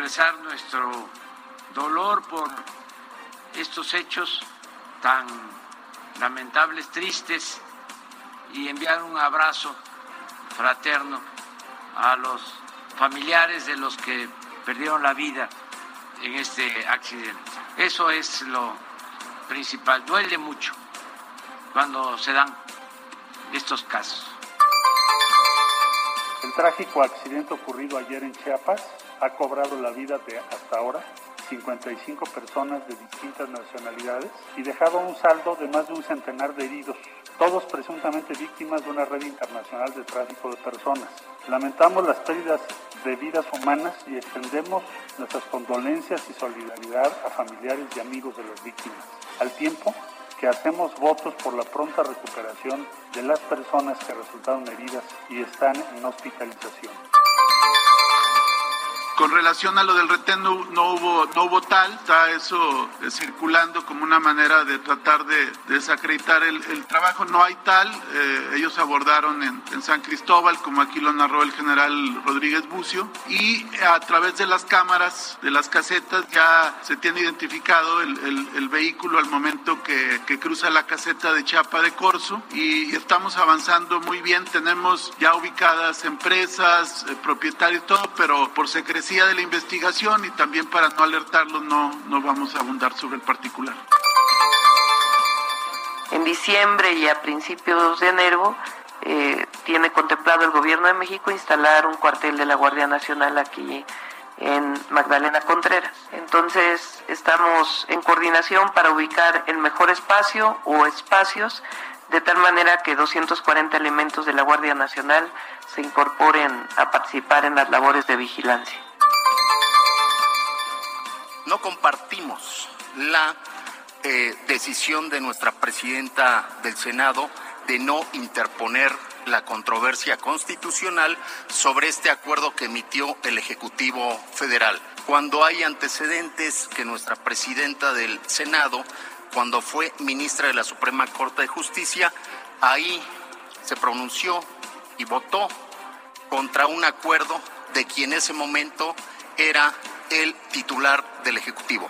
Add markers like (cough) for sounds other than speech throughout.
Expresar nuestro dolor por estos hechos tan lamentables, tristes, y enviar un abrazo fraterno a los familiares de los que perdieron la vida en este accidente. Eso es lo principal. Duele mucho cuando se dan estos casos. El trágico accidente ocurrido ayer en Chiapas ha cobrado la vida de hasta ahora 55 personas de distintas nacionalidades y dejado un saldo de más de un centenar de heridos, todos presuntamente víctimas de una red internacional de tráfico de personas. Lamentamos las pérdidas de vidas humanas y extendemos nuestras condolencias y solidaridad a familiares y amigos de las víctimas, al tiempo que hacemos votos por la pronta recuperación de las personas que resultaron heridas y están en hospitalización. Con relación a lo del retén no, no hubo no hubo tal, está eso eh, circulando como una manera de tratar de, desacreditar el, el, trabajo. No hay tal, eh, ellos abordaron en, en, San Cristóbal, como aquí lo narró el general Rodríguez Bucio, y a través de las cámaras, de las casetas, ya se tiene identificado el, el, el vehículo al momento que, que, cruza la caseta de Chapa de Corso y estamos avanzando muy bien. Tenemos ya ubicadas empresas, eh, propietarios, todo, pero por de la investigación y también para no alertarlos no, no vamos a abundar sobre el particular. En diciembre y a principios de enero eh, tiene contemplado el gobierno de México instalar un cuartel de la Guardia Nacional aquí en Magdalena Contreras. Entonces estamos en coordinación para ubicar el mejor espacio o espacios de tal manera que 240 elementos de la Guardia Nacional se incorporen a participar en las labores de vigilancia. No compartimos la eh, decisión de nuestra presidenta del Senado de no interponer la controversia constitucional sobre este acuerdo que emitió el Ejecutivo Federal. Cuando hay antecedentes que nuestra presidenta del Senado, cuando fue ministra de la Suprema Corte de Justicia, ahí se pronunció y votó contra un acuerdo de quien en ese momento era el titular del Ejecutivo.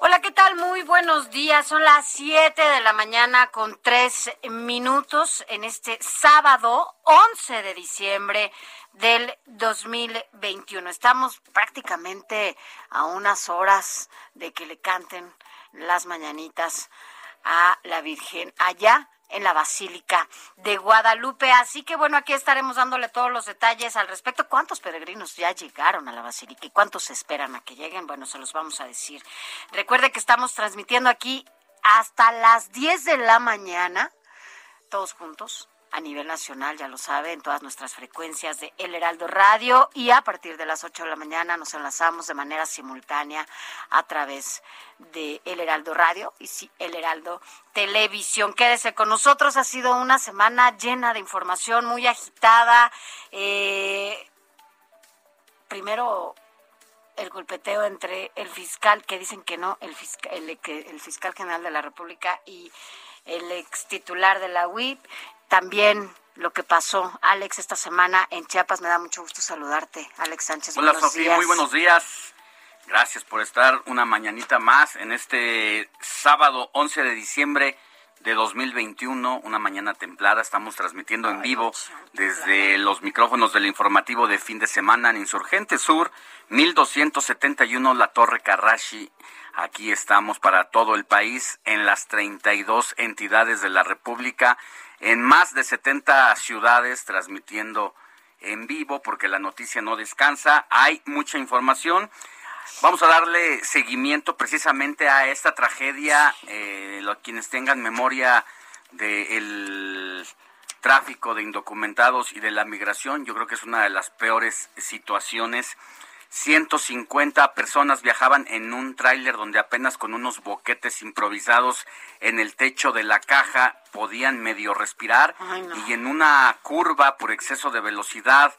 Hola, ¿qué tal? Muy buenos días. Son las 7 de la mañana con 3 minutos en este sábado 11 de diciembre del 2021. Estamos prácticamente a unas horas de que le canten las mañanitas a la Virgen allá en la Basílica de Guadalupe. Así que bueno, aquí estaremos dándole todos los detalles al respecto. ¿Cuántos peregrinos ya llegaron a la Basílica y cuántos esperan a que lleguen? Bueno, se los vamos a decir. Recuerde que estamos transmitiendo aquí hasta las 10 de la mañana, todos juntos, a nivel nacional, ya lo sabe, en todas nuestras frecuencias de El Heraldo Radio y a partir de las 8 de la mañana nos enlazamos de manera simultánea a través de El Heraldo Radio y sí, El Heraldo Televisión. Quédese con nosotros, ha sido una semana llena de información, muy agitada. Eh, primero el golpeteo entre el fiscal, que dicen que no, el fiscal, el, el fiscal general de la República y el ex titular de la UIP, también lo que pasó, Alex, esta semana en Chiapas. Me da mucho gusto saludarte, Alex Sánchez. Hola, Sofía, muy buenos días. Gracias por estar una mañanita más en este sábado 11 de diciembre de 2021, una mañana templada. Estamos transmitiendo en vivo desde los micrófonos del informativo de fin de semana en Insurgente Sur, 1271 La Torre Carrashi. Aquí estamos para todo el país en las 32 entidades de la República, en más de 70 ciudades transmitiendo en vivo porque la noticia no descansa. Hay mucha información. Vamos a darle seguimiento precisamente a esta tragedia. Eh, quienes tengan memoria del tráfico de indocumentados y de la migración, yo creo que es una de las peores situaciones. 150 personas viajaban en un tráiler donde apenas con unos boquetes improvisados en el techo de la caja podían medio respirar y en una curva por exceso de velocidad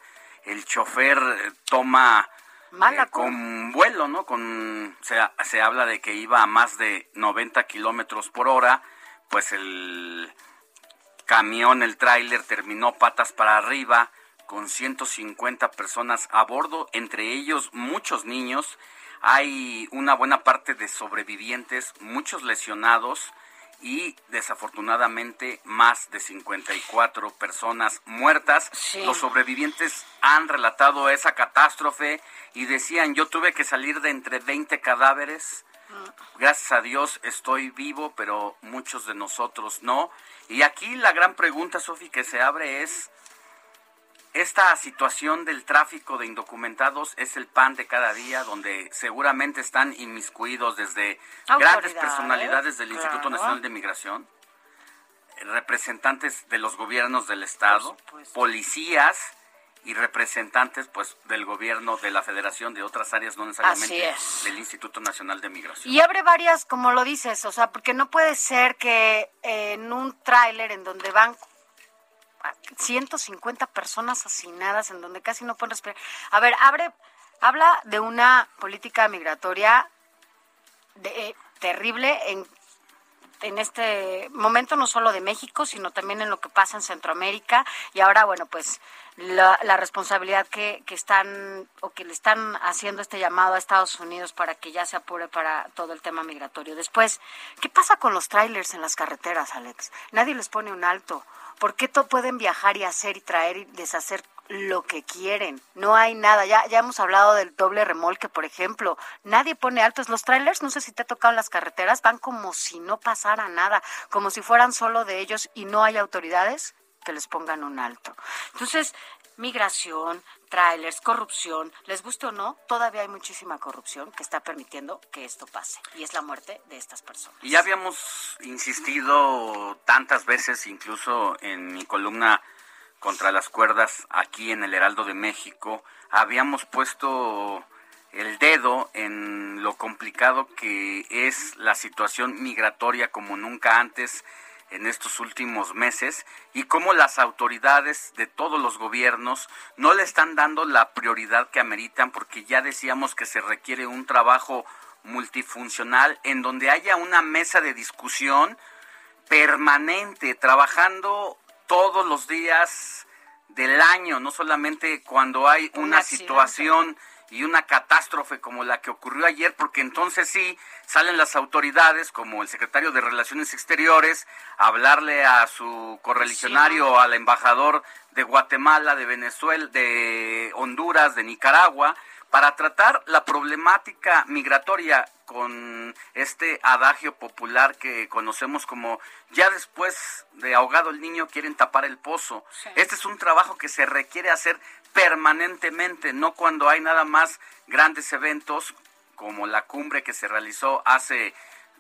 el chofer eh, toma Mala eh, con vuelo, ¿no? Con se, se habla de que iba a más de 90 kilómetros por hora, pues el camión, el tráiler terminó patas para arriba con 150 personas a bordo, entre ellos muchos niños. Hay una buena parte de sobrevivientes, muchos lesionados y desafortunadamente más de 54 personas muertas. Los sobrevivientes han relatado esa catástrofe y decían, yo tuve que salir de entre 20 cadáveres. Gracias a Dios estoy vivo, pero muchos de nosotros no. Y aquí la gran pregunta, Sofi, que se abre es, esta situación del tráfico de indocumentados es el pan de cada día, donde seguramente están inmiscuidos desde grandes personalidades del Instituto Nacional de Migración, representantes de los gobiernos del Estado, policías y representantes pues del gobierno de la Federación de otras áreas no necesariamente del Instituto Nacional de Migración. Y abre varias, como lo dices, o sea, porque no puede ser que en un tráiler en donde van 150 personas asesinadas en donde casi no pueden respirar. A ver, abre, habla de una política migratoria de, eh, terrible en, en este momento, no solo de México, sino también en lo que pasa en Centroamérica. Y ahora, bueno, pues la, la responsabilidad que, que están o que le están haciendo este llamado a Estados Unidos para que ya se apure para todo el tema migratorio. Después, ¿qué pasa con los trailers en las carreteras, Alex? Nadie les pone un alto. ¿Por qué pueden viajar y hacer y traer y deshacer lo que quieren? No hay nada. Ya, ya hemos hablado del doble remolque, por ejemplo. Nadie pone altos. Los trailers, no sé si te ha tocado en las carreteras, van como si no pasara nada, como si fueran solo de ellos y no hay autoridades que les pongan un alto. Entonces, migración, trailers, corrupción, les guste o no, todavía hay muchísima corrupción que está permitiendo que esto pase y es la muerte de estas personas. Y ya habíamos insistido tantas veces, incluso en mi columna contra las cuerdas aquí en el Heraldo de México, habíamos puesto el dedo en lo complicado que es la situación migratoria como nunca antes en estos últimos meses y cómo las autoridades de todos los gobiernos no le están dando la prioridad que ameritan porque ya decíamos que se requiere un trabajo multifuncional en donde haya una mesa de discusión permanente, trabajando todos los días del año, no solamente cuando hay una situación y una catástrofe como la que ocurrió ayer, porque entonces sí salen las autoridades, como el secretario de Relaciones Exteriores, a hablarle a su correligionario, al embajador de Guatemala, de Venezuela, de Honduras, de Nicaragua, para tratar la problemática migratoria con este adagio popular que conocemos como ya después de ahogado el niño quieren tapar el pozo. Este es un trabajo que se requiere hacer permanentemente, no cuando hay nada más grandes eventos como la cumbre que se realizó hace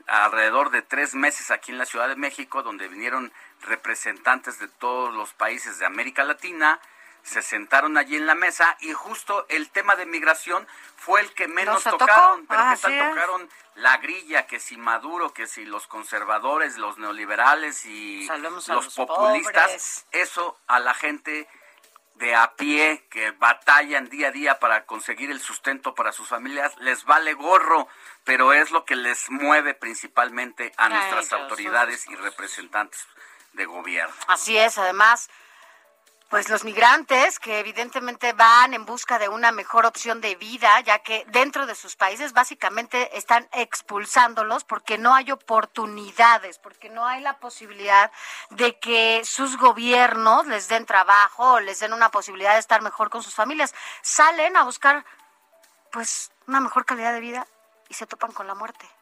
alrededor de tres meses aquí en la Ciudad de México, donde vinieron representantes de todos los países de América Latina, se sentaron allí en la mesa y justo el tema de migración fue el que menos tocaron, pero ah, que tocaron la grilla, que si Maduro, que si los conservadores, los neoliberales y los, populistas, eso a la gente de a pie que batallan día a día para conseguir el sustento para sus familias, les vale gorro, pero es lo que les mueve principalmente a nuestras autoridades y representantes de gobierno. Así es, además pues los migrantes que evidentemente van en busca de una mejor opción de vida, ya que dentro de sus países básicamente están expulsándolos porque no hay oportunidades, porque no hay la posibilidad de que sus gobiernos les den trabajo o les den una posibilidad de estar mejor con sus familias. Salen a buscar pues una mejor calidad de vida y se topan con la muerte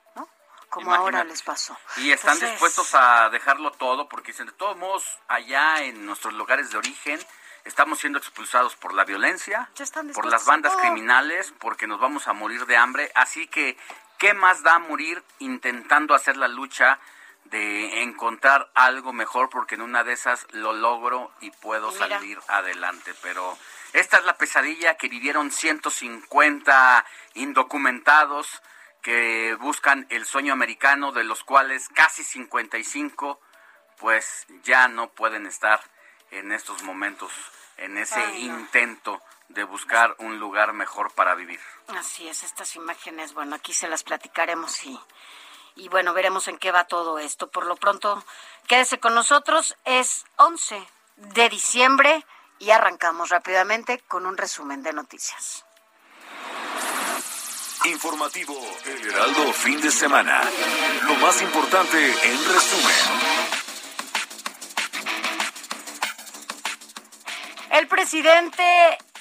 como ahora les pasó. Y están dispuestos a dejarlo todo porque dicen, de todos modos, allá en nuestros lugares de origen estamos siendo expulsados por la violencia, por las bandas criminales, porque nos vamos a morir de hambre. Así que, ¿qué más da morir intentando hacer la lucha de encontrar algo mejor? Porque en una de esas lo logro y puedo salir adelante. Pero esta es la pesadilla que vivieron 150 indocumentados que buscan el sueño americano, de los cuales casi 55 pues ya no pueden estar en estos momentos en ese intento de buscar un lugar mejor para vivir. Así es, estas imágenes, bueno, aquí se las platicaremos y, y bueno, veremos en qué va todo esto. Por lo pronto, quédese con nosotros, es 11 de diciembre y arrancamos rápidamente con un resumen de noticias. Informativo El Heraldo Fin de Semana. Lo más importante en resumen. El presidente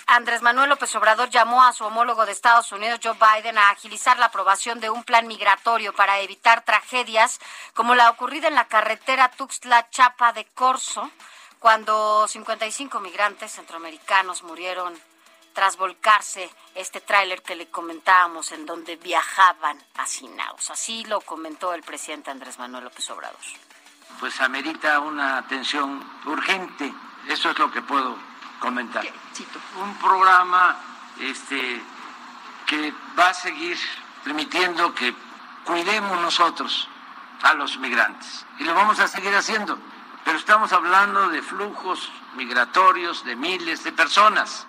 Andrés Manuel López Obrador llamó a su homólogo de Estados Unidos, Joe Biden, a agilizar la aprobación de un plan migratorio para evitar tragedias como la ocurrida en la carretera Tuxtla-Chapa de Corzo, cuando 55 migrantes centroamericanos murieron tras volcarse este tráiler que le comentábamos en donde viajaban a. Así lo comentó el presidente Andrés Manuel López Obrador. Pues amerita una atención urgente, eso es lo que puedo comentar. Un programa este, que va a seguir permitiendo que cuidemos nosotros a los migrantes y lo vamos a seguir haciendo, pero estamos hablando de flujos migratorios de miles de personas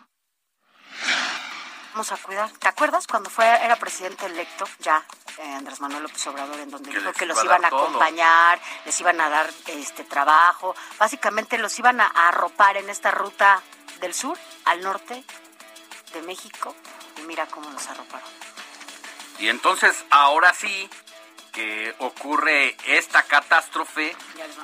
vamos a cuidar. ¿Te acuerdas cuando fue era presidente electo ya eh, Andrés Manuel López Obrador en donde dijo que los iban a acompañar, les iban a dar este trabajo, básicamente los iban a arropar en esta ruta del sur al norte de México y mira cómo los arroparon. Y entonces ahora sí que ocurre esta catástrofe,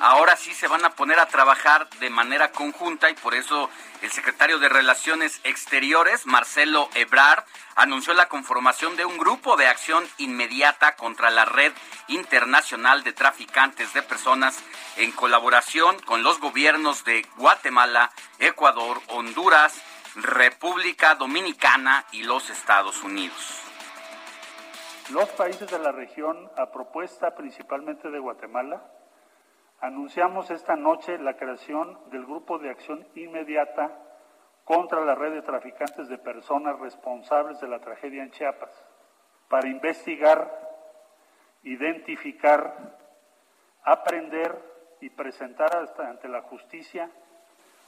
ahora sí se van a poner a trabajar de manera conjunta y por eso el secretario de Relaciones Exteriores, Marcelo Ebrard, anunció la conformación de un grupo de acción inmediata contra la red internacional de traficantes de personas en colaboración con los gobiernos de Guatemala, Ecuador, Honduras, República Dominicana y los Estados Unidos. Los países de la región, a propuesta principalmente de Guatemala, anunciamos esta noche la creación del Grupo de Acción Inmediata contra la red de traficantes de personas responsables de la tragedia en Chiapas, para investigar, identificar, aprender y presentar ante la justicia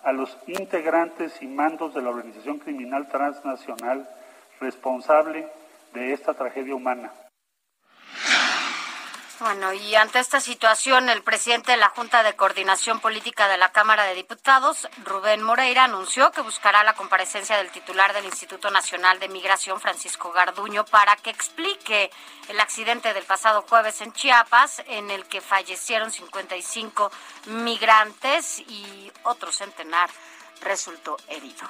a los integrantes y mandos de la organización criminal transnacional responsable de esta tragedia humana. Bueno, y ante esta situación, el presidente de la Junta de Coordinación Política de la Cámara de Diputados, Rubén Moreira, anunció que buscará la comparecencia del titular del Instituto Nacional de Migración, Francisco Garduño, para que explique el accidente del pasado jueves en Chiapas, en el que fallecieron 55 migrantes y otro centenar resultó herido.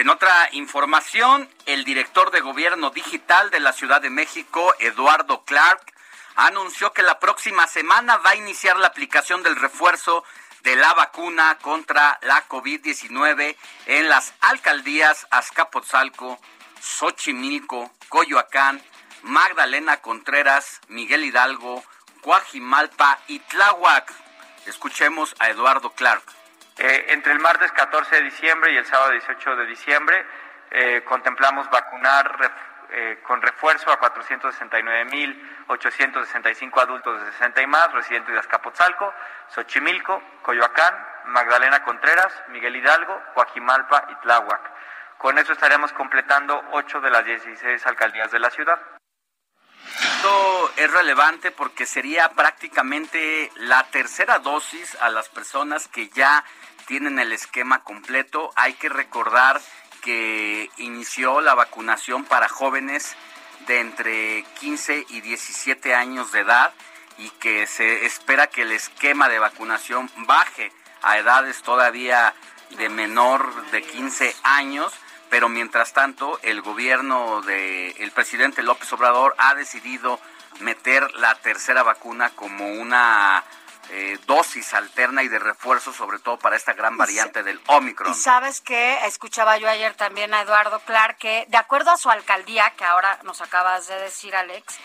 En otra información, el director de Gobierno Digital de la Ciudad de México, Eduardo Clark, anunció que la próxima semana va a iniciar la aplicación del refuerzo de la vacuna contra la COVID-19 en las alcaldías Azcapotzalco, Xochimilco, Coyoacán, Magdalena Contreras, Miguel Hidalgo, Coajimalpa y Tláhuac. Escuchemos a Eduardo Clark. Eh, entre el martes 14 de diciembre y el sábado 18 de diciembre eh, contemplamos vacunar eh, con refuerzo a 469.865 adultos de 60 y más, residentes de Azcapotzalco, Xochimilco, Coyoacán, Magdalena Contreras, Miguel Hidalgo, Coajimalpa y Tláhuac. Con eso estaremos completando 8 de las 16 alcaldías de la ciudad. Esto es relevante porque sería prácticamente la tercera dosis a las personas que ya tienen el esquema completo. Hay que recordar que inició la vacunación para jóvenes de entre 15 y 17 años de edad y que se espera que el esquema de vacunación baje a edades todavía de menor de 15 años, pero mientras tanto el gobierno del el presidente López Obrador ha decidido meter la tercera vacuna como una eh, dosis alterna y de refuerzo, sobre todo para esta gran variante del Omicron. Y sabes que escuchaba yo ayer también a Eduardo Clark que, de acuerdo a su alcaldía, que ahora nos acabas de decir, Alex,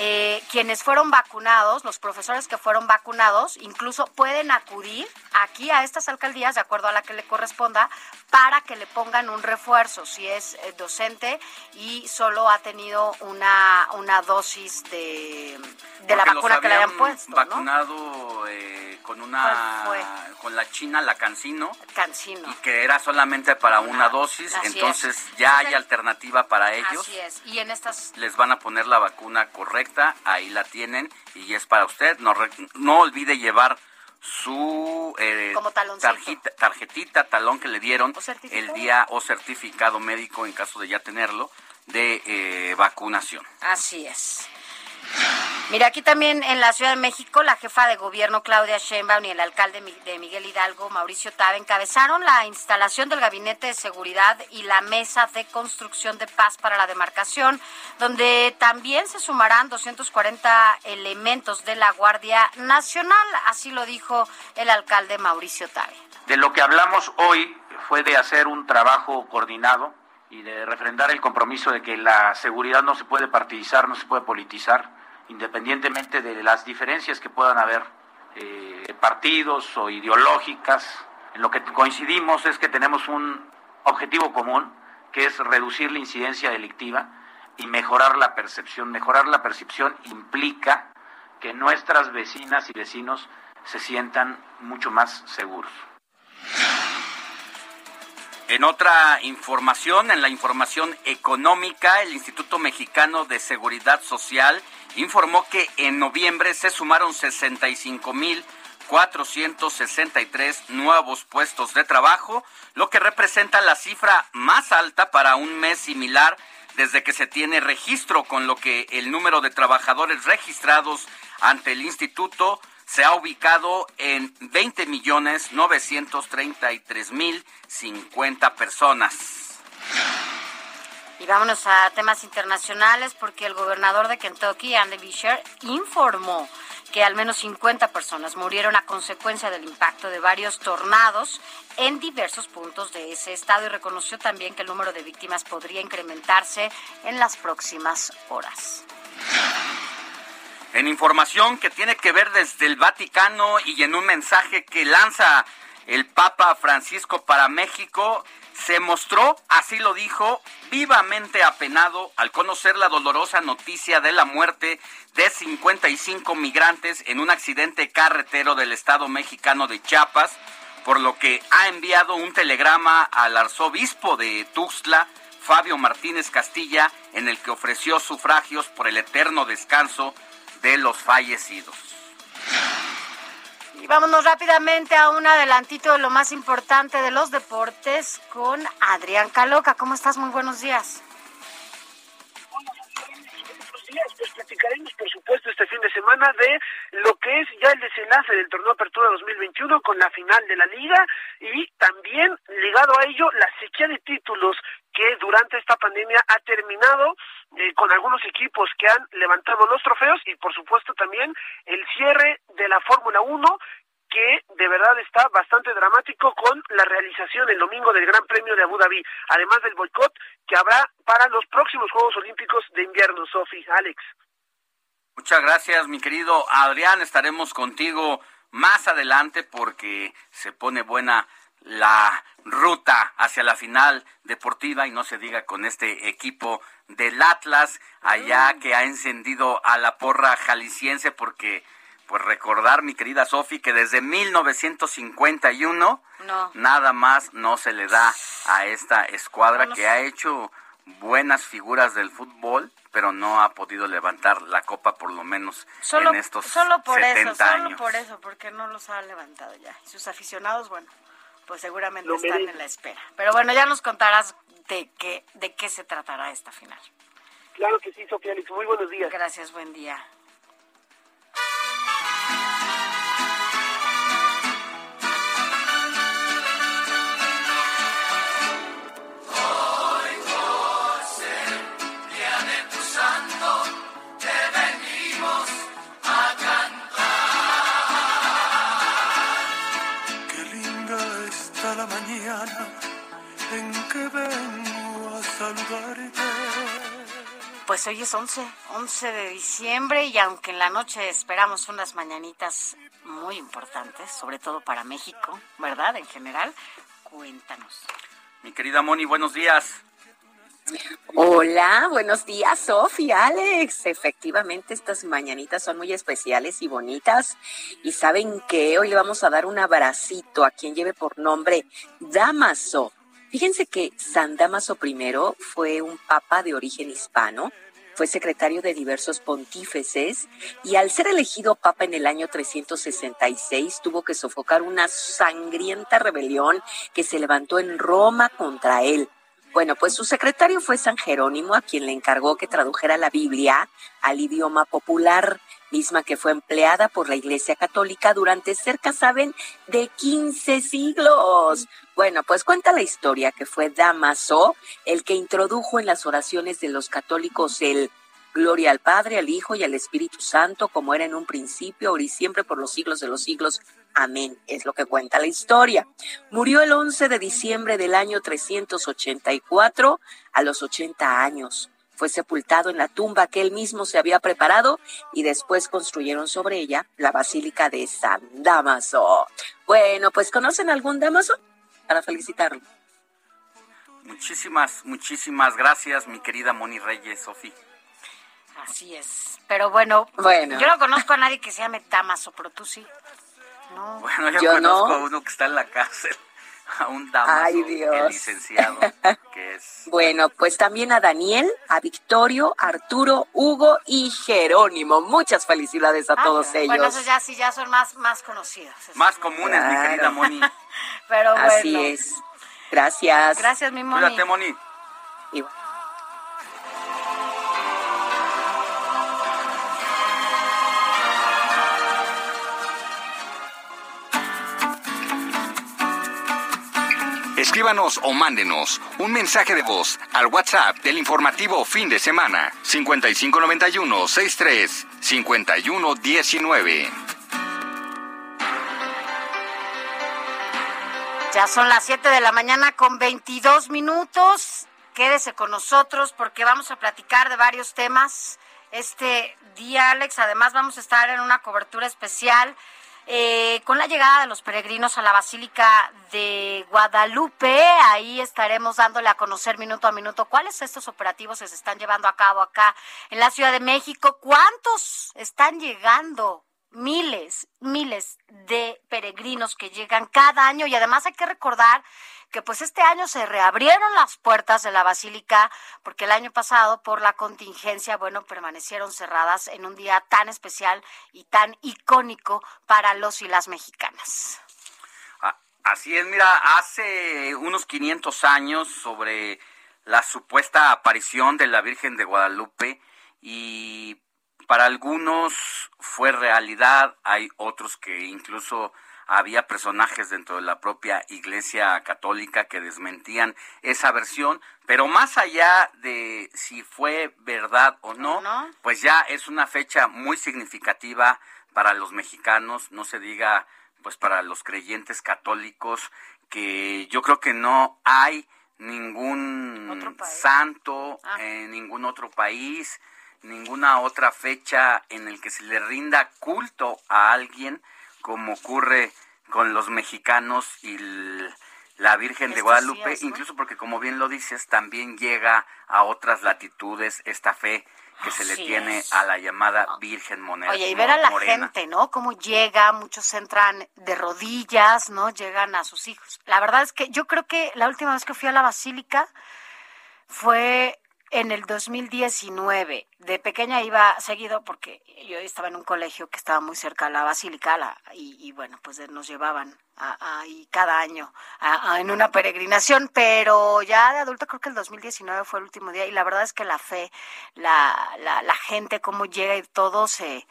eh, quienes fueron vacunados, los profesores que fueron vacunados, incluso pueden acudir aquí a estas alcaldías, de acuerdo a la que le corresponda, para que le pongan un refuerzo si es eh, docente y solo ha tenido una, una dosis de, de la vacuna que le habían puesto. Vacunado eh, con una con la China, la Cancino. Cancino. Y que era solamente para una dosis, entonces ya hay alternativa para ellos. Así es. Y en estas les van a poner la vacuna correcta, ahí la tienen y es para usted. No, no olvide llevar su eh, tarjetita, talón que le dieron el día o certificado médico en caso de ya tenerlo de eh, vacunación. Así es. Mira, aquí también en la Ciudad de México, la jefa de gobierno Claudia Sheinbaum y el alcalde de Miguel Hidalgo, Mauricio Tabe, encabezaron la instalación del Gabinete de Seguridad y la Mesa de Construcción de Paz para la demarcación, donde también se sumarán 240 elementos de la Guardia Nacional, así lo dijo el alcalde Mauricio Tabe. De lo que hablamos hoy fue de hacer un trabajo coordinado y de refrendar el compromiso de que la seguridad no se puede partidizar, no se puede politizar independientemente de las diferencias que puedan haber eh, partidos o ideológicas, en lo que coincidimos es que tenemos un objetivo común, que es reducir la incidencia delictiva y mejorar la percepción. Mejorar la percepción implica que nuestras vecinas y vecinos se sientan mucho más seguros. En otra información, en la información económica, el Instituto Mexicano de Seguridad Social informó que en noviembre se sumaron 65.463 nuevos puestos de trabajo, lo que representa la cifra más alta para un mes similar desde que se tiene registro, con lo que el número de trabajadores registrados ante el instituto se ha ubicado en 20 millones 933 mil 50 personas. Y vámonos a temas internacionales porque el gobernador de Kentucky, Andy Bisher, informó que al menos 50 personas murieron a consecuencia del impacto de varios tornados en diversos puntos de ese estado y reconoció también que el número de víctimas podría incrementarse en las próximas horas. En información que tiene que ver desde el Vaticano y en un mensaje que lanza el Papa Francisco para México, se mostró, así lo dijo, vivamente apenado al conocer la dolorosa noticia de la muerte de 55 migrantes en un accidente carretero del estado mexicano de Chiapas, por lo que ha enviado un telegrama al arzobispo de Tuxtla, Fabio Martínez Castilla, en el que ofreció sufragios por el eterno descanso de los fallecidos. Y vámonos rápidamente a un adelantito de lo más importante de los deportes con Adrián Caloca. ¿Cómo estás? Muy buenos días. Pues platicaremos, por supuesto, este fin de semana de lo que es ya el desenlace del torneo Apertura 2021 con la final de la liga y también ligado a ello la sequía de títulos que durante esta pandemia ha terminado eh, con algunos equipos que han levantado los trofeos y por supuesto también el cierre de la Fórmula 1 que de verdad está bastante dramático con la realización el domingo del Gran Premio de Abu Dhabi, además del boicot que habrá para los próximos Juegos Olímpicos de invierno, Sofi, Alex. Muchas gracias, mi querido Adrián. Estaremos contigo más adelante porque se pone buena la ruta hacia la final deportiva y no se diga con este equipo del Atlas allá que ha encendido a la porra jalisciense porque pues recordar, mi querida Sofi, que desde 1951 nada más no se le da a esta escuadra que ha hecho buenas figuras del fútbol, pero no ha podido levantar la copa por lo menos en estos solo por 70 eso, años. Solo por eso, porque no los ha levantado ya. sus aficionados, bueno, pues seguramente están en la espera. Pero bueno, ya nos contarás de qué, de qué se tratará esta final. Claro que sí, Sofía Muy buenos días. Gracias, buen día. Pues hoy es 11, 11 de diciembre y aunque en la noche esperamos unas mañanitas muy importantes, sobre todo para México, ¿verdad? En general, cuéntanos. Mi querida Moni, buenos días. Hola, buenos días, Sofía, Alex. Efectivamente, estas mañanitas son muy especiales y bonitas. Y saben que hoy le vamos a dar un abracito a quien lleve por nombre Damaso. Fíjense que San Damaso I fue un papa de origen hispano, fue secretario de diversos pontífices y al ser elegido papa en el año 366 tuvo que sofocar una sangrienta rebelión que se levantó en Roma contra él. Bueno, pues su secretario fue San Jerónimo, a quien le encargó que tradujera la Biblia al idioma popular misma que fue empleada por la Iglesia Católica durante cerca, saben, de 15 siglos. Bueno, pues cuenta la historia que fue Damaso el que introdujo en las oraciones de los católicos el Gloria al Padre, al Hijo y al Espíritu Santo, como era en un principio, ahora y siempre, por los siglos de los siglos. Amén, es lo que cuenta la historia. Murió el 11 de diciembre del año 384 a los 80 años fue sepultado en la tumba que él mismo se había preparado y después construyeron sobre ella la Basílica de San Damaso. Bueno, pues ¿conocen algún Damaso? Para felicitarlo. Muchísimas, muchísimas gracias, mi querida Moni Reyes, Sofía. Así es. Pero bueno, bueno, yo no conozco a nadie que se llame Damaso, pero tú sí. No. Bueno, yo, conozco a uno que está en la cárcel a un Damaso, el licenciado, (laughs) que es... Bueno, pues también a Daniel, a Victorio, Arturo, Hugo y Jerónimo. Muchas felicidades a ah, todos ellos. Bueno, esos ya sí ya son más, más conocidos. Más comunes, mi querida Moni. (laughs) Pero bueno. Así es. Gracias. Gracias, mi Moni. Cuídate, Moni. Escríbanos o mándenos un mensaje de voz al WhatsApp del informativo fin de semana 5591 63 5119. Ya son las 7 de la mañana con 22 minutos. Quédese con nosotros porque vamos a platicar de varios temas este día, Alex. Además, vamos a estar en una cobertura especial eh, con la llegada de los peregrinos a la Basílica de Guadalupe. Ahí estaremos dándole a conocer minuto a minuto cuáles estos operativos se están llevando a cabo acá en la Ciudad de México, cuántos están llegando miles, miles de peregrinos que llegan cada año y además hay que recordar que pues este año se reabrieron las puertas de la basílica porque el año pasado por la contingencia, bueno, permanecieron cerradas en un día tan especial y tan icónico para los y las mexicanas. Así es, mira, hace unos 500 años sobre la supuesta aparición de la Virgen de Guadalupe y para algunos fue realidad, hay otros que incluso había personajes dentro de la propia Iglesia Católica que desmentían esa versión, pero más allá de si fue verdad o no, pues ya es una fecha muy significativa para los mexicanos, no se diga pues para los creyentes católicos que yo creo que no hay ningún santo ah. en ningún otro país, ninguna otra fecha en el que se le rinda culto a alguien como ocurre con los mexicanos y la Virgen de Guadalupe, incluso porque como bien lo dices, también llega a otras latitudes esta fe que se le tiene a la llamada Virgen Moneda. Oye, y ver a la gente, ¿no? Cómo llega, muchos entran de rodillas, ¿no? Llegan a sus hijos. La verdad es que yo creo que la última vez que fui a la basílica fue en el 2019. De pequeña iba seguido porque yo estaba en un colegio que estaba muy cerca a la Basílica y, bueno, pues nos llevaban ahí cada año en una peregrinación, pero ya de adulta creo que el 2019 fue el último día y la verdad es que la fe, la, la, la gente, cómo llega y todo se,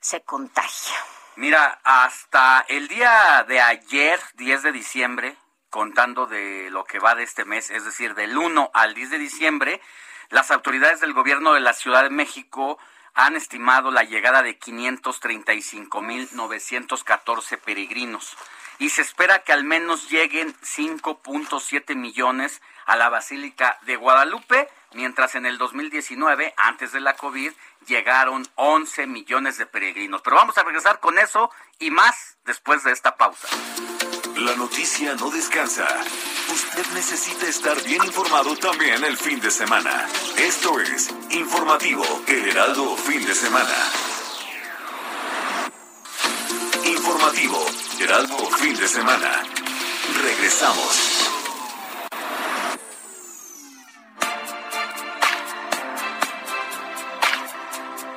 se contagia. Mira, hasta el día de ayer, 10 de diciembre, contando de lo que va de este mes, es decir, del 1 al 10 de diciembre, las autoridades del gobierno de la Ciudad de México han estimado la llegada de 535.914 peregrinos y se espera que al menos lleguen 5.7 millones a la Basílica de Guadalupe, mientras en el 2019, antes de la COVID, llegaron 11 millones de peregrinos. Pero vamos a regresar con eso y más después de esta pausa. La noticia no descansa. Usted necesita estar bien informado también el fin de semana. Esto es Informativo El Heraldo Fin de Semana. Informativo Heraldo Fin de Semana. Regresamos.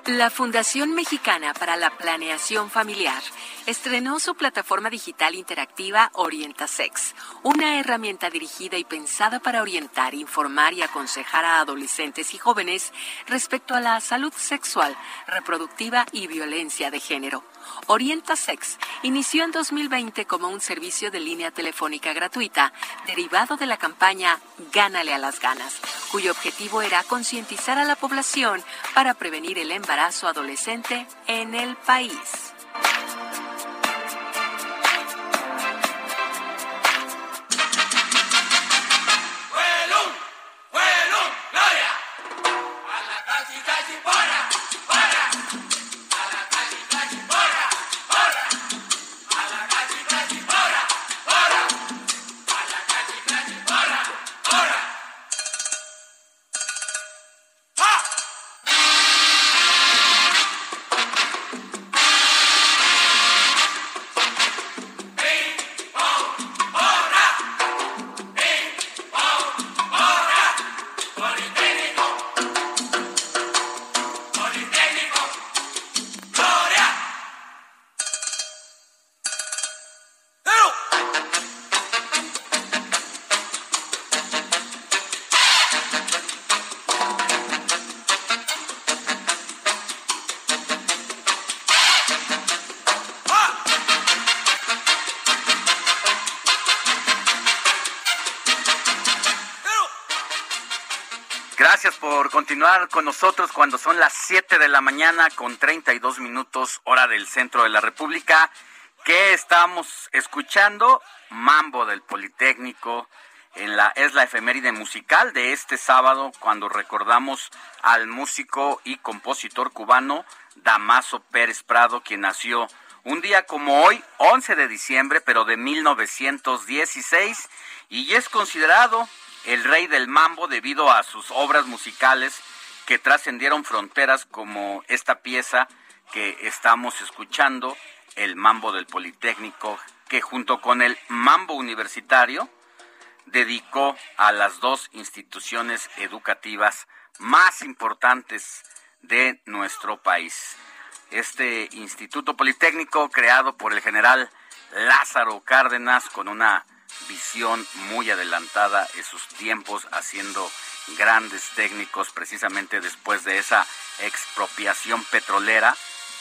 La Fundación Mexicana para la Planeación Familiar estrenó su plataforma digital interactiva OrientaSex, una herramienta dirigida y pensada para orientar, informar y aconsejar a adolescentes y jóvenes respecto a la salud sexual, reproductiva y violencia de género. OrientaSex inició en 2020 como un servicio de línea telefónica gratuita derivado de la campaña Gánale a las ganas, cuyo objetivo era concientizar a la población para prevenir el embarazo adolescente en el país. Con nosotros cuando son las 7 de la mañana con 32 minutos hora del centro de la República. ¿Qué estamos escuchando? Mambo del Politécnico. En la, es la efeméride musical de este sábado cuando recordamos al músico y compositor cubano Damaso Pérez Prado, quien nació un día como hoy, 11 de diciembre, pero de 1916, y es considerado el rey del mambo debido a sus obras musicales que trascendieron fronteras como esta pieza que estamos escuchando, el mambo del Politécnico, que junto con el mambo universitario dedicó a las dos instituciones educativas más importantes de nuestro país. Este Instituto Politécnico, creado por el general Lázaro Cárdenas, con una visión muy adelantada en sus tiempos, haciendo grandes técnicos precisamente después de esa expropiación petrolera,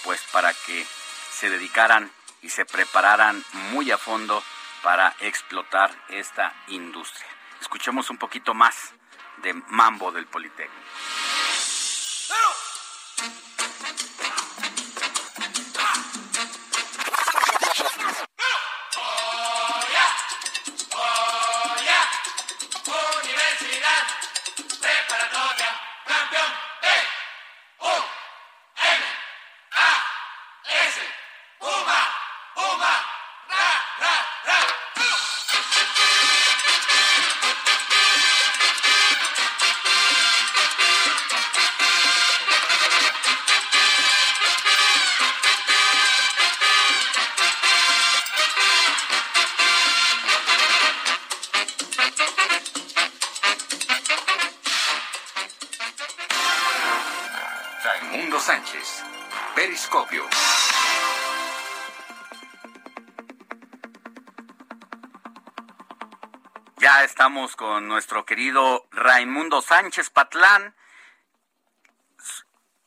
pues para que se dedicaran y se prepararan muy a fondo para explotar esta industria. Escuchemos un poquito más de Mambo del Politécnico. Con nuestro querido Raimundo Sánchez Patlán.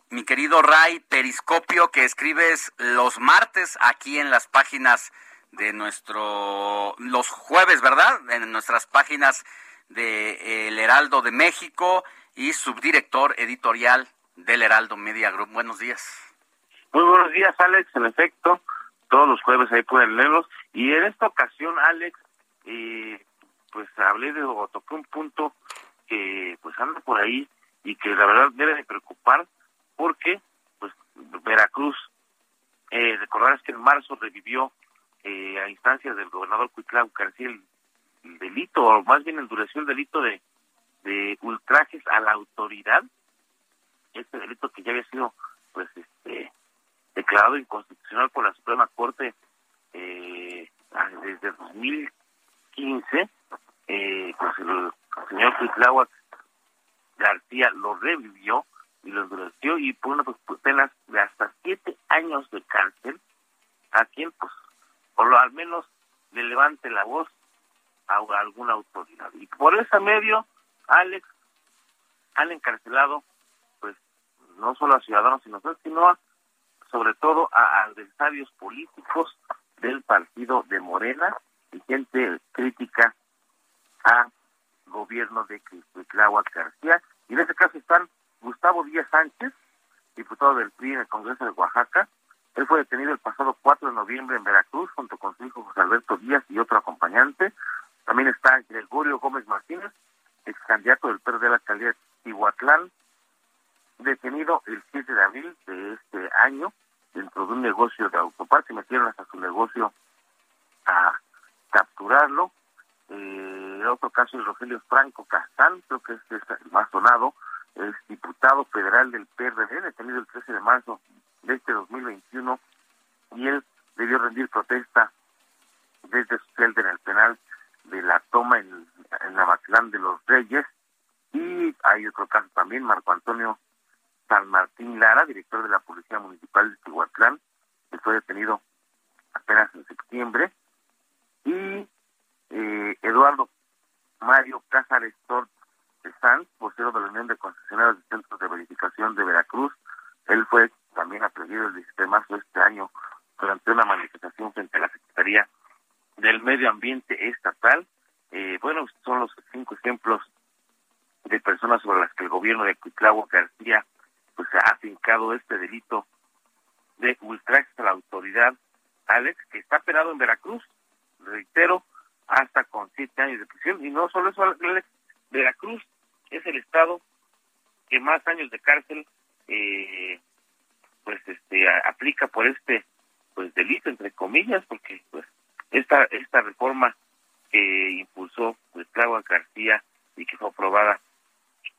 Mi querido Ray Periscopio, que escribes los martes aquí en las páginas de nuestro, los jueves, ¿verdad? En nuestras páginas de El Heraldo de México y subdirector editorial del Heraldo Media Group. Buenos días. Muy buenos días, Alex. En efecto, todos los jueves ahí pueden leerlos. Y en esta ocasión, Alex, eh, pues hablé de o toqué un punto que pues anda por ahí y que la verdad debe de preocupar porque pues Veracruz eh, recordarás que en marzo revivió eh, a instancias del gobernador Cuitlao García el, delito o más bien endureció el delito de, de ultrajes a la autoridad. Este delito que ya había sido pues este declarado inconstitucional por la Suprema Corte eh, desde 2015 eh, pues el, señor Cuitláhuac García lo revivió y lo endureció y pone pues, penas de hasta siete años de cárcel a quien pues por lo al menos le levante la voz a, alguna autoridad. Y por ese medio Alex han encarcelado pues no solo a ciudadanos sino a, sobre todo a adversarios políticos del partido de Morena y gente crítica a gobierno de Cláhuac García. Y en este caso están Gustavo Díaz Sánchez, diputado del PRI en el Congreso de Oaxaca. Él fue detenido el pasado 4 de noviembre en Veracruz junto con su hijo José Alberto Díaz y otro acompañante. También está Gregorio Gómez Martínez, ex candidato del PRD de la alcaldía de Tihuatlán, detenido el 7 de abril de este año dentro de un negocio de autoparque. Metieron hasta su negocio a capturarlo. Eh, otro caso es Rogelio Franco Castán, creo que es el más sonado, es diputado federal del PRD, detenido el 13 de marzo de este 2021, y él debió rendir protesta desde su celda en el penal de la toma en, en de los Reyes. Y hay otro caso también, Marco Antonio San Martín Lara, director de la Policía Municipal de Tihuatlán, que fue detenido apenas en septiembre. Y eh, Eduardo Mario Cázares Tort Sanz, vocero de la Unión de Concesionarios de Centros de Verificación de Veracruz. Él fue también aprendido el 17 de marzo de este año durante una manifestación frente a la Secretaría del Medio Ambiente Estatal. Eh, bueno, son los cinco ejemplos de personas sobre las que el gobierno de Cuitlavo García pues ha afincado este delito de ultraje a la autoridad, Alex, que está penado en Veracruz. Reitero, hasta con siete años de prisión. Y no solo eso, Veracruz es el estado que más años de cárcel eh, pues este aplica por este pues delito entre comillas porque pues esta esta reforma que impulsó pues Cláudia García y que fue aprobada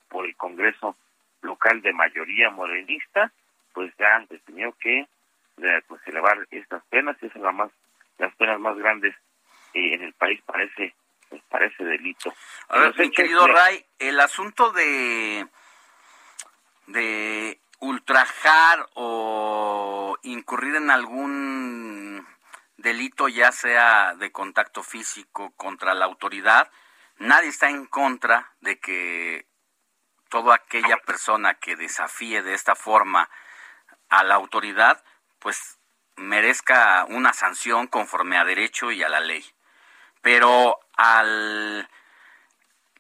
por el Congreso local de mayoría morenista pues ya definió que eh, pues elevar estas penas y es la más las penas más grandes en el país parece pues, parece delito. A ver, mi querido Ray, el asunto de de ultrajar o incurrir en algún delito, ya sea de contacto físico contra la autoridad, nadie está en contra de que toda aquella persona que desafíe de esta forma a la autoridad, pues merezca una sanción conforme a derecho y a la ley. Pero al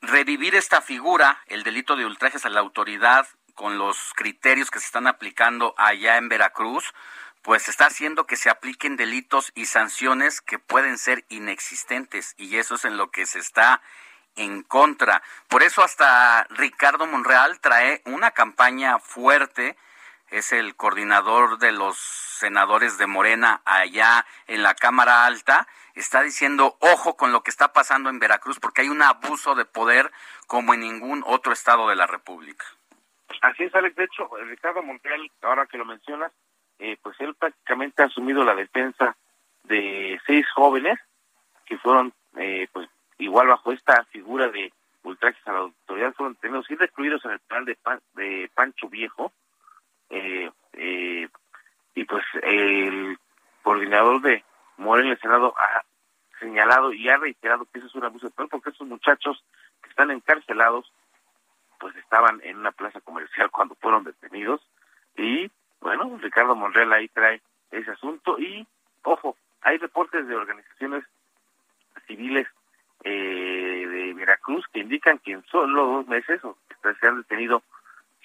revivir esta figura, el delito de ultrajes a la autoridad, con los criterios que se están aplicando allá en Veracruz, pues está haciendo que se apliquen delitos y sanciones que pueden ser inexistentes y eso es en lo que se está en contra. Por eso hasta Ricardo Monreal trae una campaña fuerte, es el coordinador de los senadores de Morena allá en la Cámara Alta, está diciendo, ojo con lo que está pasando en Veracruz, porque hay un abuso de poder como en ningún otro estado de la República. Así es, Alex. De hecho, Ricardo Monreal, ahora que lo mencionas, eh, pues él prácticamente ha asumido la defensa de seis jóvenes que fueron, eh, pues, igual bajo esta figura de ultrajes a la autoridad, fueron detenidos y recluidos en el penal de, de Pancho Viejo. Eh, pues el coordinador de Morena en el Senado ha señalado y ha reiterado que eso es un abuso de poder porque esos muchachos que están encarcelados pues estaban en una plaza comercial cuando fueron detenidos. Y bueno, Ricardo Monreal ahí trae ese asunto y ojo, hay reportes de organizaciones civiles eh, de Veracruz que indican que en solo dos meses se han detenido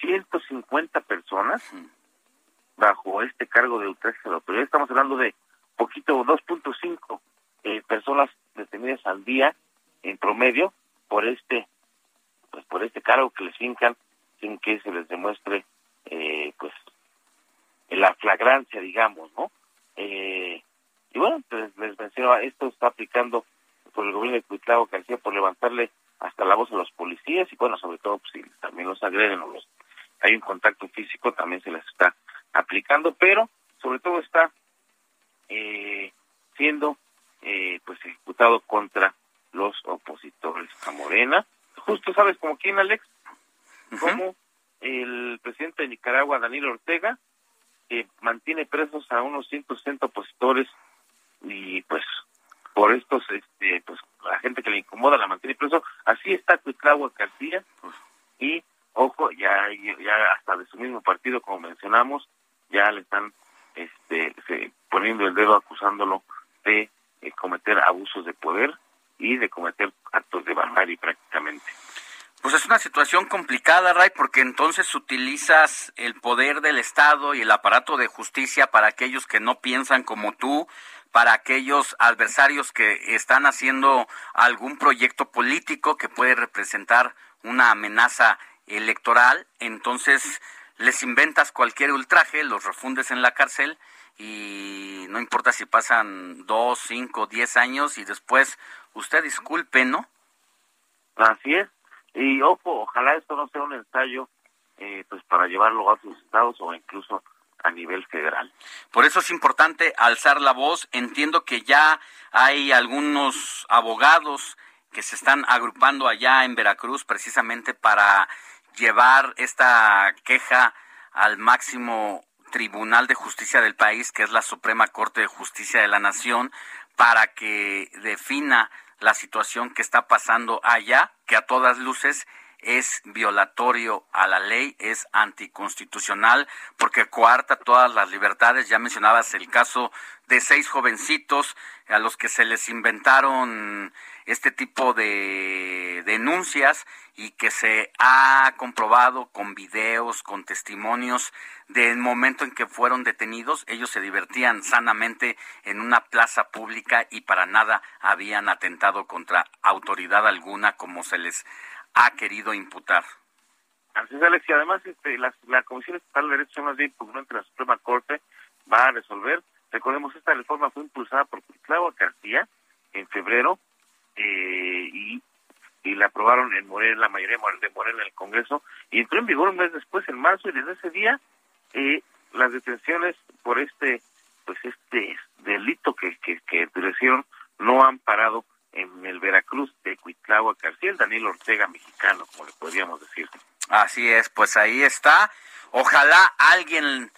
150 personas bajo este cargo de ultraje a la. Estamos hablando de poquito, 2.5 eh, personas detenidas al día en promedio por este pues por este cargo que les fincan sin que se les demuestre eh, pues la flagrancia digamos no eh, y bueno pues les mencionaba esto está aplicando por el gobierno de Cuitlao García por levantarle hasta la voz a los policías y bueno sobre todo pues si también los agreden o los hay un contacto físico también se les está aplicando pero sobre todo está eh, siendo eh, pues ejecutado contra los opositores a Morena. Justo sabes como quién Alex como el presidente de Nicaragua Daniel Ortega que mantiene presos a unos 160 opositores y pues por estos este pues la gente que le incomoda la mantiene preso. Así está Cuitlagua García y ojo ya ya hasta de su mismo partido como mencionamos ya le están este poniendo el dedo acusándolo de eh, cometer abusos de poder y de cometer actos de barbarie prácticamente. Pues es una situación complicada, Ray, porque entonces utilizas el poder del Estado y el aparato de justicia para aquellos que no piensan como tú, para aquellos adversarios que están haciendo algún proyecto político que puede representar una amenaza electoral, entonces les inventas cualquier ultraje, los refundes en la cárcel y no importa si pasan dos, cinco, diez años y después usted disculpe, ¿no? Así es. Y ojo, ojalá esto no sea un ensayo eh, pues para llevarlo a otros estados o incluso a nivel federal. Por eso es importante alzar la voz. Entiendo que ya hay algunos abogados que se están agrupando allá en Veracruz precisamente para llevar esta queja al máximo Tribunal de Justicia del país, que es la Suprema Corte de Justicia de la Nación, para que defina la situación que está pasando allá, que a todas luces es violatorio a la ley, es anticonstitucional, porque coarta todas las libertades. Ya mencionabas el caso de seis jovencitos a los que se les inventaron este tipo de denuncias y que se ha comprobado con videos, con testimonios del momento en que fueron detenidos. Ellos se divertían sanamente en una plaza pública y para nada habían atentado contra autoridad alguna como se les ha querido imputar. Así es, Alex, y además este, la, Comisión Estatal de Derechos Humanos de entre la Suprema Corte va a resolver. Recordemos, esta reforma fue impulsada por Claudio García en febrero eh, y, y la aprobaron en Morena, la mayoría de Morena en el Congreso, y entró en vigor un mes después, en marzo, y desde ese día eh, las detenciones por este pues este delito que, que, que endurecieron no han parado en el Veracruz de Cuitlagua García, el Daniel Ortega mexicano, como le podríamos decir. Así es, pues ahí está. Ojalá alguien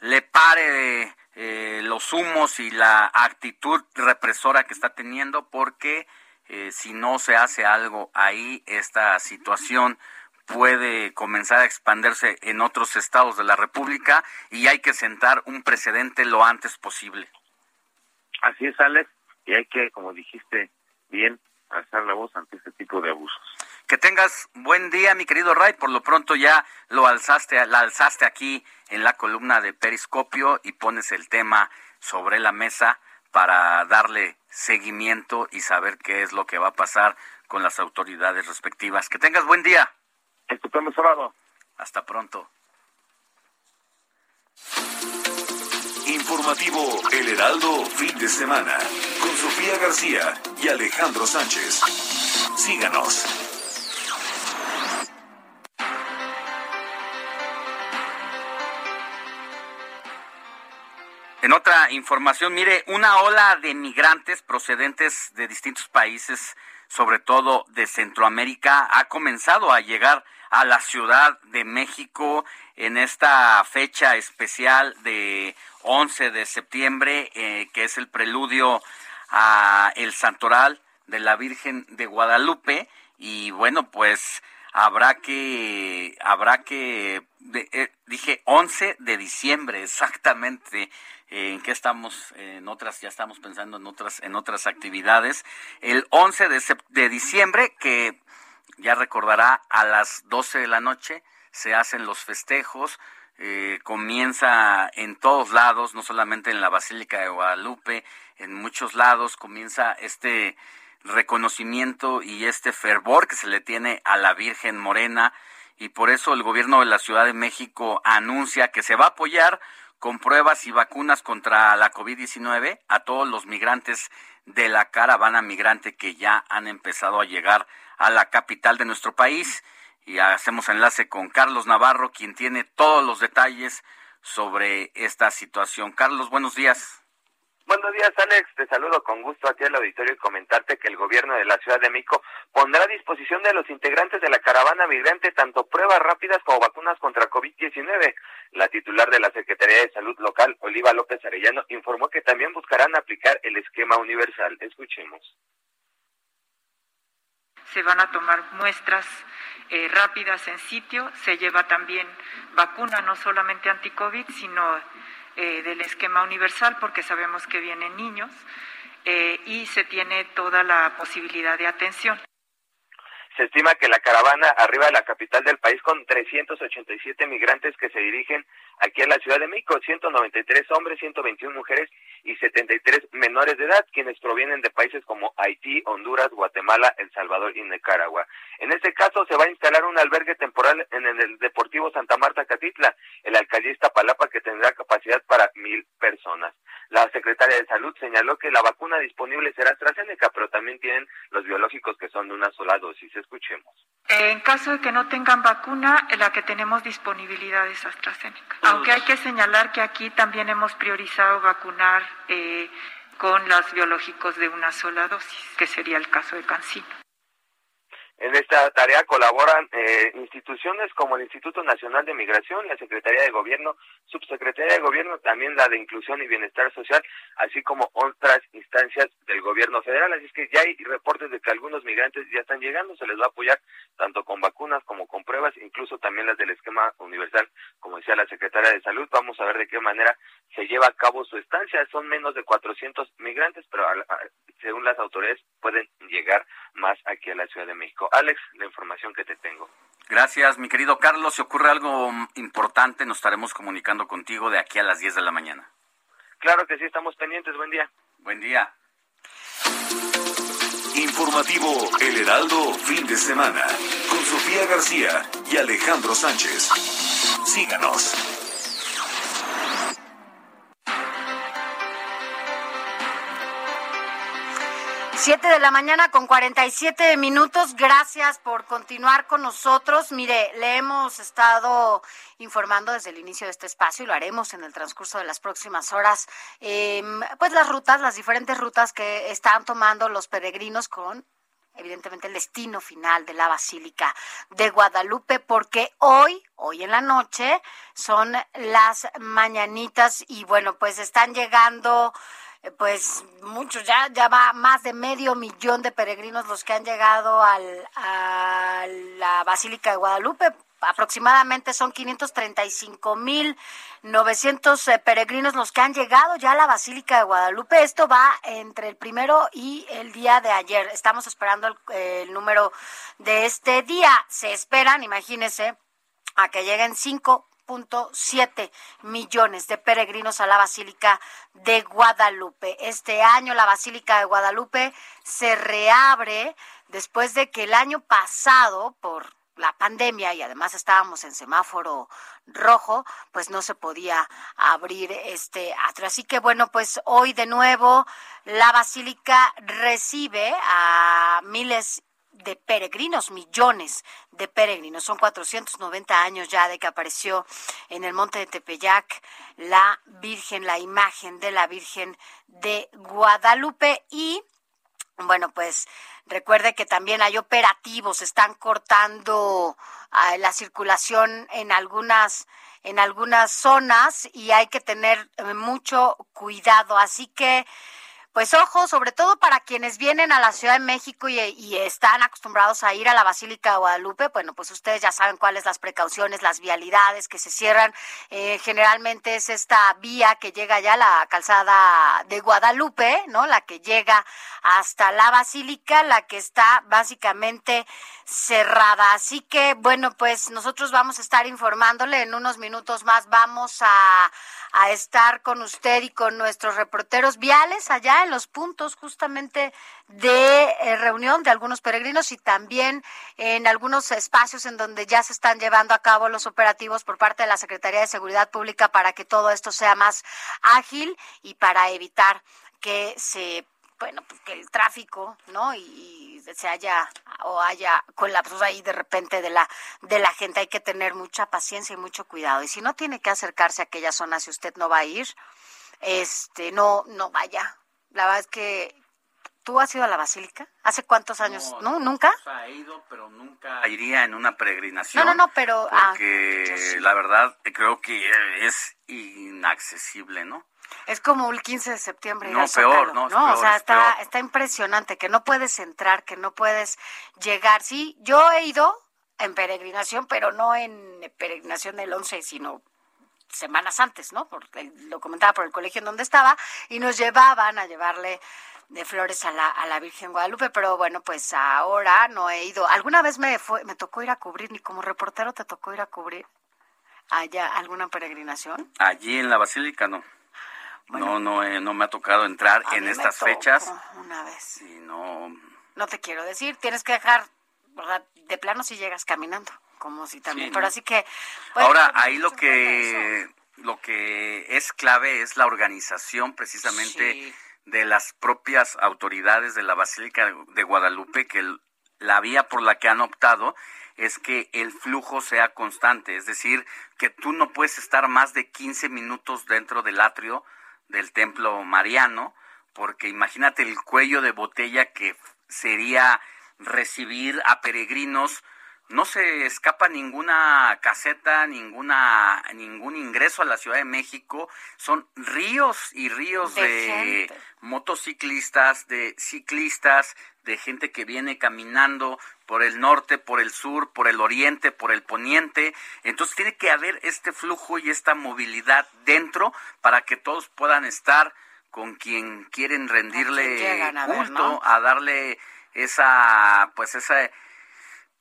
le pare eh, los humos y la actitud represora que está teniendo, porque eh, si no se hace algo ahí, esta situación puede comenzar a expandirse en otros estados de la República y hay que sentar un precedente lo antes posible. Así es, Alex, y hay que, como dijiste bien, alzar la voz ante este tipo de abusos. Que tengas buen día, mi querido Ray. Por lo pronto ya lo alzaste, la alzaste aquí en la columna de Periscopio y pones el tema sobre la mesa para darle seguimiento y saber qué es lo que va a pasar con las autoridades respectivas. Que tengas buen día. Estupendo sábado. Hasta pronto. Informativo El Heraldo, fin de semana, con Sofía García y Alejandro Sánchez. Síganos. En otra información, mire, una ola de migrantes procedentes de distintos países sobre todo de Centroamérica, ha comenzado a llegar a la Ciudad de México en esta fecha especial de 11 de septiembre, eh, que es el preludio a el santoral de la Virgen de Guadalupe. Y bueno, pues habrá que, habrá que, eh, dije 11 de diciembre exactamente, en qué estamos, en otras, ya estamos pensando en otras, en otras actividades. El 11 de, de diciembre, que ya recordará a las 12 de la noche, se hacen los festejos, eh, comienza en todos lados, no solamente en la Basílica de Guadalupe, en muchos lados comienza este reconocimiento y este fervor que se le tiene a la Virgen Morena y por eso el gobierno de la Ciudad de México anuncia que se va a apoyar con pruebas y vacunas contra la COVID-19 a todos los migrantes de la caravana migrante que ya han empezado a llegar a la capital de nuestro país. Y hacemos enlace con Carlos Navarro, quien tiene todos los detalles sobre esta situación. Carlos, buenos días. Buenos días, Alex. Te saludo con gusto aquí al auditorio y comentarte que el gobierno de la Ciudad de México pondrá a disposición de los integrantes de la caravana migrante tanto pruebas rápidas como vacunas contra COVID-19. La titular de la Secretaría de Salud local, Oliva López Arellano, informó que también buscarán aplicar el esquema universal. Escuchemos. Se van a tomar muestras eh, rápidas en sitio, se lleva también vacuna, no solamente anti-COVID, sino eh, del esquema universal porque sabemos que vienen niños eh, y se tiene toda la posibilidad de atención. Se estima que la caravana arriba de la capital del país con 387 migrantes que se dirigen aquí en la Ciudad de México, 193 hombres, 121 mujeres y 73 menores de edad, quienes provienen de países como Haití, Honduras, Guatemala, El Salvador y Nicaragua. En este caso se va a instalar un albergue temporal en el Deportivo Santa Marta Catitla, el alcaldista Palapa que tendrá capacidad para mil personas. La secretaria de Salud señaló que la vacuna disponible será AstraZeneca, pero también tienen los biológicos que son de una sola dosis. Escuchemos. En caso de que no tengan vacuna, la que tenemos disponibilidad es AstraZeneca. Aunque hay que señalar que aquí también hemos priorizado vacunar eh, con los biológicos de una sola dosis, que sería el caso de Cancino. En esta tarea colaboran eh, instituciones como el Instituto Nacional de Migración, la Secretaría de Gobierno, Subsecretaría de Gobierno, también la de Inclusión y Bienestar Social, así como otras instancias del Gobierno federal. Así es que ya hay reportes de que algunos migrantes ya están llegando, se les va a apoyar tanto con vacunas como con pruebas, incluso también las del esquema universal, como decía la Secretaria de Salud. Vamos a ver de qué manera se lleva a cabo su estancia. Son menos de 400 migrantes, pero según las autoridades pueden llegar más aquí a la Ciudad de México. Alex, la información que te tengo. Gracias, mi querido Carlos. Si ocurre algo importante, nos estaremos comunicando contigo de aquí a las 10 de la mañana. Claro que sí, estamos pendientes. Buen día. Buen día. Informativo El Heraldo, fin de semana, con Sofía García y Alejandro Sánchez. Síganos. Siete de la mañana con 47 minutos. Gracias por continuar con nosotros. Mire, le hemos estado informando desde el inicio de este espacio y lo haremos en el transcurso de las próximas horas. Em, pues las rutas, las diferentes rutas que están tomando los peregrinos con evidentemente el destino final de la Basílica de Guadalupe, porque hoy, hoy en la noche, son las mañanitas y bueno, pues están llegando eh, pues muchos, ya, ya va más de medio millón de peregrinos los que han llegado al, a la Basílica de Guadalupe. Aproximadamente son 535 mil 900 eh, peregrinos los que han llegado ya a la Basílica de Guadalupe. Esto va entre el primero y el día de ayer. Estamos esperando el, el número de este día. Se esperan, imagínense, a que lleguen cinco siete millones de peregrinos a la Basílica de Guadalupe. Este año la Basílica de Guadalupe se reabre después de que el año pasado, por la pandemia y además estábamos en semáforo rojo, pues no se podía abrir este atrio. Así que bueno, pues hoy de nuevo la basílica recibe a miles de peregrinos, millones de peregrinos. Son 490 años ya de que apareció en el monte de Tepeyac la Virgen, la imagen de la Virgen de Guadalupe y bueno, pues recuerde que también hay operativos, están cortando ah, la circulación en algunas en algunas zonas y hay que tener eh, mucho cuidado. Así que pues ojo, sobre todo para quienes vienen a la Ciudad de México y, están acostumbrados a ir a la Basílica de Guadalupe, bueno, pues ustedes ya saben cuáles las precauciones, las vialidades que se cierran. Eh, generalmente es esta vía que llega ya la calzada de Guadalupe, ¿no? La que llega hasta la Basílica, la que está básicamente cerrada. Así que, bueno, pues nosotros vamos a estar informándole en unos minutos más. Vamos a estar con usted y con nuestros reporteros viales allá en los puntos justamente de eh, reunión de algunos peregrinos y también en algunos espacios en donde ya se están llevando a cabo los operativos por parte de la Secretaría de Seguridad Pública para que todo esto sea más ágil y para evitar que se bueno, pues que el tráfico, ¿no? Y, se haya o haya colapsos ahí de repente de la de la gente, hay que tener mucha paciencia y mucho cuidado. Y si no tiene que acercarse a aquella zona si usted no va a ir, este, no no vaya. La verdad es que ¿Tú has ido a la basílica? ¿Hace cuántos años? ¿No? ¿Nunca? he ido, pero nunca iría en una peregrinación. No, no, no, pero... Ah, porque la verdad creo que es inaccesible, ¿no? Es como el 15 de septiembre. No, peor, no, no o sea, está, está impresionante, que no puedes entrar, que no puedes llegar. Sí, yo he ido en peregrinación, pero no en peregrinación del 11, sino semanas antes, ¿no? Porque lo comentaba por el colegio en donde estaba, y nos llevaban a llevarle de flores a la, a la Virgen Guadalupe, pero bueno, pues ahora no he ido. ¿Alguna vez me, fue, me tocó ir a cubrir, ni como reportero te tocó ir a cubrir allá alguna peregrinación? Allí en la Basílica no no, no, eh, no me ha tocado entrar en estas fechas. Una vez. Y no. No te quiero decir, tienes que dejar. De plano si llegas caminando, como si también. Pero así que. Ahora, ahí lo que, lo que es clave es la organización precisamente de las propias autoridades de la Basílica de Guadalupe, que la vía por la que han optado es que el flujo sea constante, es decir, que tú no puedes estar más de 15 minutos dentro del atrio del templo mariano, porque imagínate el cuello de botella que sería recibir a peregrinos. No se escapa ninguna caseta, ninguna ningún ingreso a la Ciudad de México, son ríos y ríos de, motociclistas, de ciclistas, de gente que viene caminando por el norte, por el sur, por el oriente, por el poniente. Entonces tiene que haber este flujo y esta movilidad dentro para que todos puedan estar con quien quieren rendirle culto, a darle esa pues esa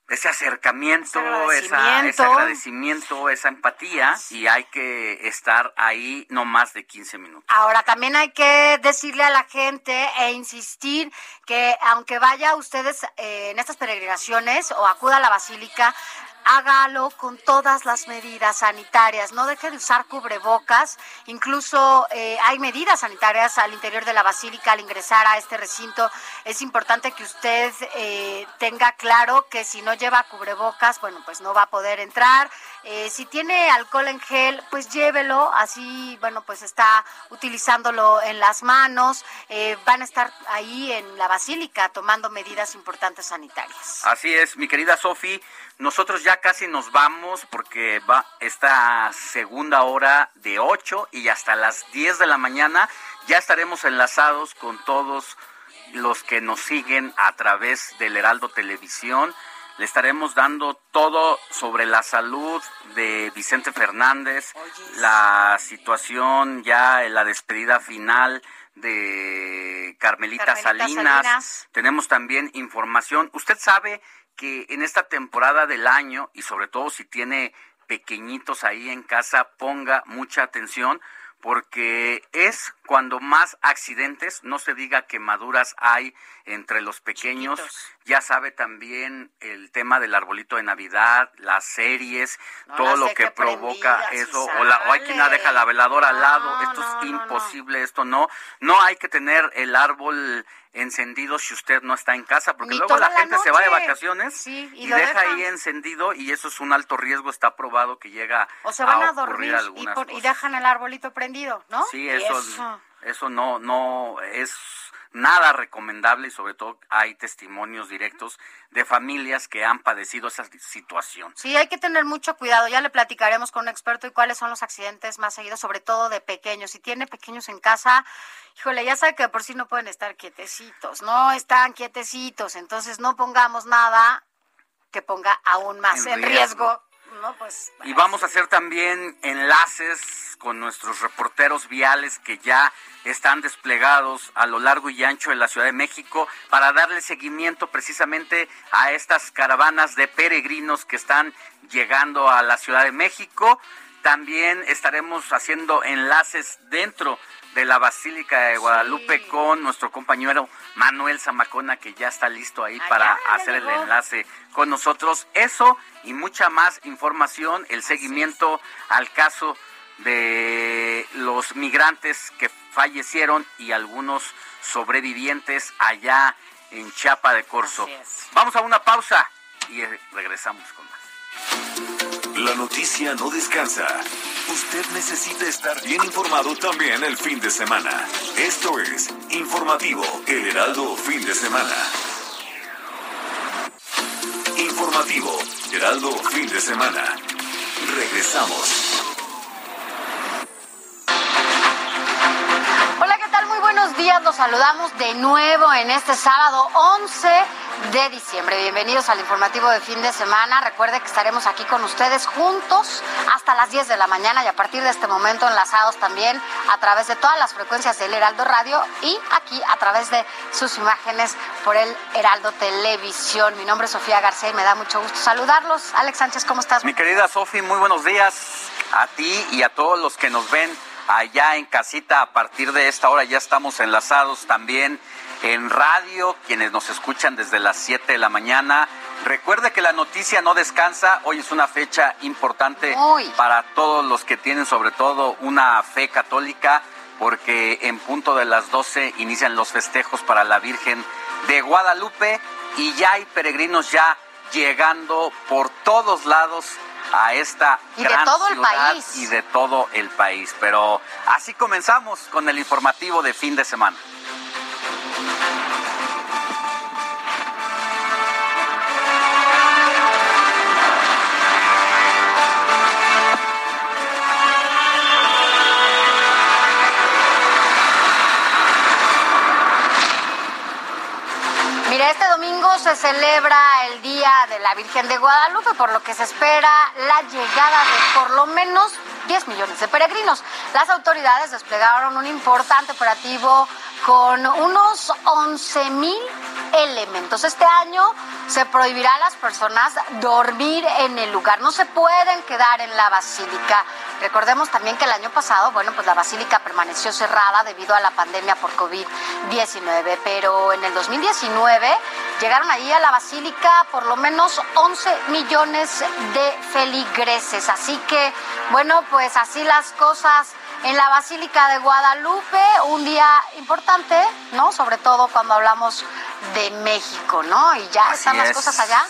ese acercamiento, ese agradecimiento, esa, empatía y hay que estar ahí no más de 15 minutos. Ahora también hay que decirle a la gente e insistir que aunque vaya ustedes eh, en estas peregrinaciones o acuda a la basílica, hágalo con todas las medidas sanitarias, no deje de usar cubrebocas, incluso eh, hay medidas sanitarias al interior de la basílica al ingresar a este recinto. Es importante que usted eh, tenga claro que si no lleva cubrebocas, bueno, pues no va a poder entrar. Eh, si tiene alcohol en gel, pues llévelo, así, bueno, pues está utilizándolo en las manos. van a estar ahí en la basílica tomando medidas importantes sanitarias. Así es, mi querida Sofi. Nosotros ya casi nos vamos porque va esta segunda hora de 8 y hasta las 10 de la mañana ya estaremos enlazados con todos los que nos siguen a través del Heraldo Televisión. Le estaremos dando todo sobre la salud de Vicente Fernández, la situación ya en la despedida final de Carmelita, Salinas. Tenemos también información. Usted sabe que en esta temporada del año y sobre todo si tiene pequeñitos ahí en casa ponga mucha atención porque es cuando más accidentes, no se diga quemaduras hay entre los pequeños, ya sabe también el tema del arbolito de Navidad, las series, todo lo que provoca eso, o, la, o, hay quien deja la veladora al lado, esto es imposible, esto no, no hay que tener el árbol encendido si usted no está en casa, porque luego la, gente se va de vacaciones y, deja ahí encendido y eso es un alto riesgo, está probado que llega o se van a, dormir y, dejan el arbolito prendido, ¿no? Sí, eso, eso, no, no es nada recomendable y sobre todo hay testimonios directos de familias que han padecido esa situación. Sí, hay que tener mucho cuidado. Ya le platicaremos con un experto y cuáles son los accidentes más seguidos, sobre todo de pequeños. Si tiene pequeños en casa, híjole, ya sabe que por sí no pueden estar quietecitos, no están quietecitos. Entonces no pongamos nada que ponga aún más en, riesgo pues, y vamos a hacer también enlaces con nuestros reporteros viales que ya están desplegados a lo largo y ancho de la Ciudad de México para darle seguimiento precisamente a estas caravanas de peregrinos que están llegando a la Ciudad de México. También estaremos haciendo enlaces dentro de la Basílica de Guadalupe con nuestro compañero Manuel Zamacona, que ya está listo ahí para hacer el enlace con nosotros. Eso y mucha más información, el seguimiento al caso de los migrantes que fallecieron y algunos sobrevivientes allá en Chiapa de Corzo. Vamos a una pausa y regresamos con más. La noticia no descansa. Usted necesita estar bien informado también el fin de semana. Esto es Informativo El Heraldo Fin de Semana. Informativo Heraldo Fin de Semana. Regresamos. Hola, ¿qué tal? Muy buenos días. Los saludamos de nuevo en este sábado 11 de diciembre. Bienvenidos al informativo de fin de semana. Recuerde que estaremos aquí con ustedes juntos hasta las 10 de la mañana y a partir de este momento enlazados también a través de todas las frecuencias del Heraldo Radio y aquí a través de sus imágenes por el Heraldo Televisión. Mi nombre es Sofía García y me da mucho gusto saludarlos. Alex Sánchez, ¿cómo estás? Mi querida Sofi, muy buenos días a ti y a todos los que nos ven allá en casita. A partir de esta hora ya estamos enlazados también en radio, quienes nos escuchan desde las 7 de la mañana. Recuerde que la noticia no descansa. Hoy es una fecha importante para todos los que tienen sobre todo una fe católica, porque en punto de las 12 inician los festejos para la Virgen de Guadalupe y ya hay peregrinos ya llegando por todos lados a esta y de todo el país y de todo el país. Pero así comenzamos con el informativo de fin de semana. Este domingo se celebra el Día de la Virgen de Guadalupe, por lo que se espera la llegada de por lo menos 10 millones de peregrinos. Las autoridades desplegaron un importante operativo con unos 11 mil elementos. Este año se prohibirá a las personas dormir en el lugar, no se pueden quedar en la basílica. Recordemos también que el año pasado, bueno, pues la basílica permaneció cerrada debido a la pandemia por COVID-19, pero en el 2019 llegaron ahí a la basílica por lo menos 11 millones de feligreses. Así que, bueno, pues así las cosas en la Basílica de Guadalupe, un día importante, ¿no? Sobre todo cuando hablamos de México, ¿no? Y ya están las cosas allá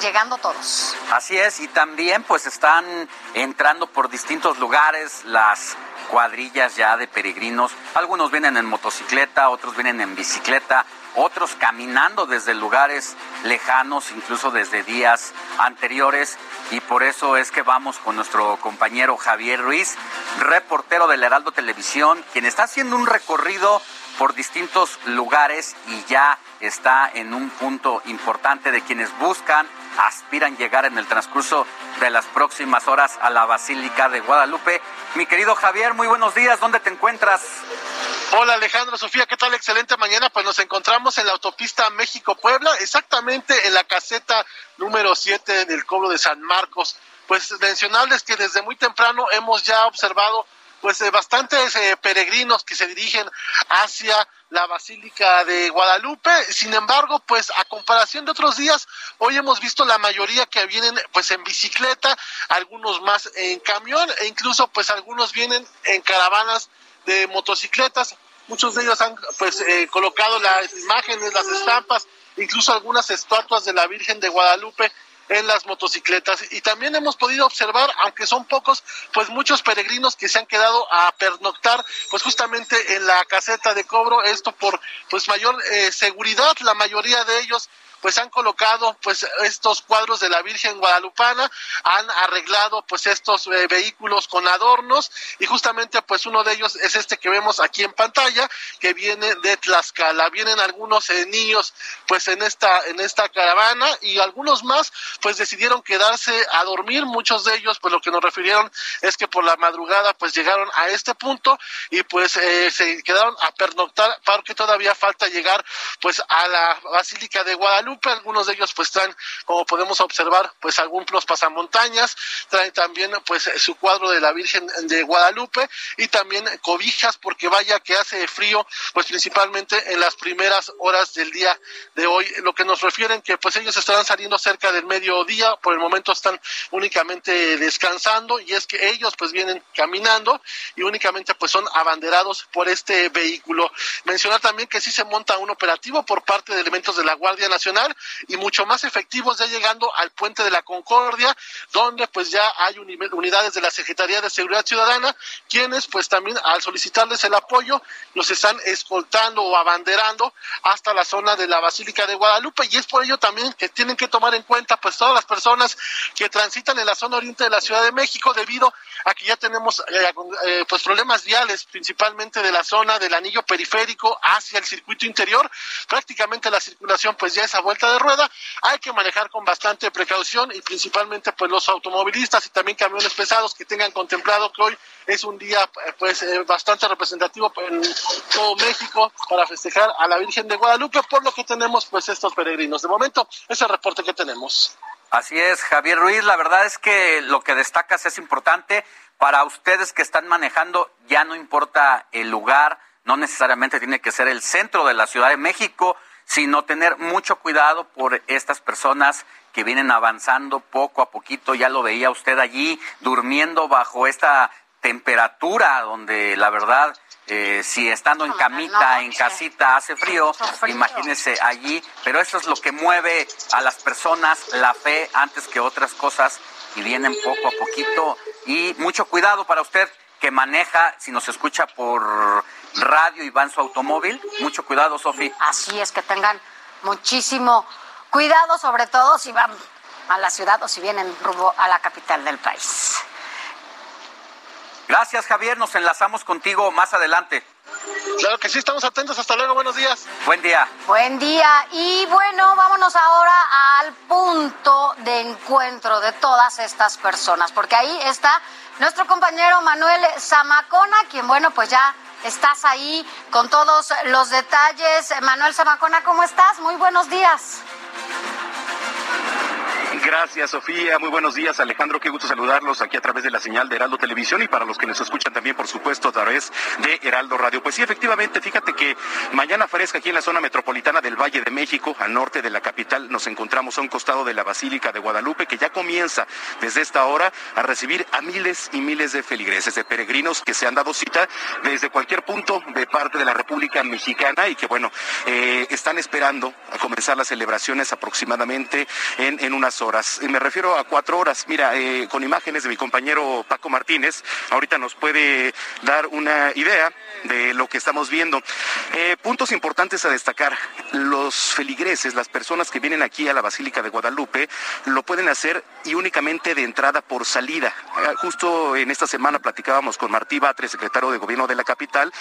llegando todos. Así es, y también pues están entrando por distintos lugares las cuadrillas ya de peregrinos. Algunos vienen en motocicleta, otros vienen en bicicleta, otros caminando desde lugares lejanos, incluso desde días anteriores. Y por eso es que vamos con nuestro compañero Javier Ruiz, reportero del Heraldo Televisión, quien está haciendo un recorrido por distintos lugares y ya está en un punto importante de quienes buscan, aspiran llegar en el transcurso de las próximas horas a la Basílica de Guadalupe. Mi querido Javier, muy buenos días, ¿dónde te encuentras? Hola Alejandro, Sofía, ¿qué tal? Excelente mañana. Pues nos encontramos en la autopista México-Puebla, exactamente en la caseta número 7 del cobro de San Marcos. Pues mencionarles que desde muy temprano hemos ya observado pues eh, bastantes eh, peregrinos que se dirigen hacia la Basílica de Guadalupe. Sin embargo, pues a comparación de otros días, hoy hemos visto la mayoría que vienen pues en bicicleta, algunos más en camión e incluso pues algunos vienen en caravanas de motocicletas. Muchos de ellos han pues eh, colocado las imágenes, las estampas, incluso algunas estatuas de la Virgen de Guadalupe en las motocicletas. Y también hemos podido observar, aunque son pocos, pues muchos peregrinos que se han quedado a pernoctar, pues justamente en la caseta de cobro, esto por pues mayor eh, seguridad, la mayoría de ellos pues han colocado pues estos cuadros de la Virgen Guadalupana, han arreglado pues estos eh, vehículos con adornos y justamente pues uno de ellos es este que vemos aquí en pantalla que viene de Tlaxcala. Vienen algunos eh, niños pues en esta en esta caravana y algunos más pues decidieron quedarse a dormir, muchos de ellos pues lo que nos refirieron es que por la madrugada pues llegaron a este punto y pues eh, se quedaron a pernoctar porque todavía falta llegar pues a la Basílica de Guadalupe algunos de ellos pues traen, como podemos observar, pues algunos pasamontañas, traen también pues su cuadro de la Virgen de Guadalupe y también cobijas porque vaya que hace frío, pues principalmente en las primeras horas del día de hoy, lo que nos refieren que pues ellos estarán saliendo cerca del mediodía, por el momento están únicamente descansando y es que ellos pues vienen caminando y únicamente pues son abanderados por este vehículo. Mencionar también que sí se monta un operativo por parte de elementos de la Guardia Nacional y mucho más efectivos ya llegando al puente de la Concordia, donde pues ya hay unidades de la Secretaría de Seguridad Ciudadana, quienes pues también al solicitarles el apoyo los están escoltando o abanderando hasta la zona de la Basílica de Guadalupe y es por ello también que tienen que tomar en cuenta pues todas las personas que transitan en la zona oriente de la Ciudad de México debido Aquí ya tenemos eh, eh, pues problemas viales, principalmente de la zona del anillo periférico hacia el circuito interior. Prácticamente la circulación pues ya es a vuelta de rueda. Hay que manejar con bastante precaución y principalmente pues los automovilistas y también camiones pesados que tengan contemplado que hoy es un día eh, pues bastante representativo en todo México para festejar a la Virgen de Guadalupe, por lo que tenemos pues estos peregrinos. De momento, ese el reporte que tenemos. Así es, Javier Ruiz. La verdad es que lo que destacas es importante. Para ustedes que están manejando, ya no importa el lugar, no necesariamente tiene que ser el centro de la Ciudad de México, sino tener mucho cuidado por estas personas que vienen avanzando poco a poquito. Ya lo veía usted allí, durmiendo bajo esta temperatura donde la verdad eh, si estando en camita, en casita hace frío, imagínese allí, pero eso es lo que mueve a las personas, la fe antes que otras cosas y vienen poco a poquito. Y mucho cuidado para usted que maneja, si nos escucha por radio y va en su automóvil, mucho cuidado, Sofi. Así es que tengan muchísimo cuidado, sobre todo si van a la ciudad o si vienen rumbo a la capital del país. Gracias, Javier. Nos enlazamos contigo más adelante. Claro que sí, estamos atentos. Hasta luego, buenos días. Buen día. Buen día. Y bueno, vámonos ahora al punto de encuentro de todas estas personas, porque ahí está nuestro compañero Manuel Zamacona, quien, bueno, pues ya estás ahí con todos los detalles. Manuel Zamacona, ¿cómo estás? Muy buenos días. Gracias, Sofía. Muy buenos días, Alejandro. Qué gusto saludarlos aquí a través de la señal de Heraldo Televisión y para los que nos escuchan también, por supuesto, a través de Heraldo Radio. Pues sí, efectivamente, fíjate que mañana fresca aquí en la zona metropolitana del Valle de México, al norte de la capital, nos encontramos a un costado de la Basílica de Guadalupe, que ya comienza desde esta hora a recibir a miles y miles de feligreses, de peregrinos que se han dado cita desde cualquier punto de parte de la República Mexicana y que, bueno, eh, están esperando a comenzar las celebraciones aproximadamente en, en unas horas. Me refiero a cuatro horas. Mira, eh, con imágenes de mi compañero Paco Martínez, ahorita nos puede dar una idea de lo que estamos viendo. Eh, puntos importantes a destacar. Los feligreses, las personas que vienen aquí a la Basílica de Guadalupe, lo pueden hacer y únicamente de entrada por salida. Ah, justo en esta semana platicábamos con Martí Batre, secretario de Gobierno de la capital,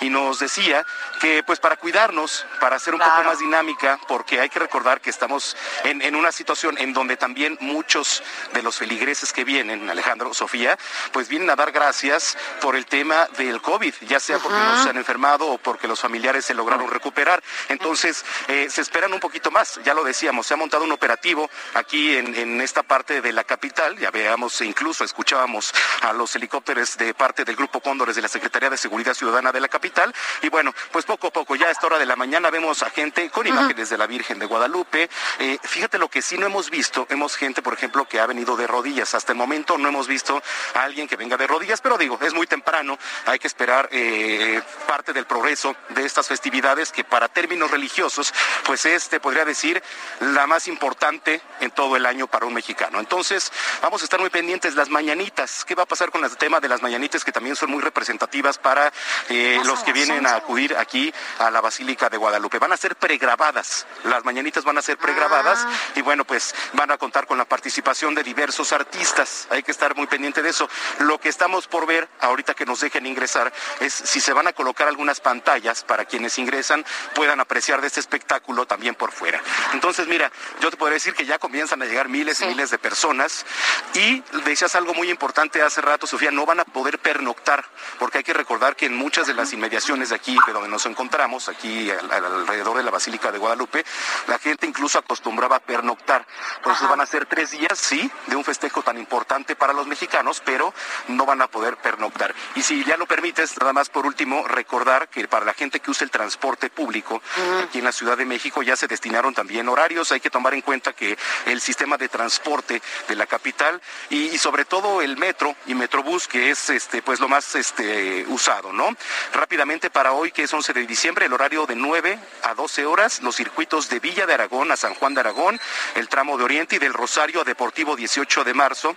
y nos decía que pues para cuidarnos, para hacer un poco más dinámica, porque hay que recordar que estamos en, en una situación en donde también muchos de los feligreses que vienen, Alejandro, Sofía, pues vienen a dar gracias por el tema del COVID, ya sea porque no se han enfermado o porque los familiares se lograron recuperar. Entonces, eh, se esperan un poquito más, ya lo decíamos, se ha montado un operativo aquí en, en esta parte de la capital, ya veamos, incluso escuchábamos a los helicópteros de parte del Grupo Cóndores de la Secretaría de Seguridad Ciudadana de la capital, y bueno, pues poco a poco, ya a esta hora de la mañana vemos a gente con imágenes de la Virgen de Guadalupe. Eh, fíjate lo que sí no hemos visto, Vemos gente, por ejemplo, que ha venido de rodillas. Hasta el momento no hemos visto a alguien que venga de rodillas, pero digo, es muy temprano, hay que esperar eh, parte del progreso de estas festividades que para términos religiosos pues este podría decir la más importante en todo el año para un mexicano. Entonces, vamos a estar muy pendientes las mañanitas. ¿Qué va a pasar con el tema de las mañanitas que también son muy representativas para eh, los que vienen a acudir aquí a la Basílica de Guadalupe? Van a ser pregrabadas. Las mañanitas van a ser pregrabadas ah. y bueno, pues van a contar con la participación de diversos artistas. Hay que estar muy pendiente de eso. Lo que estamos por ver ahorita que nos dejen ingresar es si se van a colocar algunas pantallas para quienes ingresan puedan apreciar de este espectáculo también por fuera. Entonces, mira, yo te podría decir que ya comienzan a llegar miles y miles de personas y decías algo muy importante hace rato, Sofía, no van a poder pernoctar, porque hay que recordar que en muchas de las inmediaciones de aquí, de donde nos encontramos, aquí alrededor de la Basílica de Guadalupe, la gente incluso acostumbraba a pernoctar. Por eso van a ser tres días, sí, de un festejo tan importante para los mexicanos, pero no van a poder pernoctar. Y si ya lo permites, nada más por último, recordar que para la gente que usa el transporte público, aquí en la Ciudad de México ya se destinaron también horarios, hay que tomar en cuenta que el sistema de transporte de la capital y, sobre todo el metro y Metrobús, que es este pues lo más este usado, ¿no? Rápidamente para hoy, que es 11 de diciembre, el horario de 9 a 12 horas, los circuitos de Villa de Aragón a San Juan de Aragón, el tramo de Oriente del Rosario a Deportivo 18 de marzo,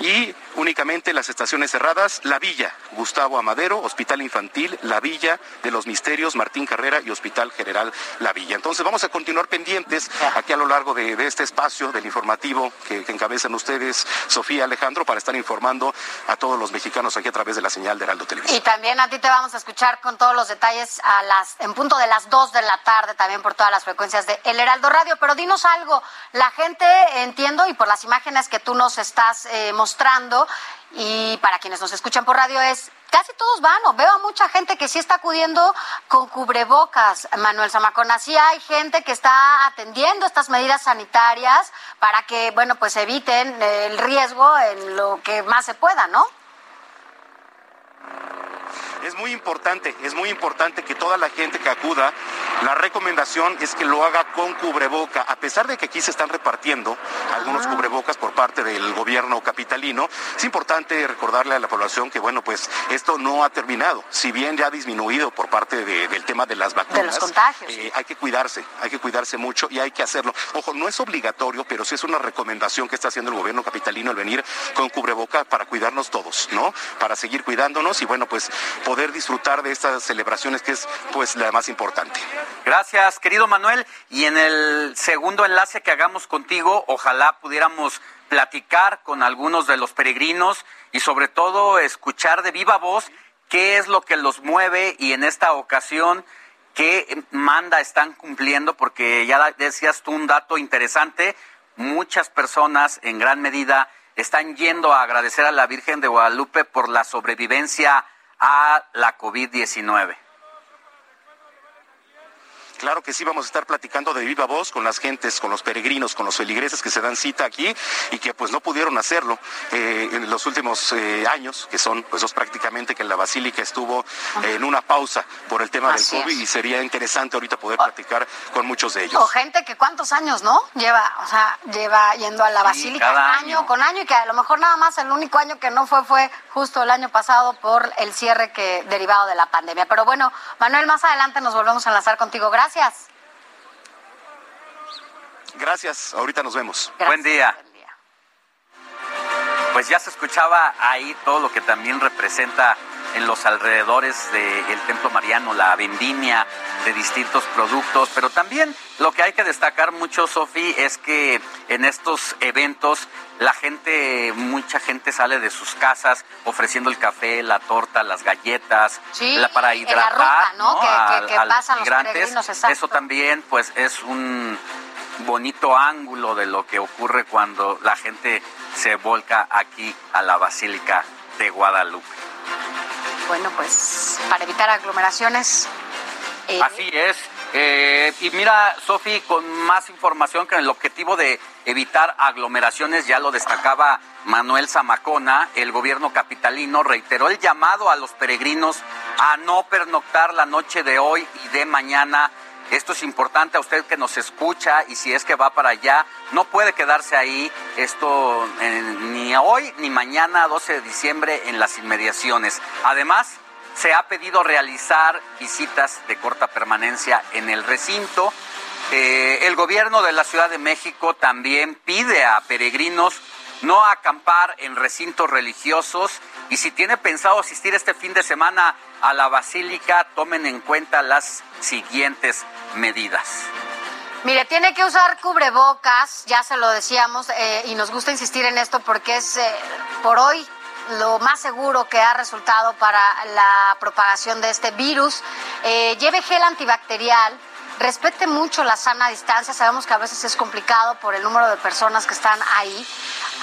y únicamente las estaciones cerradas, La Villa, Gustavo Amadero, Hospital Infantil, La Villa de los Misterios, Martín Carrera y Hospital General La Villa. Entonces vamos a continuar pendientes aquí a lo largo de, este espacio del informativo que, encabezan ustedes, Sofía Alejandro, para estar informando a todos los mexicanos aquí a través de la señal de Heraldo Televisión. Y también a ti te vamos a escuchar con todos los detalles a las en punto de las 2 de la tarde, también por todas las frecuencias de El Heraldo Radio. Pero dinos algo, la gente, entiendo, y por las imágenes que tú nos estás eh, mostrando, y para quienes nos escuchan por radio es casi todos van, o veo a mucha gente que sí está acudiendo con cubrebocas, Manuel Zamacona, sí hay gente que está atendiendo estas medidas sanitarias para que, bueno, pues eviten el riesgo en lo que más se pueda, ¿no? Es muy importante, es muy importante que toda la gente que acuda, la recomendación es que lo haga con cubreboca, a pesar de que aquí se están repartiendo algunos cubrebocas por parte del gobierno capitalino, es importante recordarle a la población que, bueno, pues esto no ha terminado, si bien ya ha disminuido por parte del tema de las vacunas. De los contagios. Eh, hay que cuidarse, hay que cuidarse mucho y hay que hacerlo. Ojo, no es obligatorio, pero sí es una recomendación que está haciendo el gobierno capitalino el venir con cubreboca para cuidarnos todos, ¿no? Para seguir cuidándonos y, bueno, pues poder disfrutar de estas celebraciones que es pues la más importante. Gracias, querido Manuel. Y en el segundo enlace que hagamos contigo, ojalá pudiéramos platicar con algunos de los peregrinos y sobre todo escuchar de viva voz qué es lo que los mueve y en esta ocasión qué manda están cumpliendo, porque ya decías tú un dato interesante, muchas personas en gran medida están yendo a agradecer a la Virgen de Guadalupe por la sobrevivencia a la COVID-19. Claro que sí, vamos a estar platicando de viva voz con las gentes, con los peregrinos, con los feligreses que se dan cita aquí y que pues no pudieron hacerlo eh, en los últimos eh, años, que son pues dos prácticamente que la basílica estuvo en una pausa por el tema del COVID y sería interesante ahorita poder platicar con muchos de ellos. O gente que cuántos años, ¿no? Lleva, o sea, lleva yendo a la basílica año. con año y que a lo mejor nada más el único año que no fue fue justo el año pasado por el cierre que derivado de la pandemia. Pero bueno, Manuel, más adelante nos volvemos a enlazar contigo. Gracias. Gracias. Gracias, ahorita nos vemos. Buen día. Pues ya se escuchaba ahí todo lo que también representa en los alrededores del Templo Mariano, la vendimia de distintos productos, pero también lo que hay que destacar mucho, Sofi, es que en estos eventos la gente, mucha gente sale de sus casas ofreciendo el café, la torta, las galletas, la, para hidratar a, los migrantes. Eso también, pues, es un bonito ángulo de lo que ocurre cuando la gente se volca aquí a la Basílica de Guadalupe. Bueno, pues para evitar aglomeraciones. Eh, Así es. Eh, y mira, Sofi, con más información que el objetivo de evitar aglomeraciones, ya lo destacaba Manuel Zamacona, el gobierno capitalino reiteró el llamado a los peregrinos a no pernoctar la noche de hoy y de mañana esto es importante a usted que nos escucha y si es que va para allá, no puede quedarse ahí esto eh, ni hoy ni mañana, 12 de diciembre, en las inmediaciones. Además, se ha pedido realizar visitas de corta permanencia en el recinto. Eh, el gobierno de la Ciudad de México también pide a peregrinos no acampar en recintos religiosos y si tiene pensado asistir este fin de semana a la basílica, tomen en cuenta las siguientes medidas. Mire, tiene que usar cubrebocas, ya se lo decíamos, eh, y nos gusta insistir en esto porque es eh, por hoy lo más seguro que ha resultado para la propagación de este virus. Eh, lleve gel antibacterial, respete mucho la sana distancia, sabemos que a veces es complicado por el número de personas que están ahí.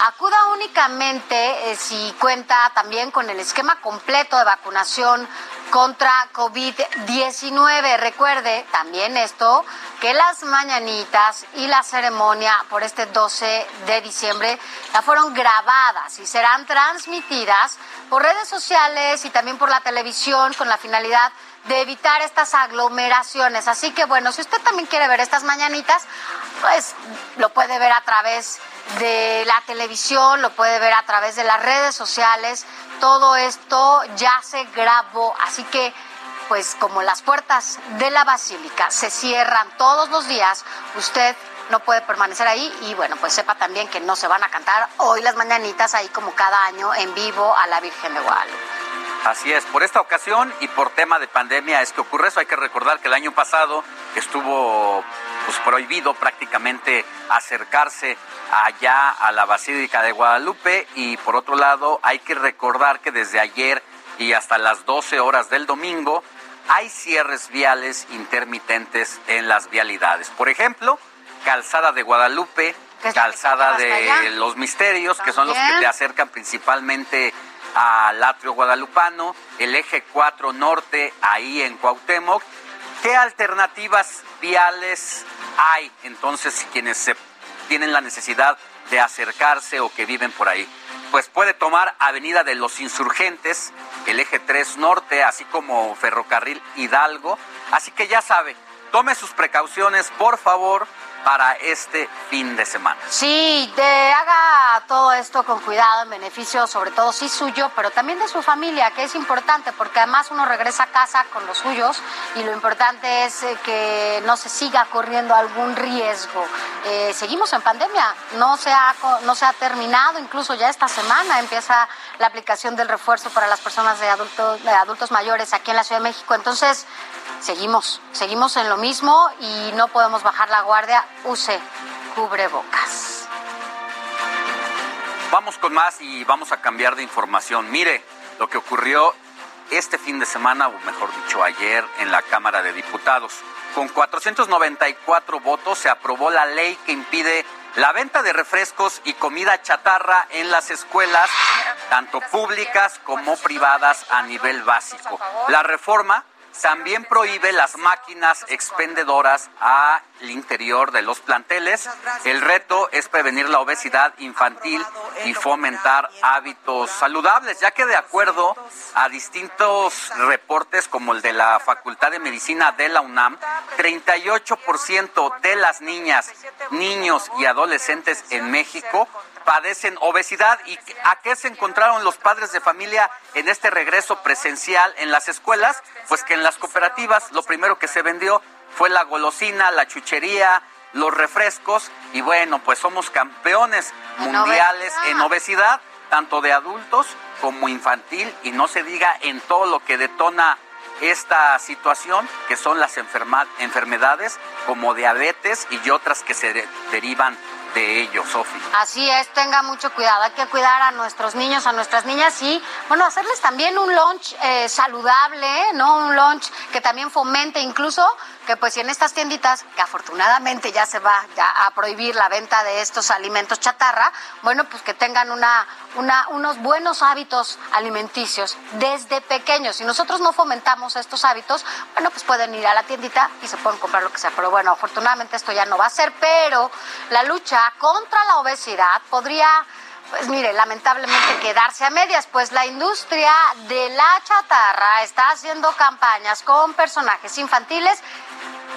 Acuda únicamente si cuenta también con el esquema completo de vacunación contra COVID-19. Recuerde también esto, que las mañanitas y la ceremonia por este 12 de diciembre ya fueron grabadas y serán transmitidas por redes sociales y también por la televisión con la finalidad evitar estas aglomeraciones. Así que bueno, si usted también quiere ver estas mañanitas, pues lo puede ver a través de la televisión, lo puede ver a través de las redes sociales. Todo esto ya se grabó, así que pues como las puertas de la basílica se cierran todos los días, usted no puede permanecer ahí y bueno, pues sepa también que no se van a cantar hoy las mañanitas ahí como cada año en vivo a la Virgen de Guadalupe. Así es, por esta ocasión y por tema de pandemia es que ocurre eso. Hay que recordar que el año pasado estuvo pues, prohibido prácticamente acercarse allá a la Basílica de Guadalupe y por otro lado hay que recordar que desde ayer y hasta las 12 horas del domingo hay cierres viales intermitentes en las vialidades. Por ejemplo, Calzada de Guadalupe, Calzada de los Misterios, que son los que te acercan principalmente al atrio guadalupano, el eje 4 norte ahí en Cuauhtémoc. ¿Qué alternativas viales hay entonces quienes tienen la necesidad de acercarse o que viven por ahí? Pues puede tomar Avenida de los Insurgentes, el eje 3 norte, así como Ferrocarril Hidalgo. Así que ya sabe, tome sus precauciones, por favor, para este fin de semana. Sí, te haga todo esto con cuidado, en beneficio sobre todo sí suyo, pero también de su familia, que es importante, porque además uno regresa a casa con los suyos y lo importante es eh, que no se siga corriendo algún riesgo. Eh, seguimos en pandemia, no se, ha, no se ha terminado, incluso ya esta semana empieza la aplicación del refuerzo para las personas de adultos, de adultos mayores aquí en la Ciudad de México. Entonces, seguimos, seguimos en lo mismo y no podemos bajar la guardia. Use cubrebocas. Vamos con más y vamos a cambiar de información. Mire lo que ocurrió este fin de semana, o mejor dicho, ayer en la Cámara de Diputados. Con 494 votos se aprobó la ley que impide la venta de refrescos y comida chatarra en las escuelas, tanto públicas como privadas a nivel básico. La reforma también prohíbe las máquinas expendedoras al interior de los planteles. El reto es prevenir la obesidad infantil y fomentar hábitos saludables, ya que de acuerdo a distintos reportes como el de la Facultad de Medicina de la UNAM, 38% de las niñas, niños y adolescentes en México padecen obesidad y a qué se encontraron los padres de familia en este regreso presencial en las escuelas, pues que en las cooperativas lo primero que se vendió fue la golosina, la chuchería, los refrescos y bueno, pues somos campeones mundiales en obesidad, tanto de adultos como infantil y no se diga en todo lo que detona esta situación, que son las enfermedades como diabetes y otras que se derivan de ellos, Sofi. Así es, tenga mucho cuidado. Hay que cuidar a nuestros niños, a nuestras niñas y, bueno, hacerles también un lunch eh, saludable, ¿no? Un lunch que también fomente incluso que pues si en estas tienditas, que afortunadamente ya se va a prohibir la venta de estos alimentos chatarra, bueno, pues que tengan una, una, unos buenos hábitos alimenticios desde pequeños. Si nosotros no fomentamos estos hábitos, bueno, pues pueden ir a la tiendita y se pueden comprar lo que sea. Pero bueno, afortunadamente esto ya no va a ser, pero la lucha contra la obesidad podría pues mire, lamentablemente quedarse a medias, pues la industria de la chatarra está haciendo campañas con personajes infantiles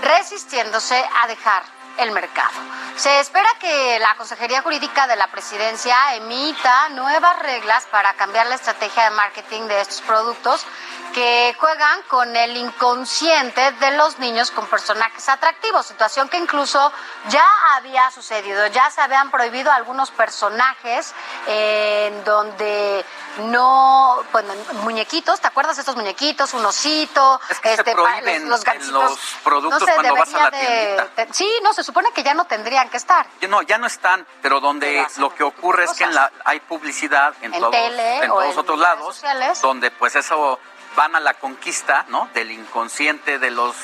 resistiéndose a dejar el mercado. Se espera que la Consejería Jurídica de la Presidencia emita nuevas reglas para cambiar la estrategia de marketing de estos productos que juegan con el inconsciente de los niños con personajes atractivos, situación que incluso ya había sucedido, ya se habían prohibido algunos personajes en donde no, bueno, muñequitos, ¿te acuerdas de estos muñequitos? Un osito, este, se prohíben los, los, productos cuando vas a la de, sí, no, se supone que ya no tendrían que estar. No, ya no están, pero donde lo que ocurre es que en la, hay publicidad en, todos, en todos otros lados, donde pues eso van a la conquista, ¿no? Del inconsciente de los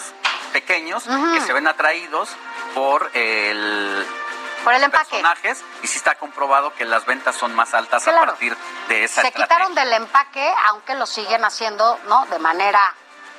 pequeños que se ven atraídos por el por el empaque. personajes y sí está comprobado que las ventas son más altas a partir de esa Se quitaron del empaque, aunque lo siguen haciendo, ¿no? De manera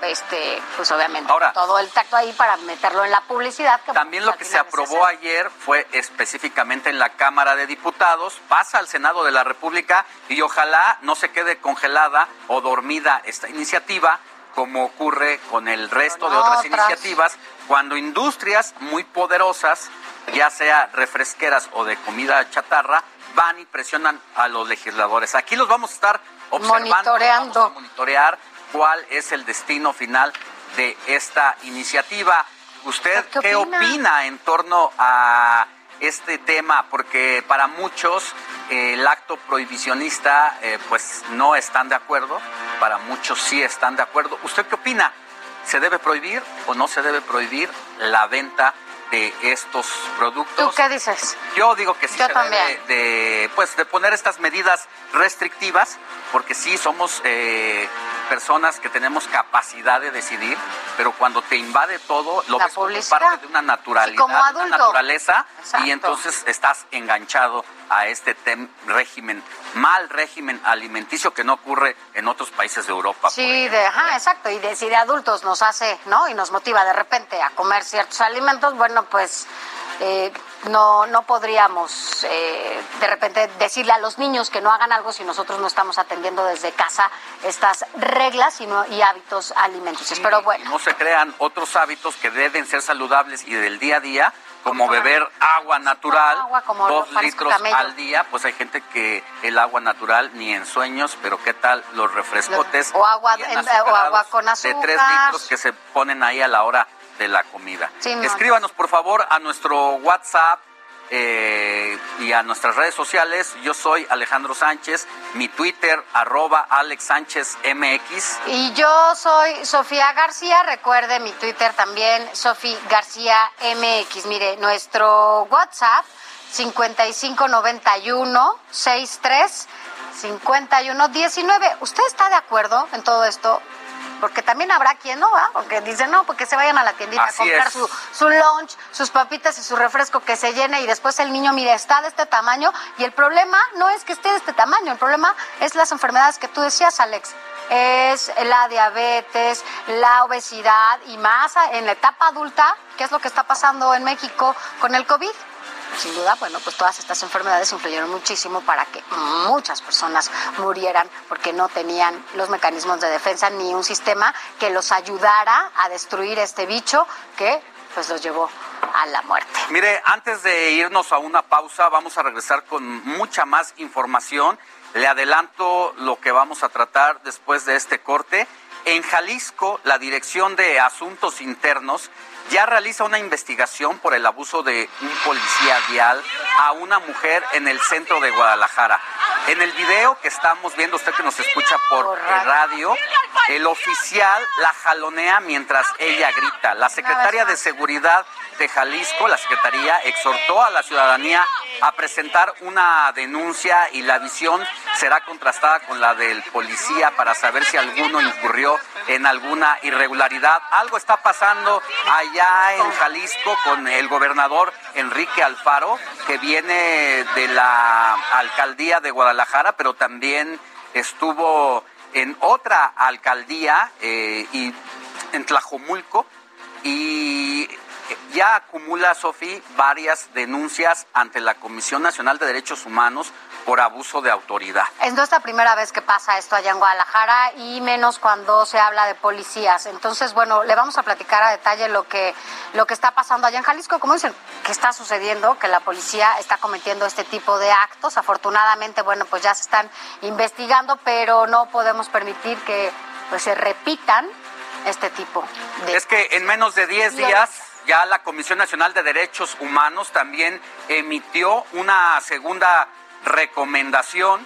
este, pues obviamente Ahora, todo el tacto ahí para meterlo en la publicidad. también lo que se aprobó ayer fue específicamente en la Cámara de Diputados, pasa al Senado de la República y ojalá no se quede congelada o dormida esta iniciativa como ocurre con el resto de otras, iniciativas, cuando industrias muy poderosas, ya sea refresqueras o de comida chatarra, van y presionan a los legisladores. Aquí los vamos a estar observando, monitoreando. Vamos a monitorear cuál es el destino final de esta iniciativa. ¿Usted qué, opina? en torno a este tema? Porque para muchos eh, el acto prohibicionista eh, pues no están de acuerdo, para muchos sí están de acuerdo. ¿Usted qué opina? ¿Se debe prohibir o no se debe prohibir la venta de estos productos. ¿Tú qué dices? Yo digo que sí se debe de, pues, de poner estas medidas restrictivas, porque sí somos eh, personas que tenemos capacidad de decidir, pero cuando te invade todo, lo ves como parte de una naturalidad, una naturaleza, y entonces estás enganchado a este régimen, mal régimen alimenticio que no ocurre en otros países de Europa. Sí, de, ajá, exacto, y de, si de adultos nos hace, ¿no? Y nos motiva de repente a comer ciertos alimentos, bueno, pues eh, no, no podríamos eh, de repente decirle a los niños que no hagan algo si nosotros no estamos atendiendo desde casa estas reglas y, y hábitos alimenticios. Pero bueno. No se crean otros hábitos que deben ser saludables y del día a día como beber agua natural, dos litros al día, pues hay gente que el agua natural ni en sueños, pero qué tal los refrescotes o agua, o agua con azúcar. de tres litros que se ponen ahí a la hora de la comida. Escríbanos por favor a nuestro WhatsApp eh, y a nuestras redes sociales. Yo soy Alejandro Sánchez, mi Twitter, arroba Alex Sánchez MX. Y yo soy Sofía García, recuerde mi Twitter también, Sofía García MX. Mire, nuestro WhatsApp, 5591 63 5119. ¿Usted está de acuerdo en todo esto? Porque también habrá quien no va, porque dice no, porque se vayan a la tiendita a comprar su, su lunch, sus papitas y su refresco que se llene y después el niño, mire, está de este tamaño y el problema no es que esté de este tamaño, el problema es las enfermedades que tú decías, Alex. Es la diabetes, la obesidad y más en la etapa adulta, ¿qué es lo que está pasando en México con el COVID? Sin duda, bueno, pues todas estas enfermedades influyeron muchísimo para que muchas personas murieran porque no tenían los mecanismos de defensa ni un sistema que los ayudara a destruir este bicho que pues los llevó a la muerte. Mire, antes de irnos a una pausa, vamos a regresar con mucha más información. Le adelanto lo que vamos a tratar después de este corte. En Jalisco, la Dirección de Asuntos Internos ya realiza una investigación por el abuso de un policía vial a una mujer en el centro de Guadalajara. En el video que estamos viendo, usted que nos escucha por radio, el oficial la jalonea mientras ella grita. La secretaria de Seguridad de Jalisco, la Secretaría, exhortó a la ciudadanía a presentar una denuncia y la visión será contrastada con la del policía para saber si alguno incurrió en alguna irregularidad. Algo está pasando allá en Jalisco con el gobernador Enrique Alfaro, que viene de la alcaldía de Guadalajara, pero también estuvo en otra alcaldía eh, y en Tlajomulco y ya acumula, Sofía, varias denuncias ante la Comisión Nacional de Derechos Humanos por abuso de autoridad. Es nuestra primera vez que pasa esto allá en Guadalajara y menos cuando se habla de policías. Entonces, bueno, le vamos a platicar a detalle lo que, lo que está pasando allá en Jalisco. Como dicen, ¿qué está sucediendo? Que la policía está cometiendo este tipo de actos. Afortunadamente, bueno, pues ya se están investigando, pero no podemos permitir que pues, se repitan este tipo de... Es que en menos de 10 días ya la Comisión Nacional de Derechos Humanos también emitió una segunda recomendación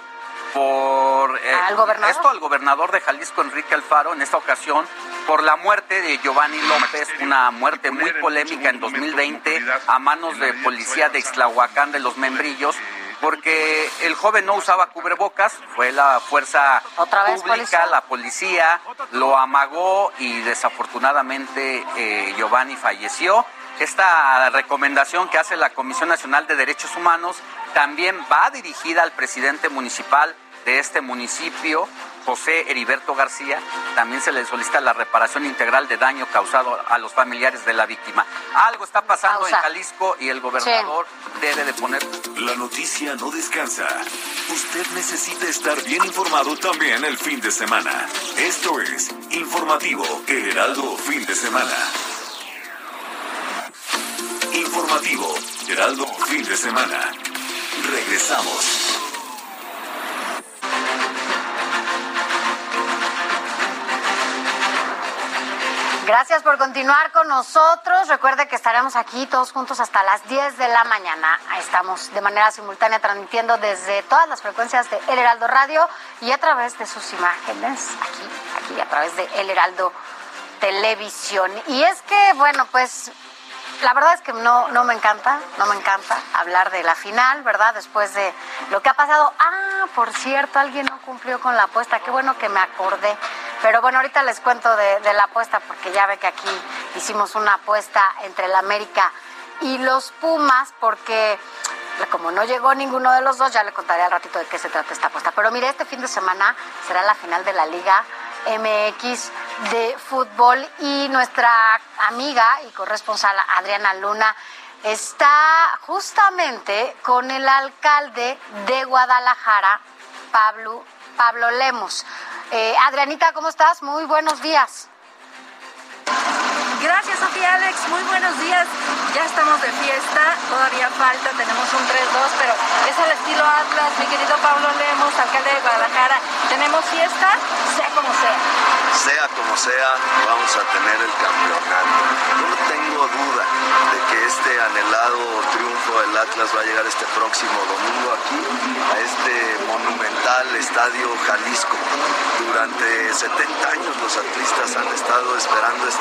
por eh, esto al gobernador de Jalisco Enrique Alfaro en esta ocasión por la muerte de Giovanni López, una muerte muy polémica en 2020 a manos de policía de Ixtlahuacán de los Membrillos porque el joven no usaba cubrebocas, fue la fuerza pública, la policía, lo amagó y desafortunadamente eh, Giovanni falleció. Esta recomendación que hace la Comisión Nacional de Derechos Humanos también va dirigida al presidente municipal de este municipio, José Heriberto García, también se le solicita la reparación integral de daño causado a los familiares de la víctima. Algo está pasando en Jalisco y el gobernador debe de poner... La noticia no descansa. Usted necesita estar bien informado también el fin de semana. Esto es Informativo Heraldo Fin de Semana. Informativo Heraldo Fin de Semana. Regresamos. Gracias por continuar con nosotros. Recuerde que estaremos aquí todos juntos hasta las 10 de la mañana. Estamos de manera simultánea transmitiendo desde todas las frecuencias de El Heraldo Radio y a través de sus imágenes aquí, aquí a través de El Heraldo Televisión. Y es que, bueno, pues la verdad es que no, no me encanta, no me encanta hablar de la final, ¿verdad? Después de lo que ha pasado. Ah, por cierto, alguien no cumplió con la apuesta. Qué bueno que me acordé. Pero bueno, ahorita les cuento de, la apuesta porque ya ve que aquí hicimos una apuesta entre el América y los Pumas porque como no llegó ninguno de los dos, ya le contaré al ratito de qué se trata esta apuesta. Pero mire, este fin de semana será la final de la Liga MX de fútbol y nuestra amiga y corresponsal Adriana Luna está justamente con el alcalde de Guadalajara, Pablo, Pablo Lemos. Eh, Adrianita, ¿cómo estás? Muy buenos días. Gracias, Sofía Alex. Muy buenos días. Ya estamos de fiesta. Todavía falta. Tenemos un 3-2, pero es al estilo Atlas. Mi querido Pablo Lemos, alcalde de Guadalajara. Tenemos fiesta, sea como sea. Sea como sea, vamos a tener el campeonato. No tengo duda de que este anhelado triunfo del Atlas va a llegar este próximo domingo aquí, a este monumental estadio Jalisco. Durante 70 años los atlistas han estado esperando este.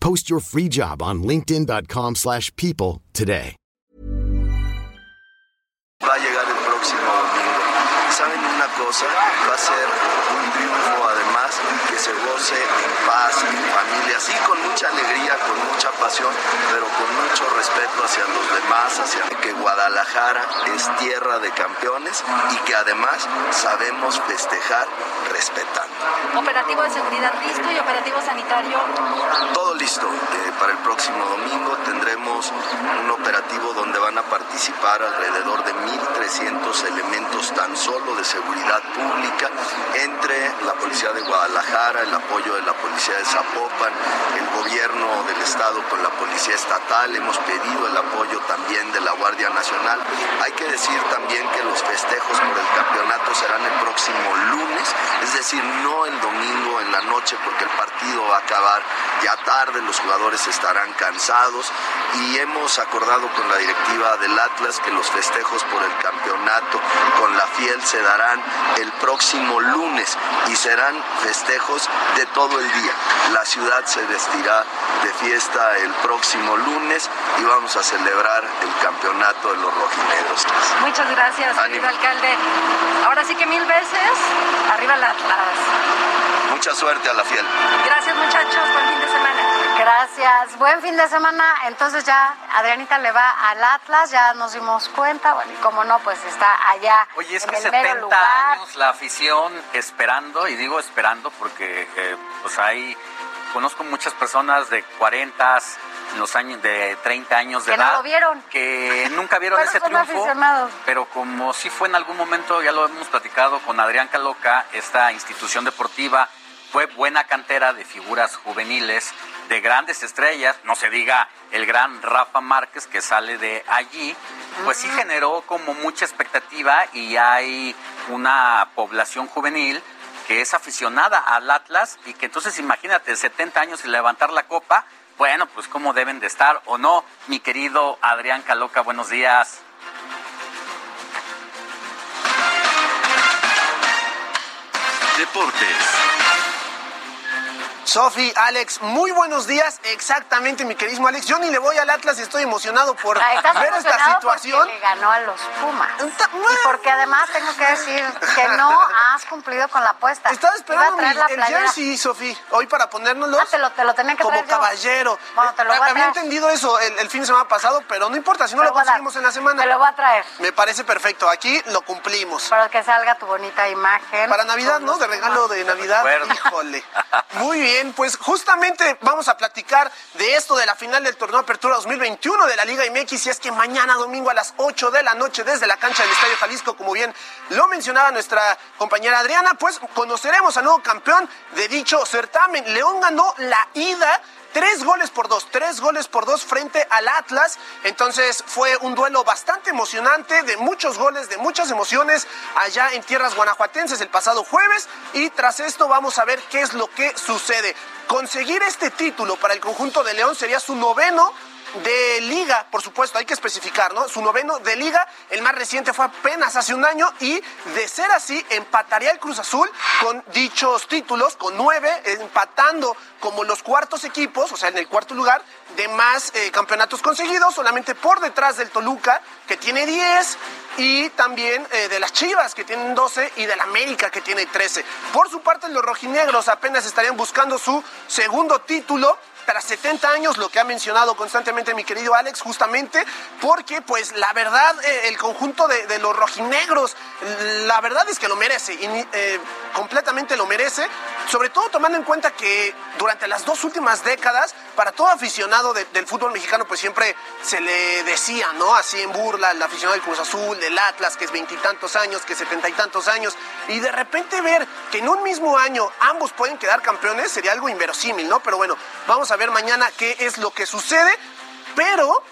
Post your free job on linkedin.com slash people today. Va a llegar el próximo domingo. ¿Saben una cosa? Va a ser un triunfo además que se goce en paz, en familia, sí con mucha alegría, con mucha pasión, pero con mucho respeto hacia los demás, hacia que Guadalajara es tierra de campeones y que además sabemos festejar respetando. Operativo de seguridad listo y operativo sanitario. Todo listo. Eh, para el próximo domingo tendremos un operativo donde van a participar alrededor de 1.300 elementos tan solo de seguridad pública entre la Policía de Guadalajara, el apoyo de la Policía de Zapopan, el gobierno del estado con la Policía Estatal. Hemos pedido el apoyo también de la Guardia Nacional. Hay que decir también que los festejos por el campeonato serán el próximo lunes, es decir, no el domingo en la noche porque el partido va a acabar ya tarde, los jugadores estarán cansados y hemos acordado con la directiva del Atlas que los festejos por el campeonato con la fiel se darán el próximo lunes y serán festejos de todo el día. La ciudad se vestirá de fiesta el próximo lunes y vamos a celebrar el campeonato de los rojinegros. Muchas gracias, señor alcalde. Ahora sí que mil veces, arriba Atlas. Mucha suerte a la fiel. Gracias muchachos, buen fin de semana. Gracias, buen fin de semana. Entonces ya Adrianita le va al Atlas, ya nos dimos cuenta, bueno, y como no, pues está allá. Oye, es en que el mero 70 lugar. años la afición esperando, y digo esperando porque eh, pues hay, conozco muchas personas de 40, en los años de 30 años de Que no edad lo vieron. que nunca vieron ese triunfo, pero como sí fue en algún momento, ya lo hemos platicado con Adrián Caloca, esta institución deportiva fue buena cantera de figuras juveniles, de grandes estrellas, no se diga el gran Rafa Márquez que sale de allí, pues sí generó como mucha expectativa y hay una población juvenil que es aficionada al Atlas y que entonces imagínate 70 años y levantar la copa, bueno, pues cómo deben de estar o no, mi querido Adrián Caloca, buenos días. Deportes. Sofi, Alex, muy buenos días. Exactamente, mi queridísimo Alex. Yo ni le voy al Atlas y estoy emocionado por Ah, ¿Estás ver esta situación. Porque le ganó a los Pumas. Y porque además tengo que decir que no has cumplido con la apuesta. Estaba esperando mi- la el jersey, Sofi, hoy para ponérnoslos. Ah, te lo, te lo tenía que como caballero. Bueno, te lo voy a Había entendido eso el, el fin de semana pasado, pero no importa, si no Te lo lo conseguimos en la semana. Te lo voy a traer. Me parece perfecto, aquí lo cumplimos. Para que salga tu bonita imagen. Para Navidad, ¿no? De regalo de Navidad. Híjole. Muy bien, pues justamente vamos a platicar de esto de la final del torneo Apertura 2021 de la Liga MX y es que mañana domingo a las 8 de la noche desde la cancha del Estadio Jalisco, como bien lo mencionaba nuestra compañera Adriana, pues conoceremos al nuevo campeón de dicho certamen. León ganó la ida Tres goles por dos, tres goles por dos frente al Atlas. Entonces fue un duelo bastante emocionante, de muchos goles, de muchas emociones allá en tierras guanajuatenses el pasado jueves. Y tras esto vamos a ver qué es lo que sucede. Conseguir este título para el conjunto de León sería su noveno de liga, por supuesto, hay que especificar, ¿no? Su noveno de liga, el más reciente fue apenas hace un año y de ser así, empataría el Cruz Azul con dichos títulos, con nueve, empatando como los cuartos equipos, o sea, en el cuarto lugar, de más eh, campeonatos conseguidos, solamente por detrás del Toluca, que tiene 10, y también eh, de las Chivas, que tienen 12, y del América, que tiene 13. Por su parte, los rojinegros apenas estarían buscando su segundo título, tras 70 años, lo que ha mencionado constantemente mi querido Alex, justamente porque, pues, la verdad, eh, el conjunto de, de los rojinegros, la verdad es que lo merece, y, eh, completamente lo merece, sobre todo tomando en cuenta que durante las dos últimas décadas, para todo aficionado de- del fútbol mexicano, pues siempre se le decía, ¿no? Así en burla, el aficionado del Cruz Azul, del Atlas, que es veintitantos años, que setenta y tantos años, y de repente ver que en un mismo año ambos pueden quedar campeones sería algo inverosímil, ¿no? Pero bueno, vamos a ver mañana qué es lo que sucede, pero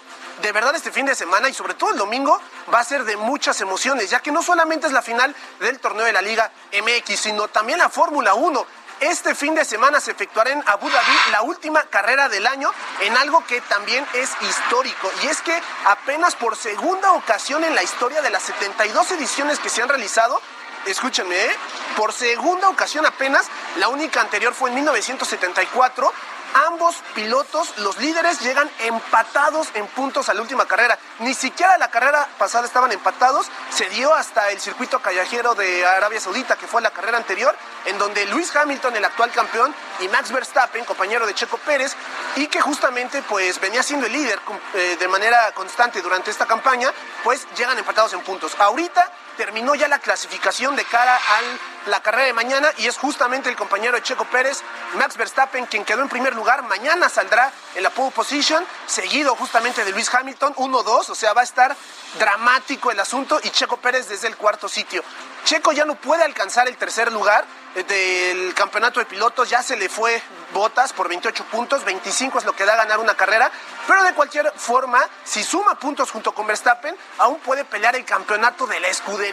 de verdad este fin de semana y sobre todo el domingo va a ser de muchas emociones, ya que no solamente es la final del torneo de la Liga MX, sino también la Fórmula 1. Este fin de semana se efectuará en Abu Dhabi la última carrera del año en algo que también es histórico. Y es que apenas por segunda ocasión en la historia de las 72 ediciones que se han realizado, escúchenme, ¿eh? por segunda ocasión apenas, la única anterior fue en 1974, ambos pilotos, los líderes, llegan empatados en puntos a la última carrera. Ni siquiera la carrera pasada estaban empatados. Se dio hasta el circuito callejero de Arabia Saudita, que fue la carrera anterior, en donde Luis Hamilton, el actual campeón, y Max Verstappen, compañero de Checo Pérez, y que justamente pues venía siendo el líder eh, de manera constante durante esta campaña, pues llegan empatados en puntos. Ahorita terminó ya la clasificación de cara a la carrera de mañana y es justamente el compañero de Checo Pérez, Max Verstappen, quien quedó en primer lugar. Mañana saldrá en la pole position, seguido justamente de Luis Hamilton, 1-2, o sea, va a estar dramático el asunto y Checo Pérez desde el cuarto sitio. Checo ya no puede alcanzar el tercer lugar del campeonato de pilotos, ya se le fue botas por 28 puntos, 25 es lo que da ganar una carrera, pero de cualquier forma, si suma puntos junto con Verstappen, aún puede pelear el campeonato de la escudería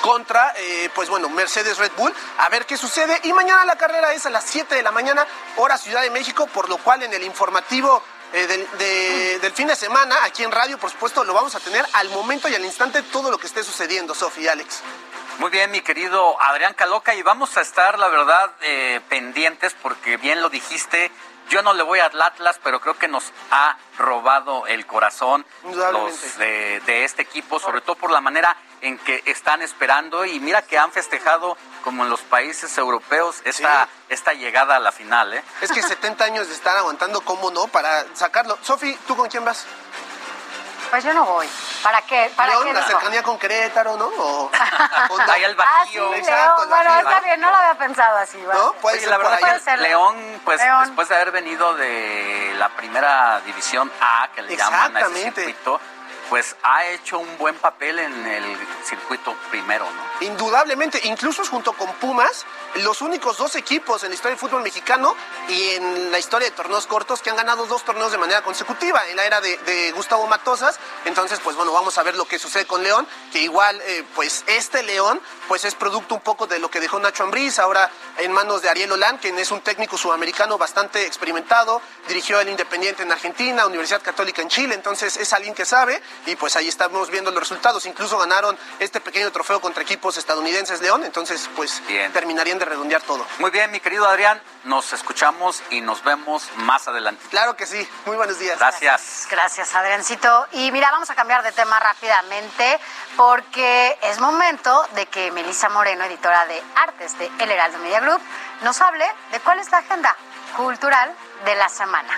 contra, eh, pues bueno, Mercedes Red Bull, a ver qué sucede. Y mañana la carrera es a las 7 de la mañana, hora Ciudad de México, por lo cual en el informativo eh, del, del, fin de semana, aquí en radio, por supuesto, lo vamos a tener al momento y al instante todo lo que esté sucediendo, Sofía y Alex. Muy bien, mi querido Adrián Caloca, y vamos a estar, la verdad, eh, pendientes porque bien lo dijiste, yo no le voy al Atlas, pero creo que nos ha robado el corazón los, de este equipo, sobre todo por la manera en que están esperando y mira que han festejado como en los países europeos esta, esta llegada a la final. ¿eh? Es que 70 años de estar aguantando, ¿cómo no? Para sacarlo. Sofi, ¿tú con quién vas? Pues yo no voy. ¿Para qué? ¿Para León, qué la digo? cercanía con Querétaro, ¿no? O, (laughs) Ahí el Ah, sí, Bajío. Exacto, León. Bueno, está bien, no lo había pensado así. va. ¿No? Puede Oye, ser la verdad. Puede ser. León, pues León. después de haber venido de la primera división A, que le llaman a ese circuito, pues ha hecho un buen papel en el circuito primero, ¿no? Indudablemente, incluso junto con Pumas, los únicos dos equipos en la historia del fútbol mexicano y en la historia de torneos cortos que han ganado dos torneos de manera consecutiva en la era de, Gustavo Matosas. Entonces, pues bueno, vamos a ver lo que sucede con León, que igual, eh, pues este León, pues es producto un poco de lo que dejó Nacho Ambriz, ahora en manos de Ariel Olán, quien es un técnico sudamericano bastante experimentado, dirigió el Independiente en Argentina, Universidad Católica en Chile, entonces es alguien que sabe y pues ahí estamos viendo los resultados. Incluso ganaron este pequeño trofeo contra equipos estadounidenses León, entonces pues Bien. terminarían de redondear todo. Muy bien, mi querido Adrián, nos escuchamos y nos vemos más adelante. Claro que sí, muy buenos días. Gracias. Gracias, Adriancito. Y mira, vamos a cambiar de tema rápidamente porque es momento de que Melissa Moreno, editora de Artes de El Heraldo Media Group, nos hable de cuál es la agenda cultural de la semana.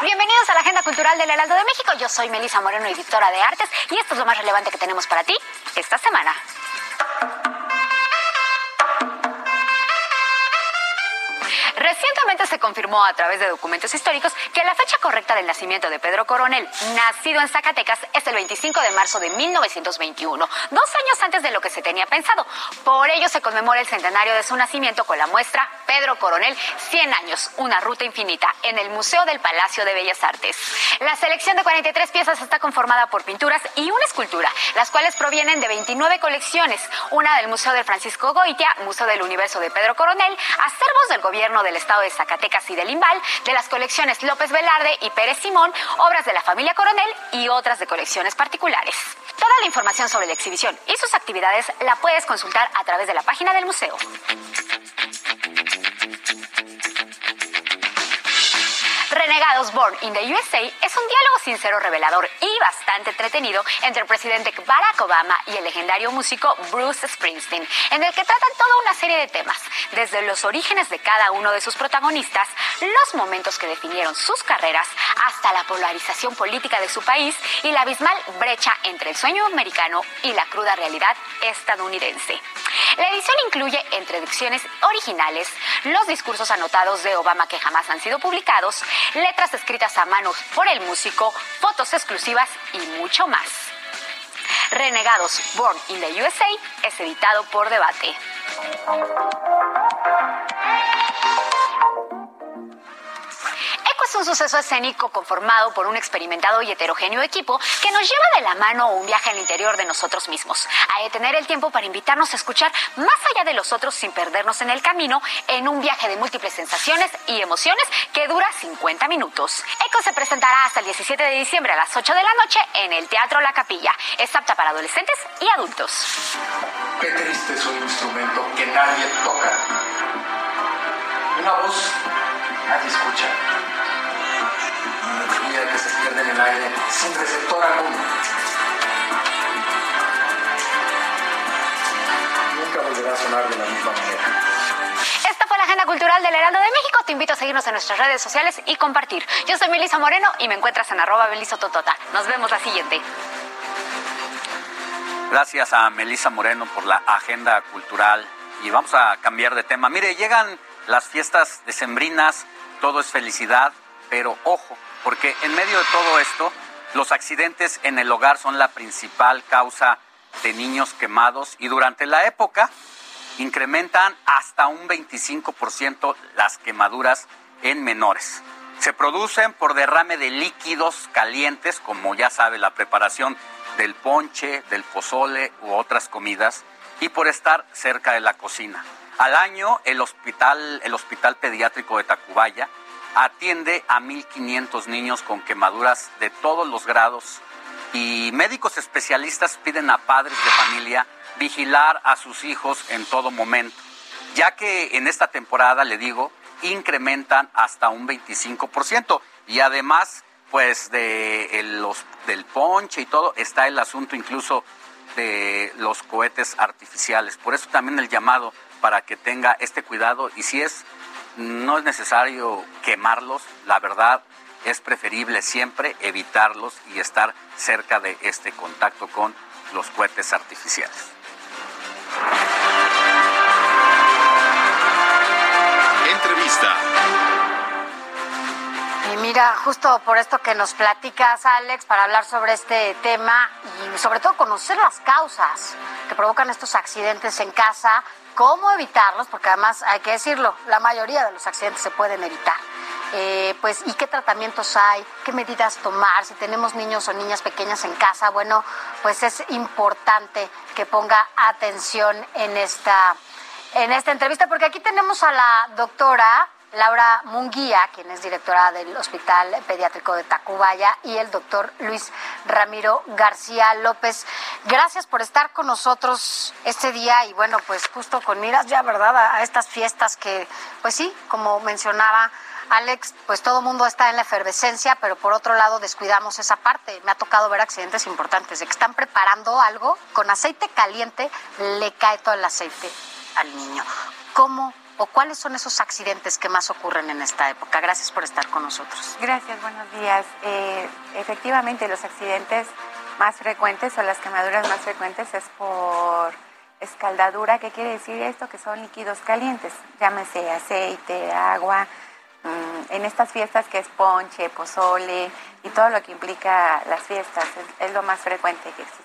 Bienvenidos a la Agenda Cultural del Heraldo de México. Yo soy Melissa Moreno, editora de Artes, y esto es lo más relevante que tenemos para ti esta semana. Recientemente se confirmó a través de documentos históricos que la fecha correcta del nacimiento de Pedro Coronel, nacido en Zacatecas, es el 25 de marzo de 1921, dos años antes de lo que se tenía pensado. Por ello se conmemora el centenario de su nacimiento con la muestra Pedro Coronel, 100 años, una ruta infinita, en el Museo del Palacio de Bellas Artes. La selección de 43 piezas está conformada por pinturas y una escultura, las cuales provienen de 29 colecciones, una del Museo del Francisco Goitia, Museo del Universo de Pedro Coronel, acervos del gobierno del estado de Zacatecas y del Imbal, de las colecciones López Velarde y Pérez Simón, obras de la familia Coronel y otras de colecciones particulares. Toda la información sobre la exhibición y sus actividades la puedes consultar a través de la página del museo. Renegados Born in the USA es un diálogo sincero, revelador y bastante entretenido entre el presidente Barack Obama y el legendario músico Bruce Springsteen, en el que tratan toda una serie de temas, desde los orígenes de cada uno de sus protagonistas, los momentos que definieron sus carreras, hasta la polarización política de su país y la abismal brecha entre el sueño americano y la cruda realidad estadounidense. La edición incluye introducciones originales, los discursos anotados de Obama que jamás han sido publicados, letras escritas a mano por el músico, fotos exclusivas y mucho más. Renegados Born in the USA es editado por Debate. Un suceso escénico conformado por un experimentado y heterogéneo equipo que nos lleva de la mano un viaje al interior de nosotros mismos, a detener el tiempo para invitarnos a escuchar más allá de los otros sin perdernos en el camino en un viaje de múltiples sensaciones y emociones que dura 50 minutos. Eco se presentará hasta el 17 de diciembre a las 8 de la noche en el Teatro La Capilla. Es apta para adolescentes y adultos. Qué triste es un instrumento que nadie toca. Una voz nadie escucha. Energía que se pierde en el aire sin receptor alguno. Nunca volverá a sonar de la misma manera. Esta fue la Agenda Cultural del Heraldo de México. Te invito a seguirnos en nuestras redes sociales y compartir. Yo soy Melisa Moreno y me encuentras en arroba belisototota. Nos vemos la siguiente. Gracias a Melissa Moreno por la agenda cultural. Y vamos a cambiar de tema. Mire, llegan las fiestas decembrinas, todo es felicidad, pero ojo, porque en medio de todo esto, Los accidentes en el hogar son la principal causa de niños quemados y durante la época incrementan hasta un 25% las quemaduras en menores. Se producen por derrame de líquidos calientes, como ya sabe la preparación del ponche, del pozole u otras comidas, y por estar cerca de la cocina. Al año, el hospital, el hospital pediátrico de Tacubaya atiende a 1.500 niños con quemaduras de todos los grados y médicos especialistas piden a padres de familia vigilar a sus hijos en todo momento, ya que en esta temporada, le digo, incrementan hasta un 25%. Y además, pues de los, del ponche y todo, está el asunto incluso de los cohetes artificiales. Por eso también el llamado para que tenga este cuidado y si es no es necesario quemarlos, la verdad es preferible siempre evitarlos y estar cerca de este contacto con los cohetes artificiales. Entrevista. Mira, justo por esto que nos platicas, Alex, para hablar sobre este tema y sobre todo conocer las causas que provocan estos accidentes en casa, cómo evitarlos, porque además hay que decirlo, la mayoría de los accidentes se pueden evitar. Eh, pues, ¿y qué tratamientos hay? ¿Qué medidas tomar? Si tenemos niños o niñas pequeñas en casa, bueno, pues es importante que ponga atención en esta, en esta entrevista, porque aquí tenemos a la doctora Laura Munguía, quien es directora del Hospital Pediátrico de Tacubaya, y el doctor Luis Ramiro García López. Gracias por estar con nosotros este día y bueno, pues justo con miras ya, ¿verdad?, a, estas fiestas que, pues sí, como mencionaba Alex, pues todo mundo está en la efervescencia, pero por otro lado descuidamos esa parte. Me ha tocado ver accidentes importantes de que están preparando algo con aceite caliente, le cae todo el aceite al niño. ¿Cómo o cuáles son esos accidentes que más ocurren en esta época? Gracias por estar con nosotros. Gracias, buenos días. Eh, efectivamente, los accidentes más frecuentes o las quemaduras más frecuentes es por escaldadura. ¿Qué quiere decir esto? Que son líquidos calientes, llámese aceite, agua. Mm, en estas fiestas que es ponche, pozole y todo lo que implica las fiestas, es, lo más frecuente que existe.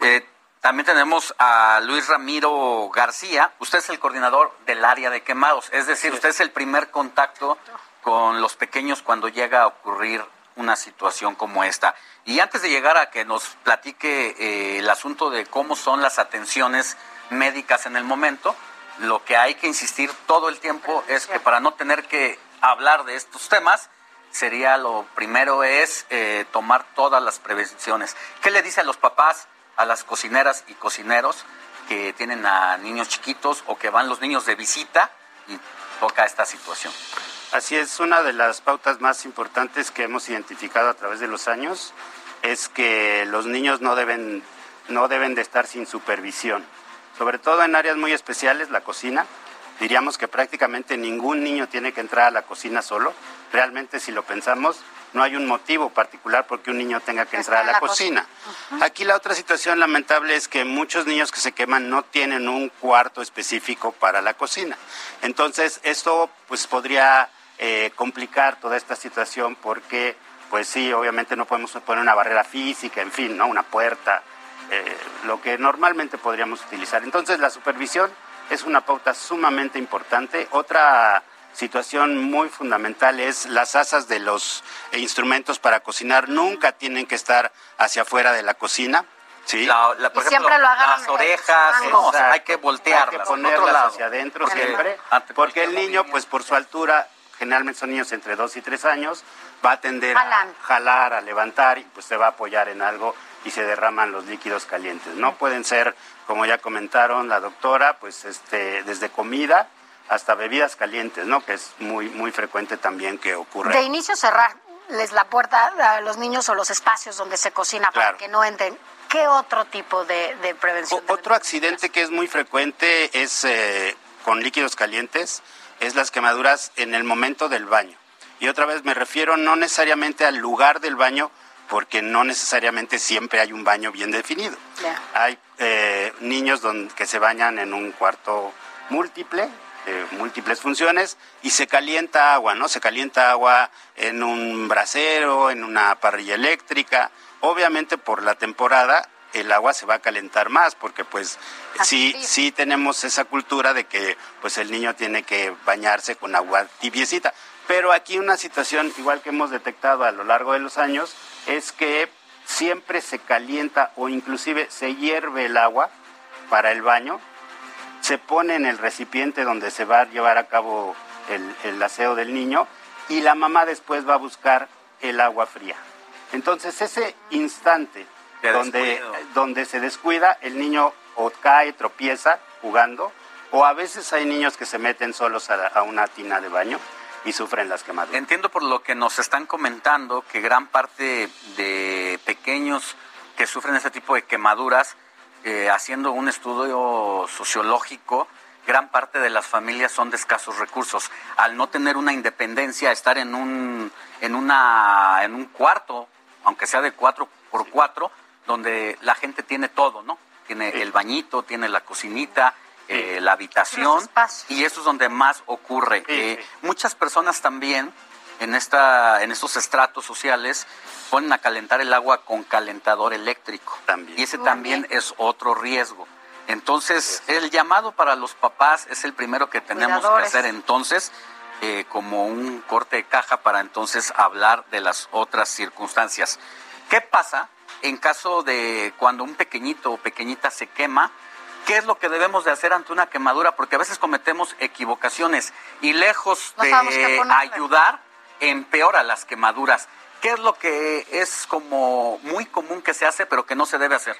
Eh, también tenemos a Luis Ramiro García. Usted es el coordinador del área de quemados, es decir, usted es el primer contacto con los pequeños cuando llega a ocurrir una situación como esta. Y antes de llegar a que nos platique eh, el asunto de cómo son las atenciones médicas en el momento, lo que hay que insistir todo el tiempo es que para no tener que hablar de estos temas, sería lo primero es eh, tomar todas las prevenciones. ¿Qué le dice a los papás? A las cocineras y cocineros que tienen a niños chiquitos o que van los niños de visita y toca esta situación. Así es, una de las pautas más importantes que hemos identificado a través de los años es que los niños no deben, no deben de estar sin supervisión, sobre todo en áreas muy especiales, la cocina. Diríamos que prácticamente ningún niño tiene que entrar a la cocina solo. Realmente si lo pensamos, no hay un motivo particular porque un niño tenga que entrar a la, cocina. Aquí la otra situación lamentable es que muchos niños que se queman no tienen un cuarto específico para la cocina. Entonces, esto pues podría eh, complicar toda esta situación porque, pues sí, obviamente no podemos poner una barrera física, en fin, ¿no? Una puerta, eh, lo que normalmente podríamos utilizar. Entonces, la supervisión es una pauta sumamente importante. Otra situación muy fundamental es las asas de los instrumentos para cocinar nunca tienen que estar hacia afuera de la cocina. ¿sí? siempre lo hagan las orejas, hay que voltearlas, hay que ponerlas hacia adentro siempre, porque el niño, pues por su altura, generalmente son niños entre 2 y 3 años, va a tender a jalar, a levantar y pues se va a apoyar en algo y se derraman los líquidos calientes. No pueden ser, como ya comentaron la doctora, pues este desde comida, hasta bebidas calientes, ¿no? Que es muy, muy frecuente también que ocurre. De inicio cerrarles la puerta a los niños o los espacios donde se cocina para que no entren. ¿Qué otro tipo de, prevención? otro accidente que es muy frecuente es eh, con líquidos calientes, es las quemaduras en el momento del baño. Y otra vez me refiero no necesariamente al lugar del baño, porque no necesariamente siempre hay un baño bien definido. Hay eh, niños donde, que se bañan en un cuarto múltiple, de múltiples funciones y se calienta agua, ¿no? Se calienta agua en un brasero, en una parrilla eléctrica. Obviamente por la temporada el agua se va a calentar más porque pues sí sí tenemos esa cultura de que pues el niño tiene que bañarse con agua tibiecita. Pero aquí una situación igual que hemos detectado a lo largo de los años es que siempre se calienta o inclusive se hierve el agua para el baño, se pone en el recipiente donde se va a llevar a cabo el, el aseo del niño y la mamá después va a buscar el agua fría. Entonces ese instante De donde, donde se descuida, el niño o cae, tropieza jugando, o a veces hay niños que se meten solos a, a una tina de baño y sufren las quemaduras. Entiendo por lo que nos están comentando que gran parte de pequeños que sufren este tipo de quemaduras, eh, haciendo un estudio sociológico, gran parte de las familias son de escasos recursos. Al no tener una independencia, estar en un, en una, en un cuarto, aunque sea de cuatro por cuatro, donde la gente tiene todo, ¿no? Tiene el bañito, tiene la cocinita, eh, la habitación, y eso es donde más ocurre. Eh, muchas personas también en esta, en estos estratos sociales ponen a calentar el agua con calentador eléctrico. Y ese también es otro riesgo. Entonces, el llamado para los papás es el primero que tenemos Cuidadores. que hacer entonces, eh, como un corte de caja para entonces hablar de las otras circunstancias. ¿Qué pasa en caso de cuando un pequeñito o pequeñita se quema? ¿Qué es lo que debemos de hacer ante una quemadura? Porque a veces cometemos equivocaciones y lejos de ayudar, empeora las quemaduras. ¿Qué es lo que es como muy común que se hace, pero que no se debe hacer?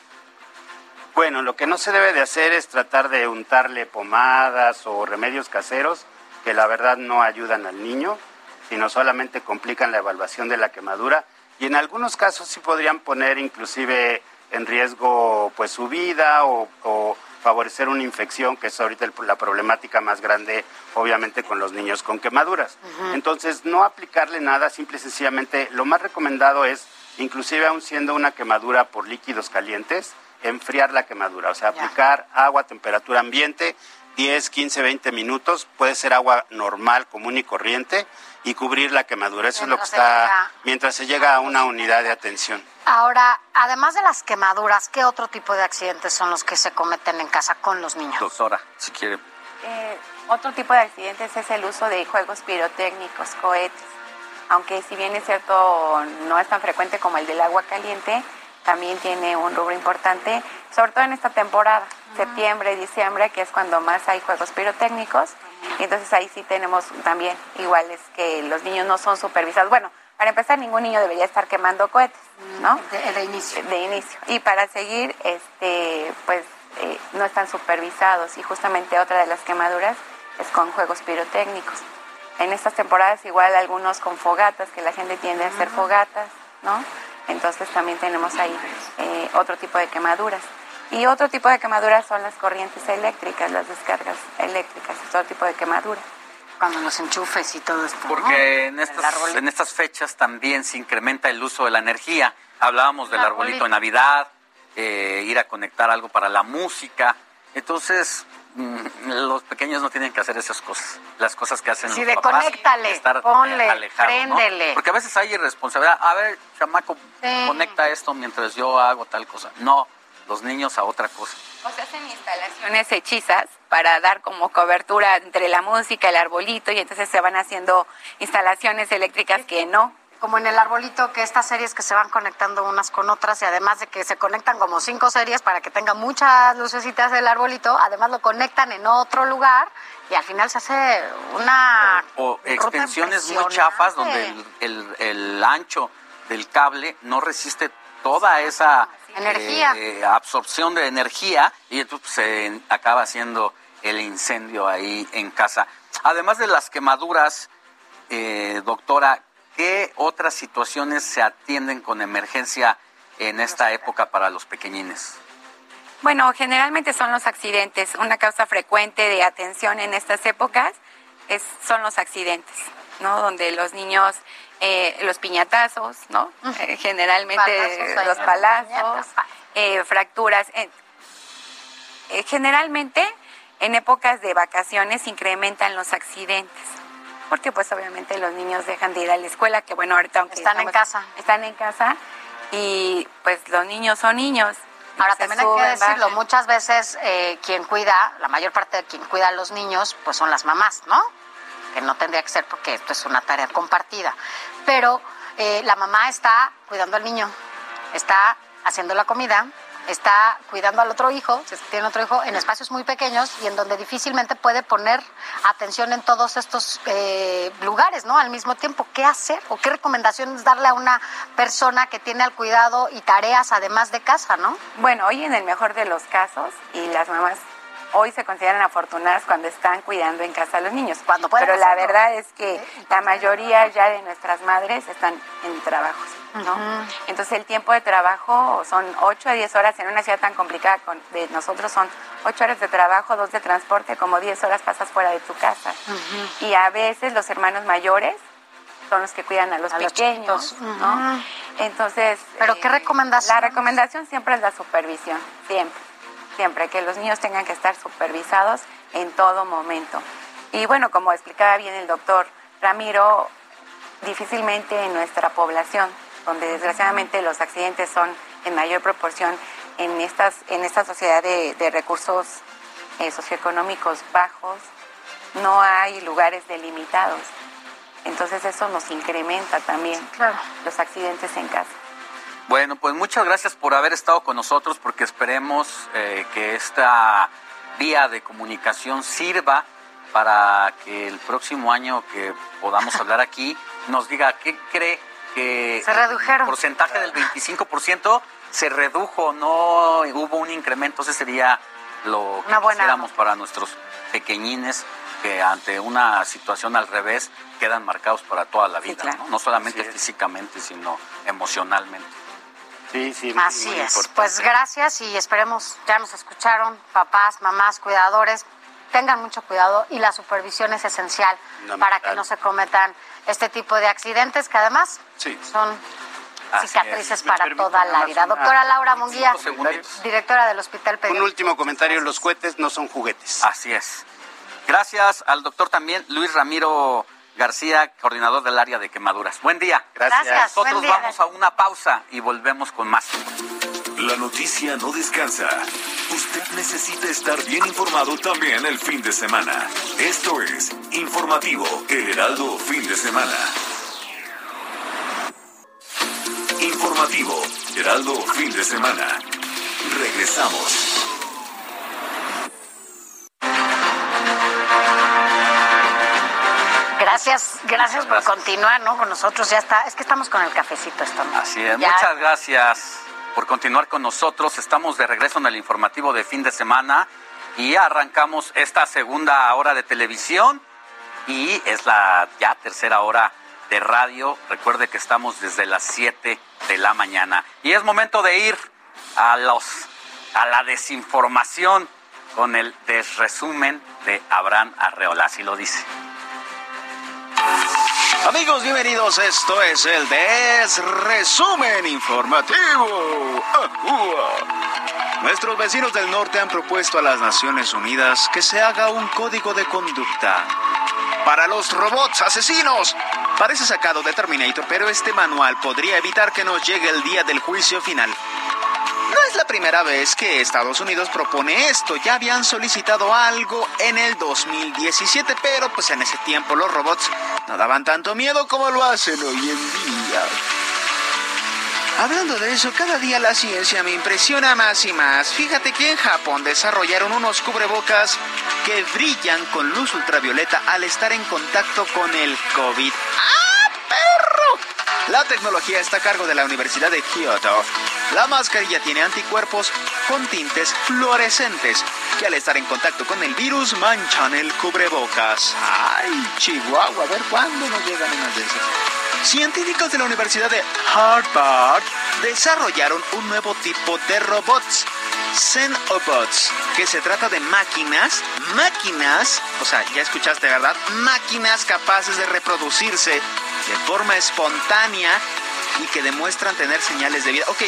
Bueno, lo que no se debe de hacer es tratar de untarle pomadas o remedios caseros que la verdad no ayudan al niño, sino solamente complican la evaluación de la quemadura y en algunos casos sí podrían poner inclusive en riesgo pues su vida o, o favorecer una infección, que es ahorita el- la problemática más grande, obviamente, con los niños con quemaduras. Entonces, no aplicarle nada, simple y sencillamente, lo más recomendado es, inclusive aún siendo una quemadura por líquidos calientes, enfriar la quemadura, o sea, aplicar agua a temperatura ambiente, 10, 15, 20 minutos, puede ser agua normal, común y corriente, y cubrir la quemadura. Eso es lo que Mientras se está, llega- mientras se llega a una unidad de atención. Ahora, además de las quemaduras, ¿qué otro tipo de accidentes son los que se cometen en casa con los niños? Doctora, si quiere. Eh, otro tipo de accidentes es el uso de juegos pirotécnicos, cohetes. Aunque si bien es cierto no es tan frecuente como el del agua caliente, también tiene un rubro importante, sobre todo en esta temporada, septiembre, diciembre, que es cuando más hay juegos pirotécnicos. Entonces ahí sí tenemos también, igual es que los niños no son supervisados. Bueno, para empezar, ningún niño debería estar quemando cohetes, ¿no? De, inicio. De inicio. Y para seguir, este, pues eh, no están supervisados. Y justamente otra de las quemaduras es con juegos pirotécnicos. En estas temporadas igual algunos con fogatas, que la gente tiende a hacer fogatas, ¿no? Entonces también tenemos ahí eh, otro tipo de quemaduras. Y otro tipo de quemaduras son las corrientes eléctricas, las descargas eléctricas, es otro tipo de quemadura. Cuando los enchufes y todo esto. Porque en estas, en estas fechas también se incrementa el uso de la energía. Hablábamos del El arbolito arbolito. de Navidad, eh, ir a conectar algo para la música. Entonces, los pequeños no tienen que hacer esas cosas. Las cosas que hacen Sí, los de papás. conéctale, estar, eh, ponle, alejados, ¿no? Porque a veces hay irresponsabilidad. A ver, chamaco, Sí. conecta esto mientras yo hago tal cosa. No, los niños a otra cosa. O se hacen instalaciones hechizas para dar como cobertura entre la música, el arbolito, y entonces se van haciendo instalaciones eléctricas que no. Como en el arbolito, que estas series que se van conectando unas con otras y además de que se conectan como cinco series para que tenga muchas lucecitas el arbolito, además lo conectan en otro lugar y al final se hace una... o extensiones muy chafas donde el, el- el ancho del cable no resiste toda esa Energía. eh, absorción de energía y entonces se acaba haciendo el incendio ahí en casa. Además de las quemaduras, eh, doctora, ¿qué otras situaciones se atienden con emergencia en esta época para los pequeñines? Bueno, generalmente son los accidentes. Una causa frecuente de atención en estas épocas es, son los accidentes, ¿no? Donde los niños, eh, los piñatazos, ¿no? Eh, generalmente Palazos los palazos, eh, fracturas. Generalmente en épocas de vacaciones incrementan los accidentes. Porque pues obviamente los niños dejan de ir a la escuela, que bueno, ahorita aunque Están en casa. Están en casa y pues los niños son niños. Ahora también hay que decirlo, bajan. muchas veces eh, quien cuida, la mayor parte de quien cuida a los niños, pues son las mamás, ¿no? Que no tendría que ser porque esto es una tarea compartida. Pero eh, la mamá está cuidando al niño, está haciendo la comida, está cuidando al otro hijo, si tiene otro hijo, en espacios muy pequeños y en donde difícilmente puede poner atención en todos estos eh, lugares, ¿no? Al mismo tiempo, ¿qué hacer o qué recomendaciones darle a una persona que tiene al cuidado y tareas además de casa, ¿no? Bueno, hoy en el mejor de los casos, y las mamás hoy se consideran afortunadas cuando están cuidando en casa a los niños. Cuando pueden Pero la verdad es que la mayoría ya de nuestras madres están en trabajos, ¿no? Entonces el tiempo de trabajo son 8 a 10 horas en una ciudad tan complicada con, de nosotros son 8 horas de trabajo, 2 de transporte, como 10 horas pasas fuera de tu casa. Y a veces los hermanos mayores son los que cuidan a los A los pequeños. Entonces, ¿Pero qué recomendación? La recomendación siempre es la supervisión, siempre, siempre, que los niños tengan que estar supervisados en todo momento. Y bueno, como explicaba bien el doctor Ramiro, difícilmente en nuestra población, donde desgraciadamente los accidentes son en mayor proporción en, estas, en esta sociedad de, de recursos eh, socioeconómicos bajos, no hay lugares delimitados. Entonces eso nos incrementa también los accidentes en casa. Bueno, pues muchas gracias por haber estado con nosotros porque esperemos eh, que esta vía de comunicación sirva para que el próximo año que podamos hablar aquí nos diga qué cree que Se redujeron. el porcentaje del 25% se redujo, no hubo un incremento, ese sería lo que Una buena- quisiéramos para nuestros pequeñines que ante una situación al revés quedan marcados para toda la vida, claro. ¿no? No solamente físicamente, sino emocionalmente. Sí, sí. Así muy es. importante. Pues gracias y esperemos, ya nos escucharon, papás, mamás, cuidadores, tengan mucho cuidado y la supervisión es esencial para que no se cometan este tipo de accidentes que además Sí. son Así cicatrices es. para toda la vida. una- Doctora Laura Munguía, directora del Hospital Un Pediátrico. último comentario, los cohetes no son juguetes. Así es. Gracias al doctor también Luis Ramiro García, coordinador del área de quemaduras. Buen día. Gracias. Gracias. Nosotros buen día. vamos a una pausa y volvemos con más. La noticia no descansa. Usted necesita estar bien informado también el fin de semana. Esto es Informativo El Heraldo Fin de Semana. Informativo Heraldo Fin de Semana. Regresamos. Gracias, gracias por continuar, ¿no? Con nosotros ya está. Es que estamos con el cafecito, estamos. Así es. Ya- Muchas gracias por continuar con nosotros. Estamos de regreso en el informativo de fin de semana y arrancamos esta segunda hora de televisión y es la ya tercera hora de radio. Recuerde que estamos desde las 7 de la mañana y es momento de ir a los a la desinformación con el desresumen de Abraham Arreola, así lo dice. Amigos, bienvenidos. Esto es el Desresumen Informativo. Nuestros vecinos del norte han propuesto a las Naciones Unidas que se haga un código de conducta para los robots asesinos. Parece sacado de Terminator, pero este manual podría evitar que nos llegue el día del juicio final. No es la primera vez que Estados Unidos propone esto, ya habían solicitado algo en el 2017, pero pues en ese tiempo los robots no daban tanto miedo como lo hacen hoy en día. Hablando de eso, cada día la ciencia me impresiona más y más. Fíjate que en Japón desarrollaron unos cubrebocas que brillan con luz ultravioleta al estar en contacto con el COVID. ¡Ah! La tecnología está a cargo de la Universidad de Kyoto. La mascarilla tiene anticuerpos con tintes fluorescentes que al estar en contacto con el virus manchan el cubrebocas. ¡Ay, Chihuahua! A ver cuándo nos llegan unas de esas. Científicos de la Universidad de Harvard desarrollaron un nuevo tipo de robots, Xenobots, que se trata de máquinas, máquinas, o sea, ya escuchaste, ¿verdad? Máquinas capaces de reproducirse de forma espontánea y que demuestran tener señales de vida. Ok,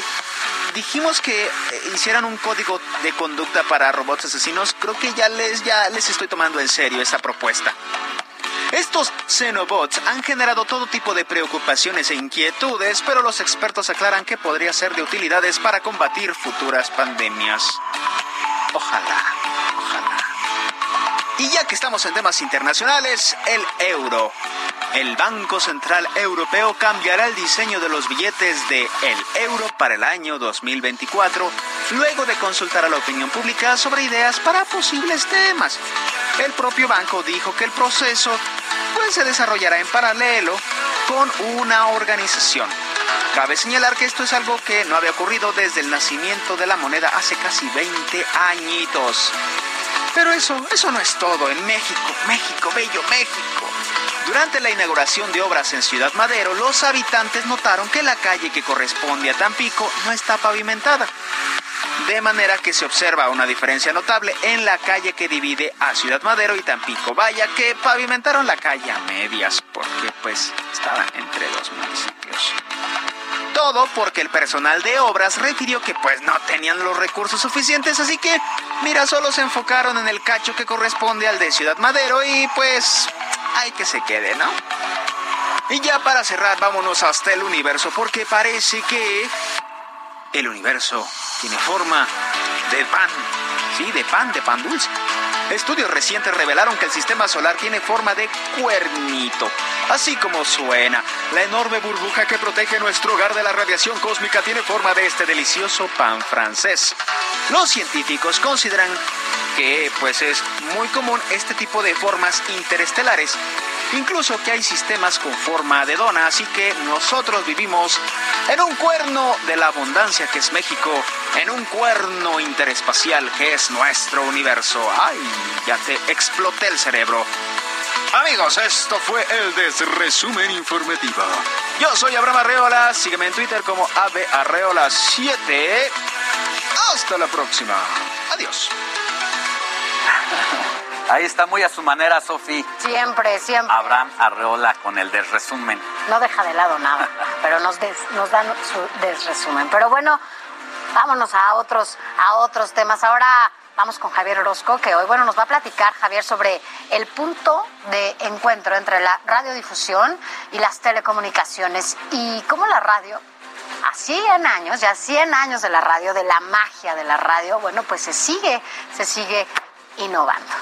dijimos que eh, hicieran un código de conducta para robots asesinos, creo que ya les, ya les estoy tomando en serio esa propuesta. Estos Xenobots han generado todo tipo de preocupaciones e inquietudes, pero los expertos aclaran que podría ser de utilidades para combatir futuras pandemias. Ojalá, ojalá. Y ya que estamos en temas internacionales, el euro. El Banco Central Europeo cambiará el diseño de los billetes de el euro para el año 2024, luego de consultar a la opinión pública sobre ideas para posibles temas. El propio banco dijo que el proceso pues, se desarrollará en paralelo con una organización. Cabe señalar que esto es algo que no había ocurrido desde el nacimiento de la moneda hace casi 20 añitos. Pero eso, eso no es todo. En México, México, bello México. Durante la inauguración de obras en Ciudad Madero, los habitantes notaron que la calle que corresponde a Tampico no está pavimentada. De manera que se observa una diferencia notable en la calle que divide a Ciudad Madero y Tampico. Vaya que pavimentaron la calle a medias porque pues estaba entre dos municipios. Todo porque el personal de obras refirió que pues no tenían los recursos suficientes, así que mira, solo se enfocaron en el cacho que corresponde al de Ciudad Madero y pues hay que se quede, ¿no? Y ya para cerrar, vámonos hasta el universo, porque parece que el universo tiene forma de pan. Sí, de pan, de pan dulce. Estudios recientes revelaron que el sistema solar tiene forma de cuernito. Así como suena, la enorme burbuja que protege nuestro hogar de la radiación cósmica tiene forma de este delicioso pan francés. Los científicos consideran que pues es muy común este tipo de formas interestelares, incluso que hay sistemas con forma de dona, así que nosotros vivimos en un cuerno de la abundancia que es México, en un cuerno interespacial que es nuestro universo. Ay, ya te exploté el cerebro. Amigos, esto fue el desresumen informativo. Yo soy Abraham Arreola, sígueme en Twitter como AveArreola7. Hasta la próxima. Adiós. (laughs) Ahí está muy a su manera, Sofi. Siempre, siempre. Abraham Arreola con el desresumen. No deja de lado nada, (laughs) pero nos, nos dan su desresumen. Pero bueno, vámonos a otros, a otros temas. Ahora vamos con Javier Orozco, que hoy bueno, nos va a platicar, Javier, sobre el punto de encuentro entre la radiodifusión y las telecomunicaciones y cómo la radio a 100 años, ya 100 años de la radio, de la magia de la radio, bueno, pues se sigue, se sigue innovando.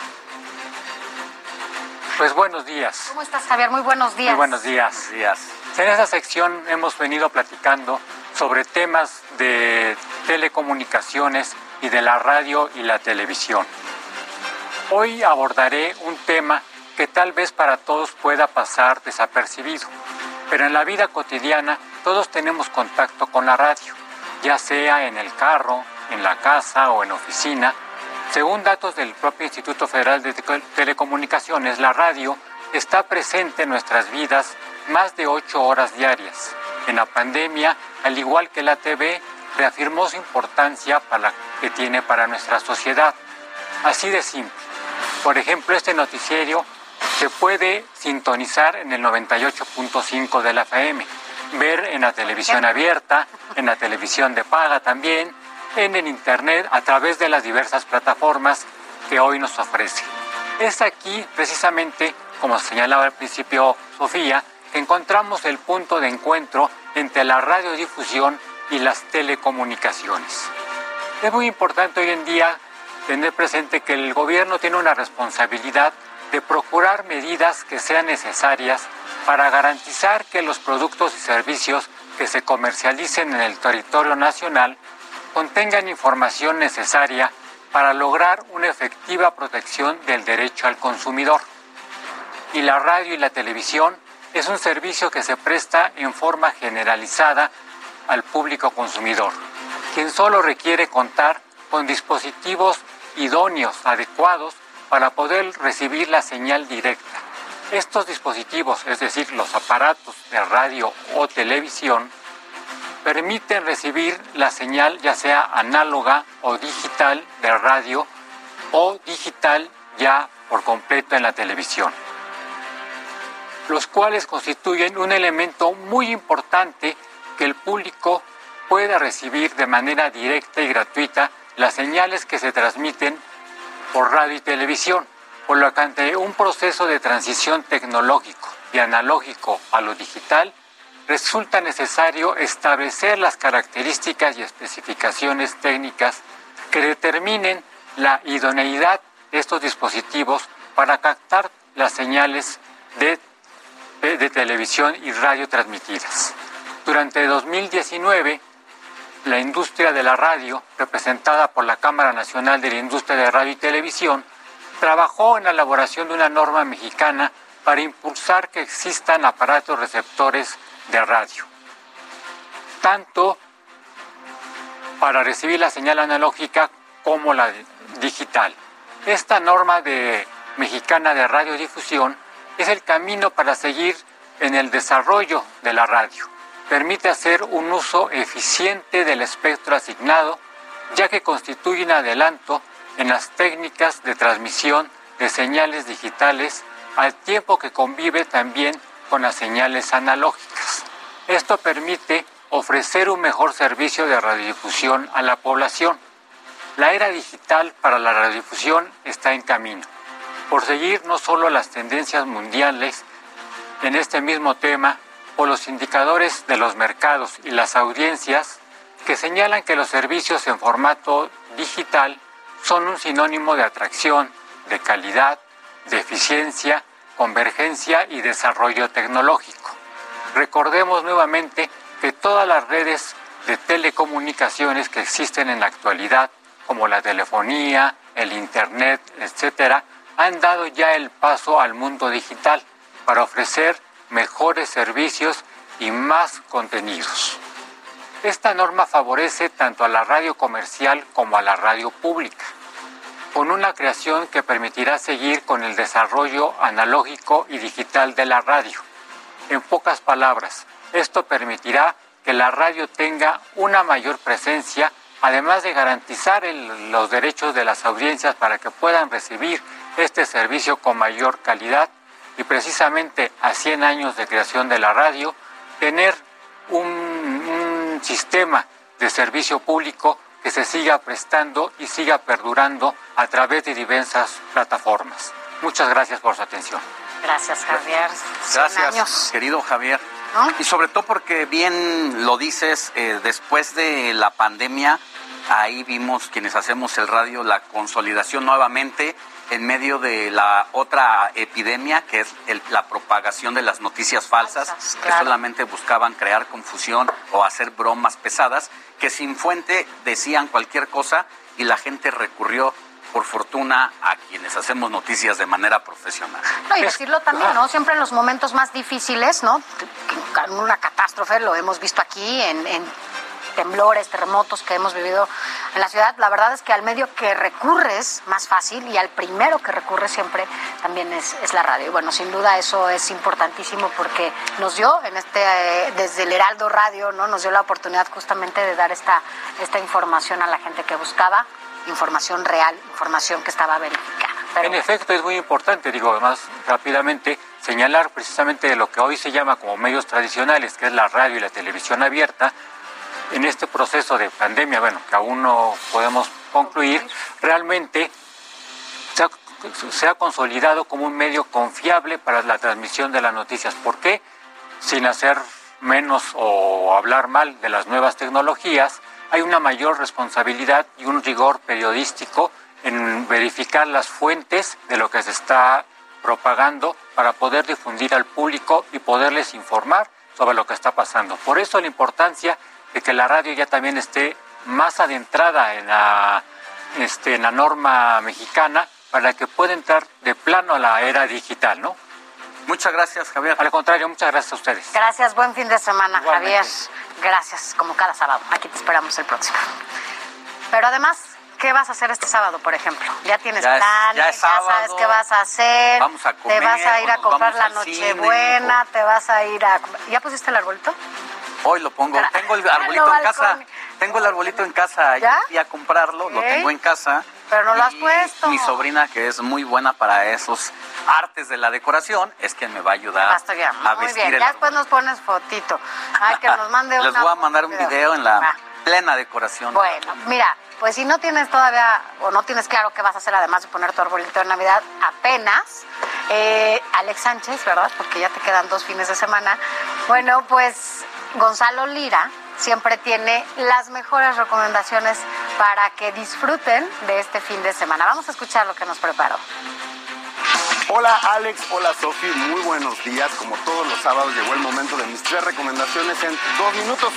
Pues buenos días. ¿Cómo estás, Javier? Muy buenos días. Muy buenos días. días. En esta sección hemos venido platicando sobre temas de telecomunicaciones y de la radio y la televisión. Hoy abordaré un tema que tal vez para todos pueda pasar desapercibido, pero en la vida cotidiana todos tenemos contacto con la radio, ya sea en el carro, en la casa o en oficina, según datos del propio Instituto Federal de Telecomunicaciones, la radio está presente en nuestras vidas más de ocho horas diarias. En la pandemia, al igual que la TV, reafirmó su importancia para que tiene para nuestra sociedad. Así de simple. Por ejemplo, este noticiero se puede sintonizar en el 98.5 de la FM, ver en la televisión abierta, en la televisión de paga también, en el Internet a través de las diversas plataformas que hoy nos ofrece. Es aquí precisamente, como señalaba al principio Sofía, que encontramos el punto de encuentro entre la radiodifusión y las telecomunicaciones. Es muy importante hoy en día tener presente que el gobierno tiene una responsabilidad de procurar medidas que sean necesarias para garantizar que los productos y servicios que se comercialicen en el territorio nacional contengan información necesaria para lograr una efectiva protección del derecho al consumidor. Y la radio y la televisión es un servicio que se presta en forma generalizada al público consumidor, quien solo requiere contar con dispositivos idóneos, adecuados, para poder recibir la señal directa. Estos dispositivos, es decir, los aparatos de radio o televisión, permiten recibir la señal ya sea análoga o digital de radio o digital ya por completo en la televisión, los cuales constituyen un elemento muy importante que el público pueda recibir de manera directa y gratuita las señales que se transmiten por radio y televisión, por lo que ante un proceso de transición tecnológico y analógico a lo digital, resulta necesario establecer las características y especificaciones técnicas que determinen la idoneidad de estos dispositivos para captar las señales de, de, televisión y radio transmitidas. Durante 2019, la industria de la radio, representada por la Cámara Nacional de la Industria de Radio y Televisión, trabajó en la elaboración de una norma mexicana para impulsar que existan aparatos receptores de radio, tanto para recibir la señal analógica como la digital. Esta norma de, mexicana de radiodifusión es el camino para seguir en el desarrollo de la radio. Permite hacer un uso eficiente del espectro asignado, ya que constituye un adelanto en las técnicas de transmisión de señales digitales al tiempo que convive también con las señales analógicas. Esto permite ofrecer un mejor servicio de radiodifusión a la población. La era digital para la radiodifusión está en camino. Por seguir no solo las tendencias mundiales en este mismo tema, o los indicadores de los mercados y las audiencias que señalan que los servicios en formato digital son un sinónimo de atracción, de calidad, de eficiencia, convergencia y desarrollo tecnológico. Recordemos nuevamente que todas las redes de telecomunicaciones que existen en la actualidad, como la telefonía, el Internet, etcétera, han dado ya el paso al mundo digital para ofrecer mejores servicios y más contenidos. Esta norma favorece tanto a la radio comercial como a la radio pública, con una creación que permitirá seguir con el desarrollo analógico y digital de la radio. En pocas palabras, esto permitirá que la radio tenga una mayor presencia, además de garantizar los derechos de las audiencias para que puedan recibir este servicio con mayor calidad y precisamente a 100 años de creación de la radio, tener un, sistema de servicio público que se siga prestando y siga perdurando a través de diversas plataformas. Muchas gracias por su atención. Gracias, Javier. Gracias, querido Javier. Y sobre todo porque bien lo dices, eh, después de la pandemia, ahí vimos quienes hacemos el radio la consolidación nuevamente en medio de la otra epidemia, que es la propagación de las noticias falsas, que solamente buscaban crear confusión o hacer bromas pesadas, que sin fuente decían cualquier cosa y la gente recurrió por fortuna a quienes hacemos noticias de manera profesional. No, y decirlo también, ¿no? Siempre en los momentos más difíciles, ¿no? Una catástrofe, lo hemos visto aquí en, temblores, terremotos que hemos vivido en la ciudad, la verdad es que al medio que recurres más fácil y al primero que recurres siempre también es, la radio. bueno, sin duda eso es importantísimo porque nos dio en este, desde el Heraldo Radio, ¿no? Nos dio la oportunidad justamente de dar esta, esta información a la gente que buscaba información real, información que estaba verificada. en efecto, es muy importante, digo, además rápidamente, señalar precisamente lo que hoy se llama como medios tradicionales, que es la radio y la televisión abierta, en este proceso de pandemia, bueno, que aún no podemos concluir, realmente se ha, consolidado como un medio confiable para la transmisión de las noticias. ¿Por qué? Sin hacer menos o hablar mal de las nuevas tecnologías, hay una mayor responsabilidad y un rigor periodístico en verificar las fuentes de lo que se está propagando para poder difundir al público y poderles informar sobre lo que está pasando. Por eso la importancia de que la radio ya también esté más adentrada en la, este, norma mexicana para que pueda entrar de plano a la era digital, ¿no? Muchas gracias, Javier. Al contrario, muchas gracias a ustedes. Gracias, buen fin de semana, Javier. Gracias, como cada sábado. Aquí te esperamos el próximo. Pero además, ¿qué vas a hacer este sábado, por ejemplo? Ya tienes planes, ya, sabes qué vas a hacer. Vamos a comer. Te vas a ir a comprar la Nochebuena, te vas a ir a... ¿Ya pusiste el arbolito? Hoy lo pongo. Tengo el (laughs) arbolito en casa. Tengo el arbolito en casa. ¿Ya? Fui a comprarlo, lo tengo en casa. Pero no lo has puesto. Mi sobrina, que es muy buena para esos artes de la decoración es quien me va a ayudar a Muy vestir bien, el ya después nos pones fotito. Ay, que nos mande (laughs) Les una voy a mandar un video en la plena decoración. Bueno, mira, pues si no tienes todavía o no tienes claro qué vas a hacer además de poner tu arbolito de Navidad apenas, eh, Alex Sánchez, ¿verdad? Porque ya te quedan dos fines de semana. Bueno, pues Gonzalo Lira siempre tiene las mejores recomendaciones para que disfruten de este fin de semana. Vamos a escuchar lo que nos preparó. Hola Alex, hola Sofi, muy buenos días. Como todos los sábados llegó el momento de mis tres recomendaciones en dos minutos.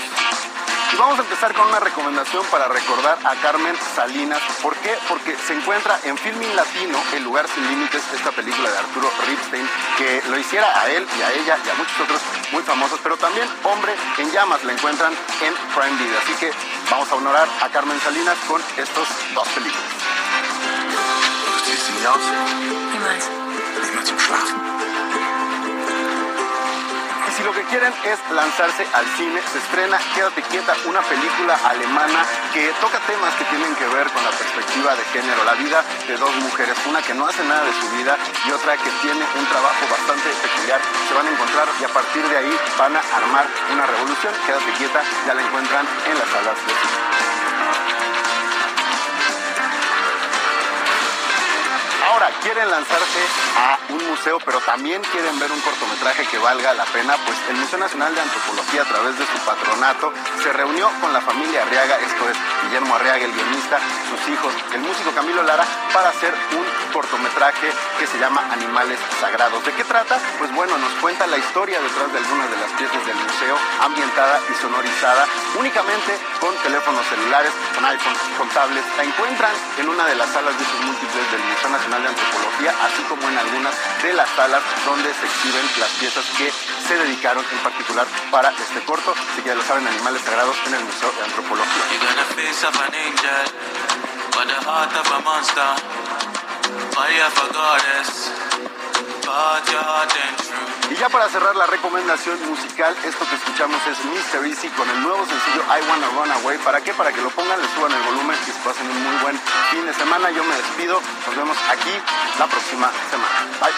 Y vamos a empezar con una recomendación para recordar a Carmen Salinas. ¿Por qué? Porque se encuentra en Filming Latino, El lugar sin límites, esta película de Arturo Ripstein, que lo hiciera a él y a ella y a muchos otros muy famosos, pero también Hombre en Llamas la encuentran en Prime Video. Así que vamos a honorar a Carmen Salinas con estos dos películas. Lo que quieren es lanzarse al cine, se estrena Quédate quieta, una película alemana que toca temas que tienen que ver con la perspectiva de género, la vida de dos mujeres, una que no hace nada de su vida y otra que tiene un trabajo bastante peculiar. Se van a encontrar y a partir de ahí van a armar una revolución. Quédate quieta, ya la encuentran en las salas de cine. Ahora, quieren lanzarse a un museo, pero también quieren ver un cortometraje que valga la pena, pues el Museo Nacional de Antropología, a través de su patronato, se reunió con la familia Arriaga, esto es Guillermo Arriaga, el guionista, sus hijos, el músico Camilo Lara, para hacer un cortometraje que se llama Animales Sagrados. ¿De qué trata? Pues bueno, nos cuenta la historia detrás de algunas de las piezas del museo, ambientada y sonorizada únicamente con teléfonos celulares, con iPhones, con tablets. La encuentran en una de las salas de sus múltiples del Museo Nacional de Antropología, así como en algunas de las salas donde se exhiben las piezas que se dedicaron en particular para este corto. Así que ya lo saben, Animales Sagrados en el Museo de Antropología. Y ya para cerrar la recomendación musical, esto que escuchamos es Mr. Easy con el nuevo sencillo I Wanna Run Away. ¿Para qué? Para que lo pongan, le suban el volumen y se pasen un muy buen fin de semana. Yo me despido, nos vemos aquí la próxima semana. Bye.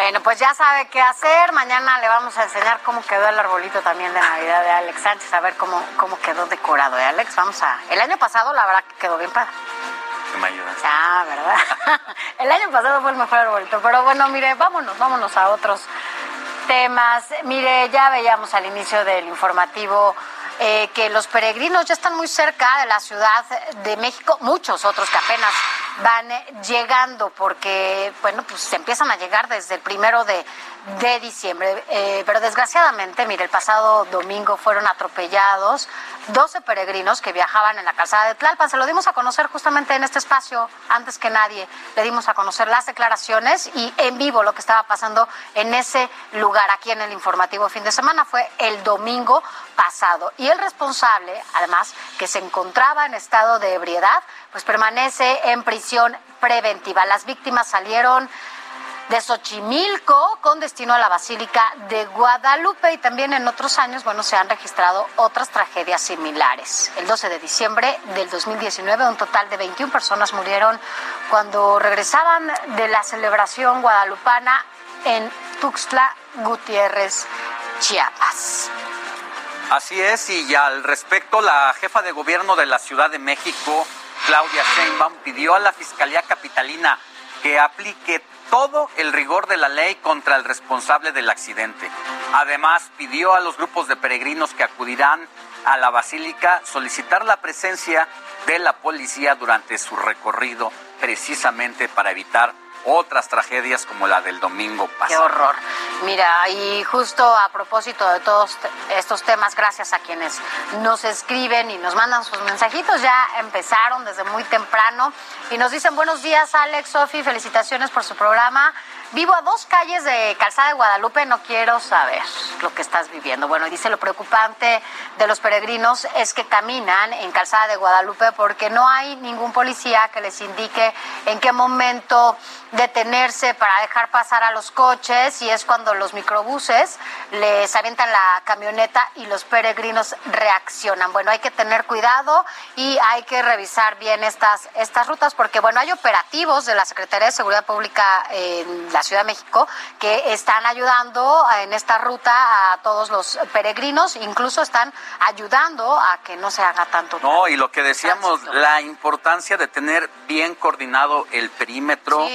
Bueno, pues ya sabe qué hacer. Mañana le vamos a enseñar cómo quedó el arbolito también de Navidad de Alex Sánchez, a ver cómo, cómo quedó decorado. ¿eh, Alex? Vamos a... El año pasado, la verdad, que quedó bien padre. Que me ayudas. Ah, ¿verdad? (laughs) el año pasado fue el mejor arbolito. Pero bueno, mire, vámonos, vámonos a otros temas. Mire, ya veíamos al inicio del informativo eh, que los peregrinos ya están muy cerca de la Ciudad de México, muchos otros que apenas van eh, llegando porque, bueno, pues empiezan a llegar desde el primero de, de diciembre. Eh, pero desgraciadamente, mire, el pasado domingo fueron atropellados 12 peregrinos que viajaban en la calzada de Tlalpan. Se lo dimos a conocer justamente en este espacio, antes que nadie. Le dimos a conocer las declaraciones y en vivo lo que estaba pasando en ese lugar, aquí en el informativo fin de semana. Fue el domingo pasado. Y el responsable, además, que se encontraba en estado de ebriedad, pues permanece en prisión preventiva. Las víctimas salieron de Xochimilco con destino a la Basílica de Guadalupe y también en otros años, bueno, se han registrado otras tragedias similares. El 12 de diciembre del 2019, un total de 21 personas murieron cuando regresaban de la celebración guadalupana en Tuxtla Gutiérrez, Chiapas. Así es, y al respecto, la jefa de gobierno de la Ciudad de México, Claudia Sheinbaum, pidió a la Fiscalía Capitalina que aplique todo el rigor de la ley contra el responsable del accidente. Además, pidió a los grupos de peregrinos que acudirán a la basílica solicitar la presencia de la policía durante su recorrido, precisamente para evitar otras tragedias como la del domingo Qué pasado. horror. Mira, y justo a propósito de todos estos temas, gracias a quienes nos escriben y nos mandan sus mensajitos, ya empezaron desde muy temprano y nos dicen buenos días Alex, Sofi, felicitaciones por su programa. Vivo a dos calles de Calzada de Guadalupe, no quiero saber lo que estás viviendo. Bueno, dice lo preocupante de los peregrinos es que caminan en Calzada de Guadalupe porque no hay ningún policía que les indique en qué momento detenerse para dejar pasar a los coches y es cuando los microbuses les avientan la camioneta y los peregrinos reaccionan. Bueno, hay que tener cuidado y hay que revisar bien estas, estas rutas porque, bueno, hay operativos de la Secretaría de Seguridad Pública en la Ciudad de México que están ayudando en esta ruta a todos los peregrinos, incluso están ayudando a que no se haga tanto. No, y lo que decíamos, la importancia de tener bien coordinado el perímetro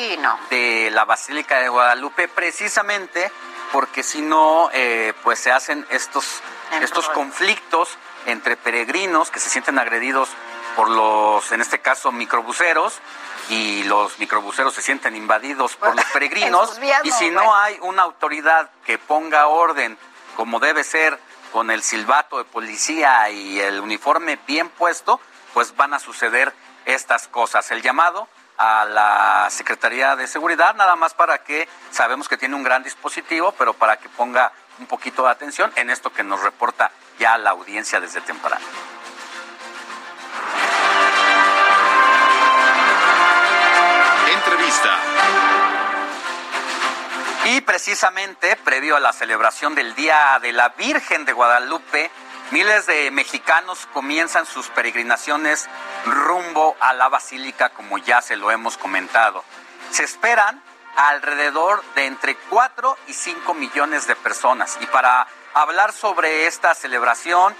de la Basílica de Guadalupe, precisamente porque si no, eh, pues se hacen estos, estos conflictos entre peregrinos que se sienten agredidos por los, en este caso, microbuseros, y los microbuseros se sienten invadidos por los (laughs) peregrinos, y si no hay una autoridad que ponga orden como debe ser, con el silbato de policía y el uniforme bien puesto, pues van a suceder estas cosas. El llamado a la Secretaría de Seguridad, nada más para que sabemos que tiene un gran dispositivo, pero para que ponga un poquito de atención en esto que nos reporta ya la audiencia desde temprano. Y precisamente, previo a la celebración del Día de la Virgen de Guadalupe, miles de mexicanos comienzan sus peregrinaciones rumbo a la basílica, como ya se lo hemos comentado. Se esperan alrededor de entre 4 y 5 millones de personas. Y para hablar sobre esta celebración,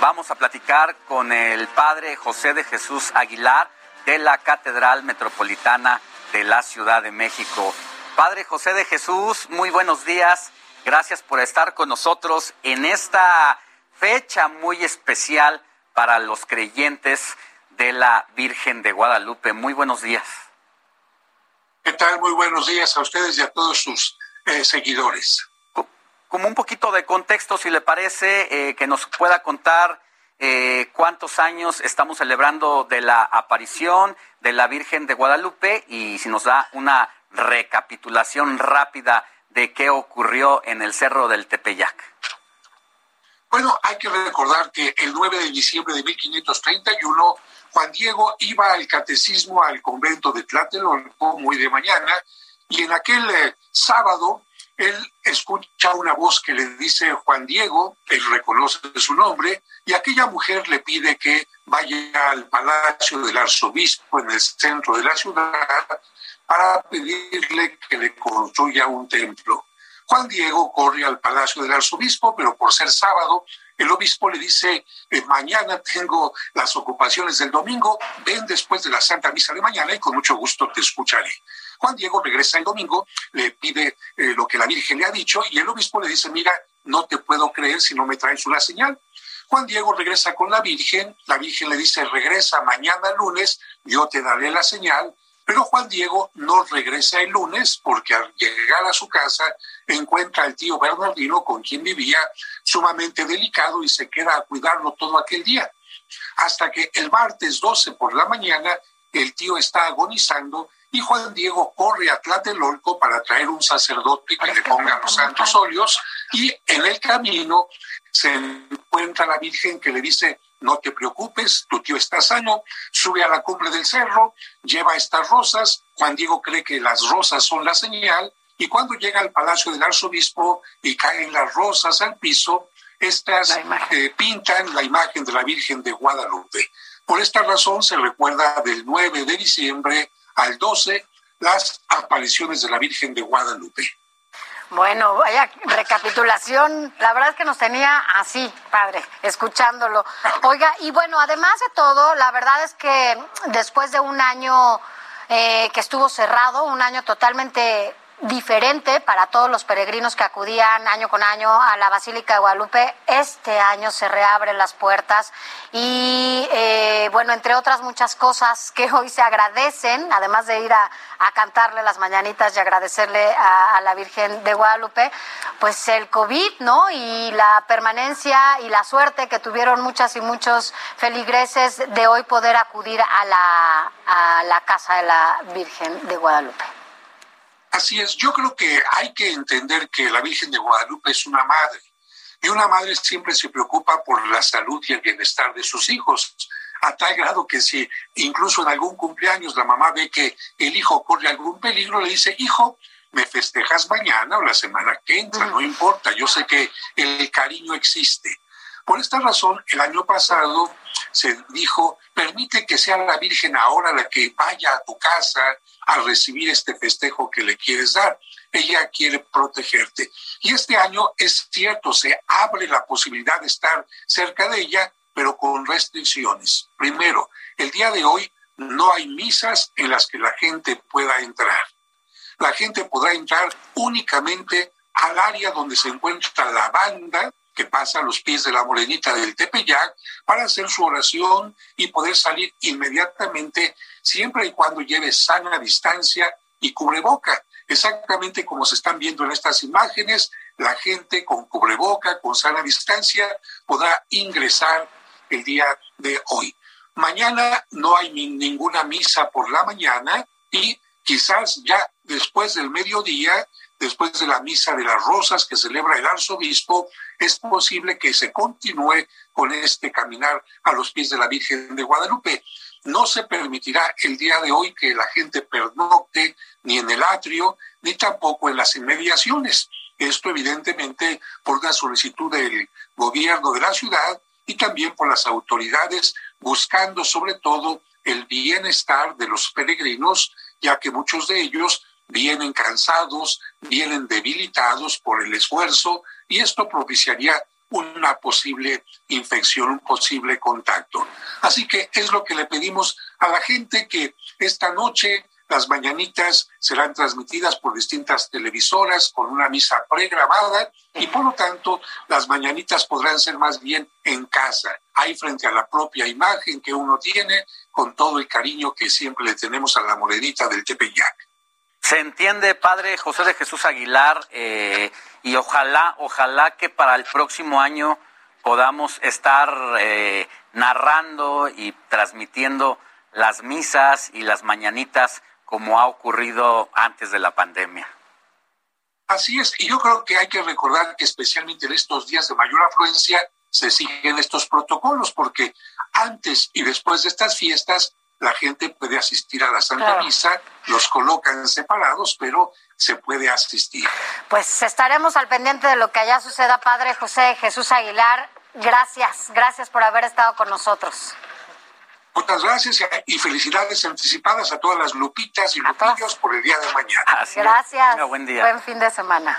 vamos a platicar con el padre José de Jesús Aguilar de la Catedral Metropolitana de la Ciudad de México. Padre José de Jesús, muy buenos días. Gracias por estar con nosotros en esta fecha muy especial para los creyentes de la Virgen de Guadalupe. Muy buenos días. ¿Qué tal? Muy buenos días a ustedes y a todos sus eh, seguidores. Como un poquito de contexto, si le parece, eh, que nos pueda contar eh, cuántos años estamos celebrando de la aparición de la Virgen de Guadalupe y si nos da una recapitulación rápida de qué ocurrió en el Cerro del Tepeyac. Bueno, hay que recordar que el 9 de diciembre de 1531 Juan Diego iba al catecismo al convento de Tlatelolco muy de mañana y en aquel eh, sábado él escucha una voz que le dice Juan Diego, él reconoce su nombre y aquella mujer le pide que vaya al palacio del arzobispo en el centro de la ciudad para pedirle que le construya un templo. Juan Diego corre al palacio del arzobispo, pero por ser sábado, el obispo le dice, eh, mañana tengo las ocupaciones del domingo, ven después de la Santa Misa de mañana y con mucho gusto te escucharé. Juan Diego regresa el domingo, le pide eh, lo que la Virgen le ha dicho y el obispo le dice, mira, no te puedo creer si no me traes una señal. Juan Diego regresa con la Virgen, la Virgen le dice, regresa mañana lunes, yo te daré la señal, pero Juan Diego no regresa el lunes porque al llegar a su casa encuentra al tío Bernardino con quien vivía sumamente delicado y se queda a cuidarlo todo aquel día. Hasta que el martes 12 por la mañana el tío está agonizando y Juan Diego corre a Tlatelolco para traer un sacerdote que le ponga los santos óleos y en el camino se encuentra la Virgen que le dice, no te preocupes, tu tío está sano, sube a la cumbre del cerro, lleva estas rosas, Juan Diego cree que las rosas son la señal, y cuando llega al palacio del arzobispo y caen las rosas al piso, estas eh, pintan la imagen de la Virgen de Guadalupe. Por esta razón se recuerda del 9 de diciembre al 12 las apariciones de la Virgen de Guadalupe. Bueno, vaya recapitulación. La verdad es que nos tenía así, padre, escuchándolo. Oiga, y bueno, además de todo, la verdad es que después de un año eh, que estuvo cerrado, un año totalmente diferente para todos los peregrinos que acudían año con año a la Basílica de Guadalupe. Este año se reabren las puertas y, eh, bueno, entre otras muchas cosas que hoy se agradecen, además de ir a, cantarle las mañanitas y agradecerle a, a, la Virgen de Guadalupe, pues el COVID, ¿no? Y la permanencia y la suerte que tuvieron muchas y muchos feligreses de hoy poder acudir a la, a la casa de la Virgen de Guadalupe. Así es, yo creo que hay que entender que la Virgen de Guadalupe es una madre y una madre siempre se preocupa por la salud y el bienestar de sus hijos, a tal grado que si incluso en algún cumpleaños la mamá ve que el hijo corre algún peligro, le dice, hijo, me festejas mañana o la semana que entra, no importa, yo sé que el cariño existe. Por esta razón, el año pasado se dijo, permite que sea la Virgen ahora la que vaya a tu casa a recibir este festejo que le quieres dar. Ella quiere protegerte. Y este año es cierto, se abre la posibilidad de estar cerca de ella, pero con restricciones. Primero, el día de hoy no hay misas en las que la gente pueda entrar. La gente podrá entrar únicamente al área donde se encuentra la banda que pasa a los pies de la morenita del Tepeyac para hacer su oración y poder salir inmediatamente siempre y cuando lleve sana distancia y cubreboca. Exactamente como se están viendo en estas imágenes, la gente con cubreboca, con sana distancia, podrá ingresar el día de hoy. Mañana no hay ninguna misa por la mañana y quizás ya después del mediodía después de la misa de las rosas que celebra el arzobispo, es posible que se continúe con este caminar a los pies de la Virgen de Guadalupe. No se permitirá el día de hoy que la gente pernocte ni en el atrio, ni tampoco en las inmediaciones. Esto evidentemente por una solicitud del gobierno de la ciudad y también por las autoridades buscando sobre todo el bienestar de los peregrinos, ya que muchos de ellos vienen cansados, vienen debilitados por el esfuerzo y esto propiciaría una posible infección, un posible contacto. Así que es lo que le pedimos a la gente que esta noche las mañanitas serán transmitidas por distintas televisoras con una misa pregrabada y por lo tanto las mañanitas podrán ser más bien en casa, ahí frente a la propia imagen que uno tiene con todo el cariño que siempre le tenemos a la morenita del Tepeyac. Se entiende, padre José de Jesús Aguilar, eh, y ojalá, ojalá que para el próximo año podamos estar eh, narrando y transmitiendo las misas y las mañanitas como ha ocurrido antes de la pandemia. Así es, y yo creo que hay que recordar que especialmente en estos días de mayor afluencia se siguen estos protocolos, porque antes y después de estas fiestas la gente puede asistir a la Santa Misa, los colocan separados, pero se puede asistir. Pues estaremos al pendiente de lo que allá suceda, Padre José Jesús Aguilar. Gracias, gracias por haber estado con nosotros. Muchas gracias y felicidades anticipadas a todas las lupitas y lupillos por el día de mañana. gracias. buen día. Buen fin de semana.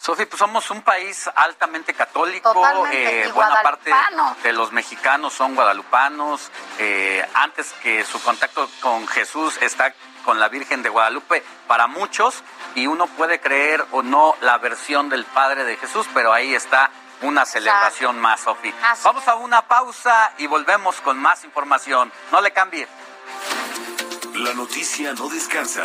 Sofi, pues somos un país altamente católico. Eh, buena parte de los mexicanos son guadalupanos. Eh, antes que su contacto con Jesús está con la Virgen de Guadalupe para muchos y uno puede creer o no la versión del Padre de Jesús, pero ahí está una celebración más, Sofi. Vamos a una pausa y volvemos con más información. No le cambie. La noticia no descansa.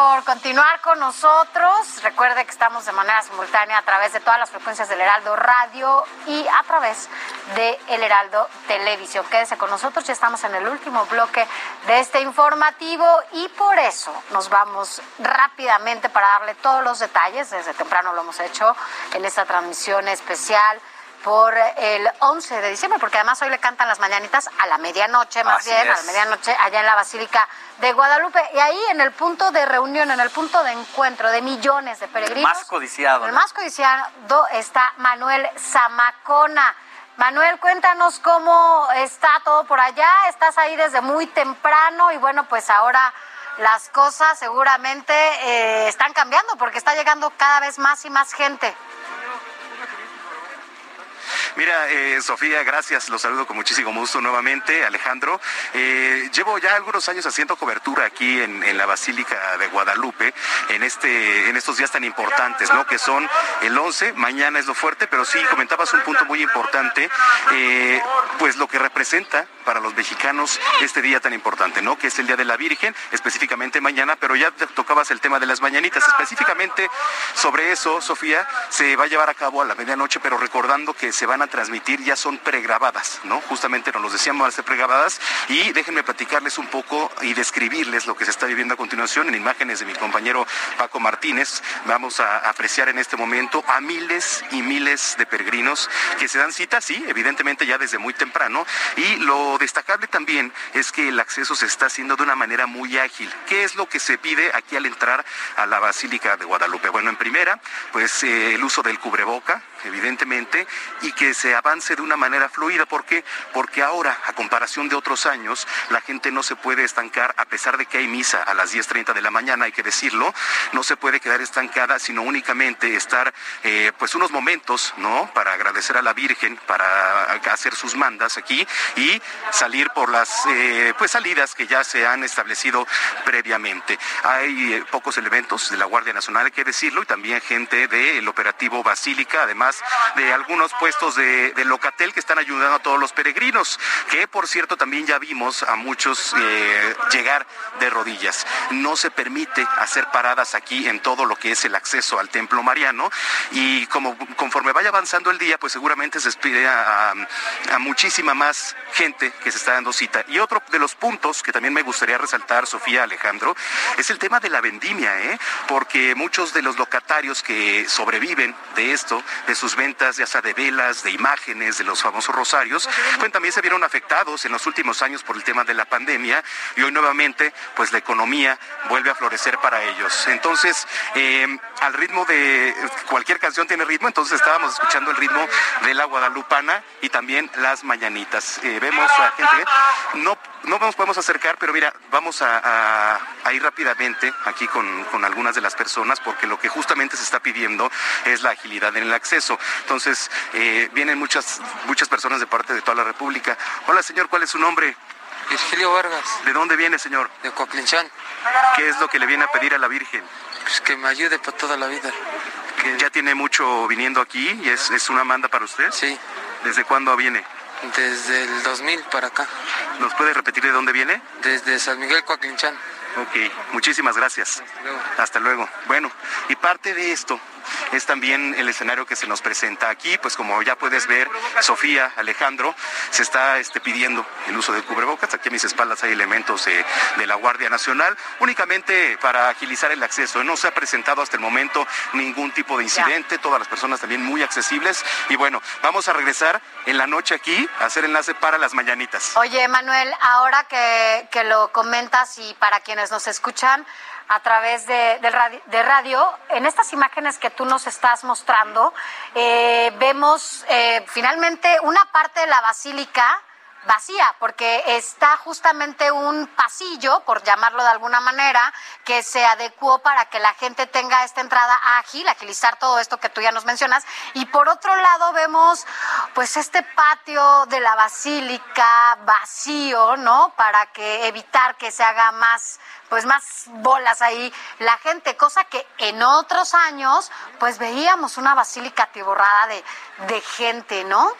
Por continuar con nosotros. Recuerde que estamos de manera simultánea a través de todas las frecuencias del Heraldo Radio y a través de El Heraldo Televisión. Quédese con nosotros, ya estamos en el último bloque de este informativo y por eso nos vamos rápidamente para darle todos los detalles. Desde temprano lo hemos hecho en esta transmisión especial por el 11 de diciembre, porque además hoy le cantan las mañanitas a la medianoche, más bien, a la medianoche, allá en la Basílica de Guadalupe. Y ahí en el punto de reunión, en el punto de encuentro de millones de peregrinos. Más codiciado. El más codiciado está Manuel Zamacona. Manuel, cuéntanos cómo está todo por allá. Estás ahí desde muy temprano y bueno, pues ahora las cosas seguramente eh, están cambiando porque está llegando cada vez más y más gente. Mira, eh, Sofía, gracias. Los saludo con muchísimo gusto nuevamente, Alejandro. Eh, llevo ya algunos años haciendo cobertura aquí en, la Basílica de Guadalupe, en este, en estos días tan importantes, ¿no? Que son el 11, mañana es lo fuerte, pero sí comentabas un punto muy importante, eh, pues lo que representa para los mexicanos este día tan importante, ¿no? Que es el Día de la Virgen, específicamente mañana, pero ya tocabas el tema de las mañanitas. Específicamente sobre eso, Sofía, se va a llevar a cabo a la medianoche, pero recordando que se van a transmitir, ya son pregrabadas, ¿no? Justamente nos los decíamos, van a ser pregrabadas. Y déjenme platicarles un poco y describirles lo que se está viviendo a continuación en imágenes de mi compañero Paco Martínez. Vamos a apreciar en este momento a miles y miles de peregrinos que se dan cita, sí, evidentemente ya desde muy temprano. Y lo destacable también es que el acceso se está haciendo de una manera muy ágil. ¿Qué es lo que se pide aquí al entrar a la Basílica de Guadalupe? Bueno, en primera, pues eh, el uso del cubreboca, evidentemente, y que se avance de una manera fluida. ¿Por qué? Porque ahora, a comparación de otros años, la gente no se puede estancar, a pesar de que hay misa a las 10.30 de la mañana, hay que decirlo, no se puede quedar estancada, sino únicamente estar, eh, pues, unos momentos, ¿no? Para agradecer a la Virgen, para hacer sus mandas aquí y salir por las, eh, pues, salidas que ya se han establecido previamente. Hay eh, pocos elementos de la Guardia Nacional, hay que decirlo, y también gente del operativo Basílica, además de algunos puestos de, Locatel que están ayudando a todos los peregrinos, que por cierto también ya vimos a muchos eh, llegar de rodillas. No se permite hacer paradas aquí en todo lo que es el acceso al templo mariano y como conforme vaya avanzando el día, pues seguramente se expide a, muchísima más gente que se está dando cita. Y otro de los puntos que también me gustaría resaltar, Sofía Alejandro, es el tema de la vendimia, ¿eh? porque muchos de los locatarios que sobreviven de esto, de sus ventas, ya sea de velas, de imágenes, de los famosos rosarios, pues también se vieron afectados en los últimos años por el tema de la pandemia y hoy nuevamente, pues la economía vuelve a florecer para ellos. Entonces, eh, al ritmo de cualquier canción tiene ritmo, entonces estábamos escuchando el ritmo de la guadalupana y también las mañanitas. Eh, vemos a gente, no, no nos podemos acercar, pero mira, vamos a, ir rápidamente aquí con, con algunas de las personas porque lo que justamente se está pidiendo es la agilidad en el acceso. Entonces, eh, vienen muchas, muchas personas de parte de toda la República. Hola, señor, ¿cuál es su nombre? Virgilio Vargas. ¿De dónde viene, señor? De Coaclinchan. ¿Qué es lo que le viene a pedir a la Virgen? Pues que me ayude para toda la vida. ¿Ya tiene mucho viniendo aquí y es, es una manda para usted? Sí. ¿Desde cuándo viene? Desde el 2000 para acá. ¿Nos puede repetir de dónde viene? Desde San Miguel Coaclinchan. Ok, muchísimas gracias. Hasta luego. Hasta luego. Bueno, y parte de esto es también el escenario que se nos presenta aquí, pues como ya puedes ver, Sofía, Alejandro, se está este, pidiendo el uso de cubrebocas. Aquí a mis espaldas hay elementos de, la Guardia Nacional, únicamente para agilizar el acceso. No se ha presentado hasta el momento ningún tipo de incidente, todas las personas también muy accesibles. Y bueno, vamos a regresar en la noche aquí a hacer enlace para las mañanitas. Oye, Manuel, ahora que, que lo comentas y para quienes nos escuchan, a través de, radio, En estas imágenes que tú nos estás mostrando, eh, vemos eh, finalmente una parte de la basílica vacía, porque está justamente un pasillo, por llamarlo de alguna manera, que se adecuó para que la gente tenga esta entrada ágil, agilizar todo esto que tú ya nos mencionas. Y por otro lado vemos pues este patio de la basílica vacío, ¿no? Para que evitar que se haga más pues más bolas ahí la gente, cosa que en otros años pues veíamos una basílica atiborrada de, de gente, ¿no?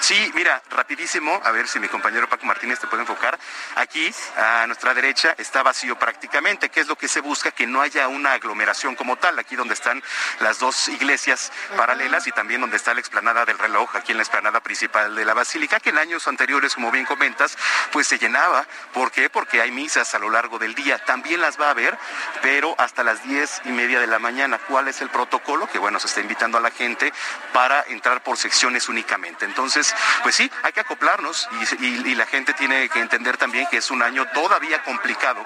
Sí, mira, rapidísimo, a ver si mi compañero Paco Martínez te puede enfocar. Aquí, a nuestra derecha, está vacío prácticamente, que es lo que se busca, que no haya una aglomeración como tal, aquí donde están las dos iglesias paralelas y también donde está la explanada del reloj, aquí en la explanada principal de la basílica, que en años anteriores, como bien comentas, pues se llenaba. ¿Por qué? Porque hay misas a lo largo del día, también las va a haber, pero hasta las diez y media de la mañana. ¿Cuál es el protocolo? Que bueno, se está invitando a la gente para entrar por secciones únicamente. Entonces, pues sí, hay que acoplarnos y, la gente tiene que entender también que es un año todavía complicado,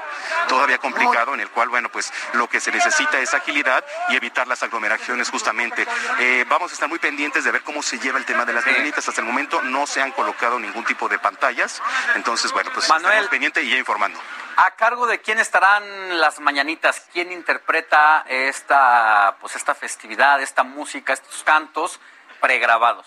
todavía complicado, en el cual, bueno, pues lo que se necesita es agilidad y evitar las aglomeraciones justamente. Eh, vamos a estar muy pendientes de ver cómo se lleva el tema de las mañanitas. Hasta el momento no se han colocado ningún tipo de pantallas, entonces, bueno, pues Manuel, estamos pendientes y ya informando. ¿A cargo de quién estarán las mañanitas? ¿Quién interpreta esta, pues esta festividad, esta música, estos cantos pregrabados?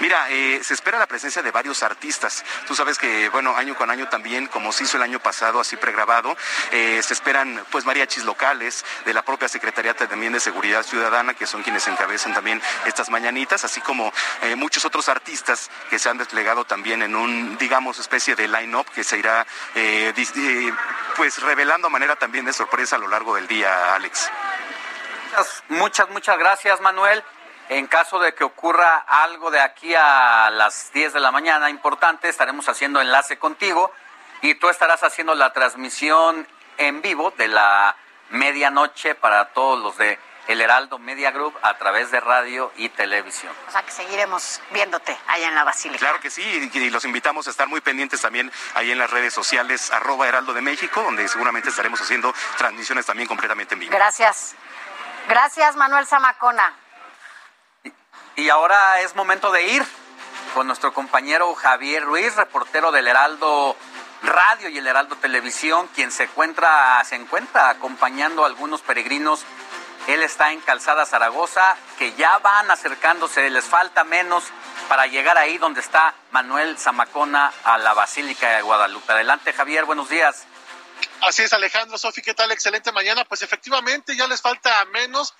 Mira, eh, se espera la presencia de varios artistas. Tú sabes que, bueno, año con año también, como se hizo el año pasado, así pregrabado, eh, se esperan pues mariachis locales de la propia Secretaría también de Seguridad Ciudadana, que son quienes encabezan también estas mañanitas, así como eh, muchos otros artistas que se han desplegado también en un, digamos, especie de line-up que se irá pues revelando a manera también de sorpresa a lo largo del día, Alex. muchas, muchas gracias, Manuel. En caso de que ocurra algo de aquí a las 10 de la mañana importante, estaremos haciendo enlace contigo y tú estarás haciendo la transmisión en vivo de la medianoche para todos los de El Heraldo Media Group a través de radio y televisión. O sea que seguiremos viéndote allá en la Basílica. Claro que sí, y los invitamos a estar muy pendientes también ahí en las redes sociales arroba Heraldo de México, donde seguramente estaremos haciendo transmisiones también completamente en vivo. Gracias. Gracias, Manuel Zamacona. Y ahora es momento de ir con nuestro compañero Javier Ruiz, reportero del Heraldo Radio y el Heraldo Televisión, quien se encuentra, se encuentra acompañando a algunos peregrinos. Él está en Calzada Zaragoza, que ya van acercándose, les falta menos para llegar ahí donde está Manuel Zamacona a la Basílica de Guadalupe. Adelante, Javier, buenos días. Así es, Alejandro, Sofi, ¿qué tal? Excelente mañana. Pues efectivamente ya les falta menos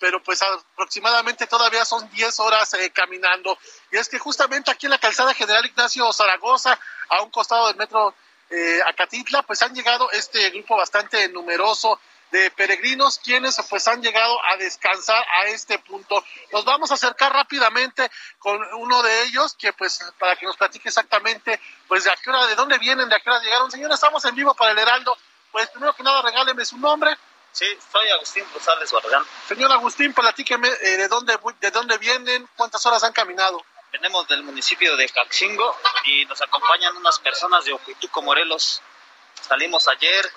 pero pues aproximadamente todavía son 10 horas eh, caminando. Y es que justamente aquí en la calzada General Ignacio Zaragoza, a un costado del metro eh, Acatitla, pues han llegado este grupo bastante numeroso de peregrinos quienes pues han llegado a descansar a este punto. Nos vamos a acercar rápidamente con uno de ellos que pues para que nos platique exactamente pues de a qué hora, de dónde vienen, de a qué hora llegaron. Señor, estamos en vivo para el Heraldo. Pues primero que nada regáleme su nombre. Sí, soy Agustín Rosales Barragán. Señor Agustín, platíqueme eh, de dónde de dónde vienen, cuántas horas han caminado. Venimos del municipio de Caxingo y nos acompañan unas personas de Ocuituco, Morelos. Salimos ayer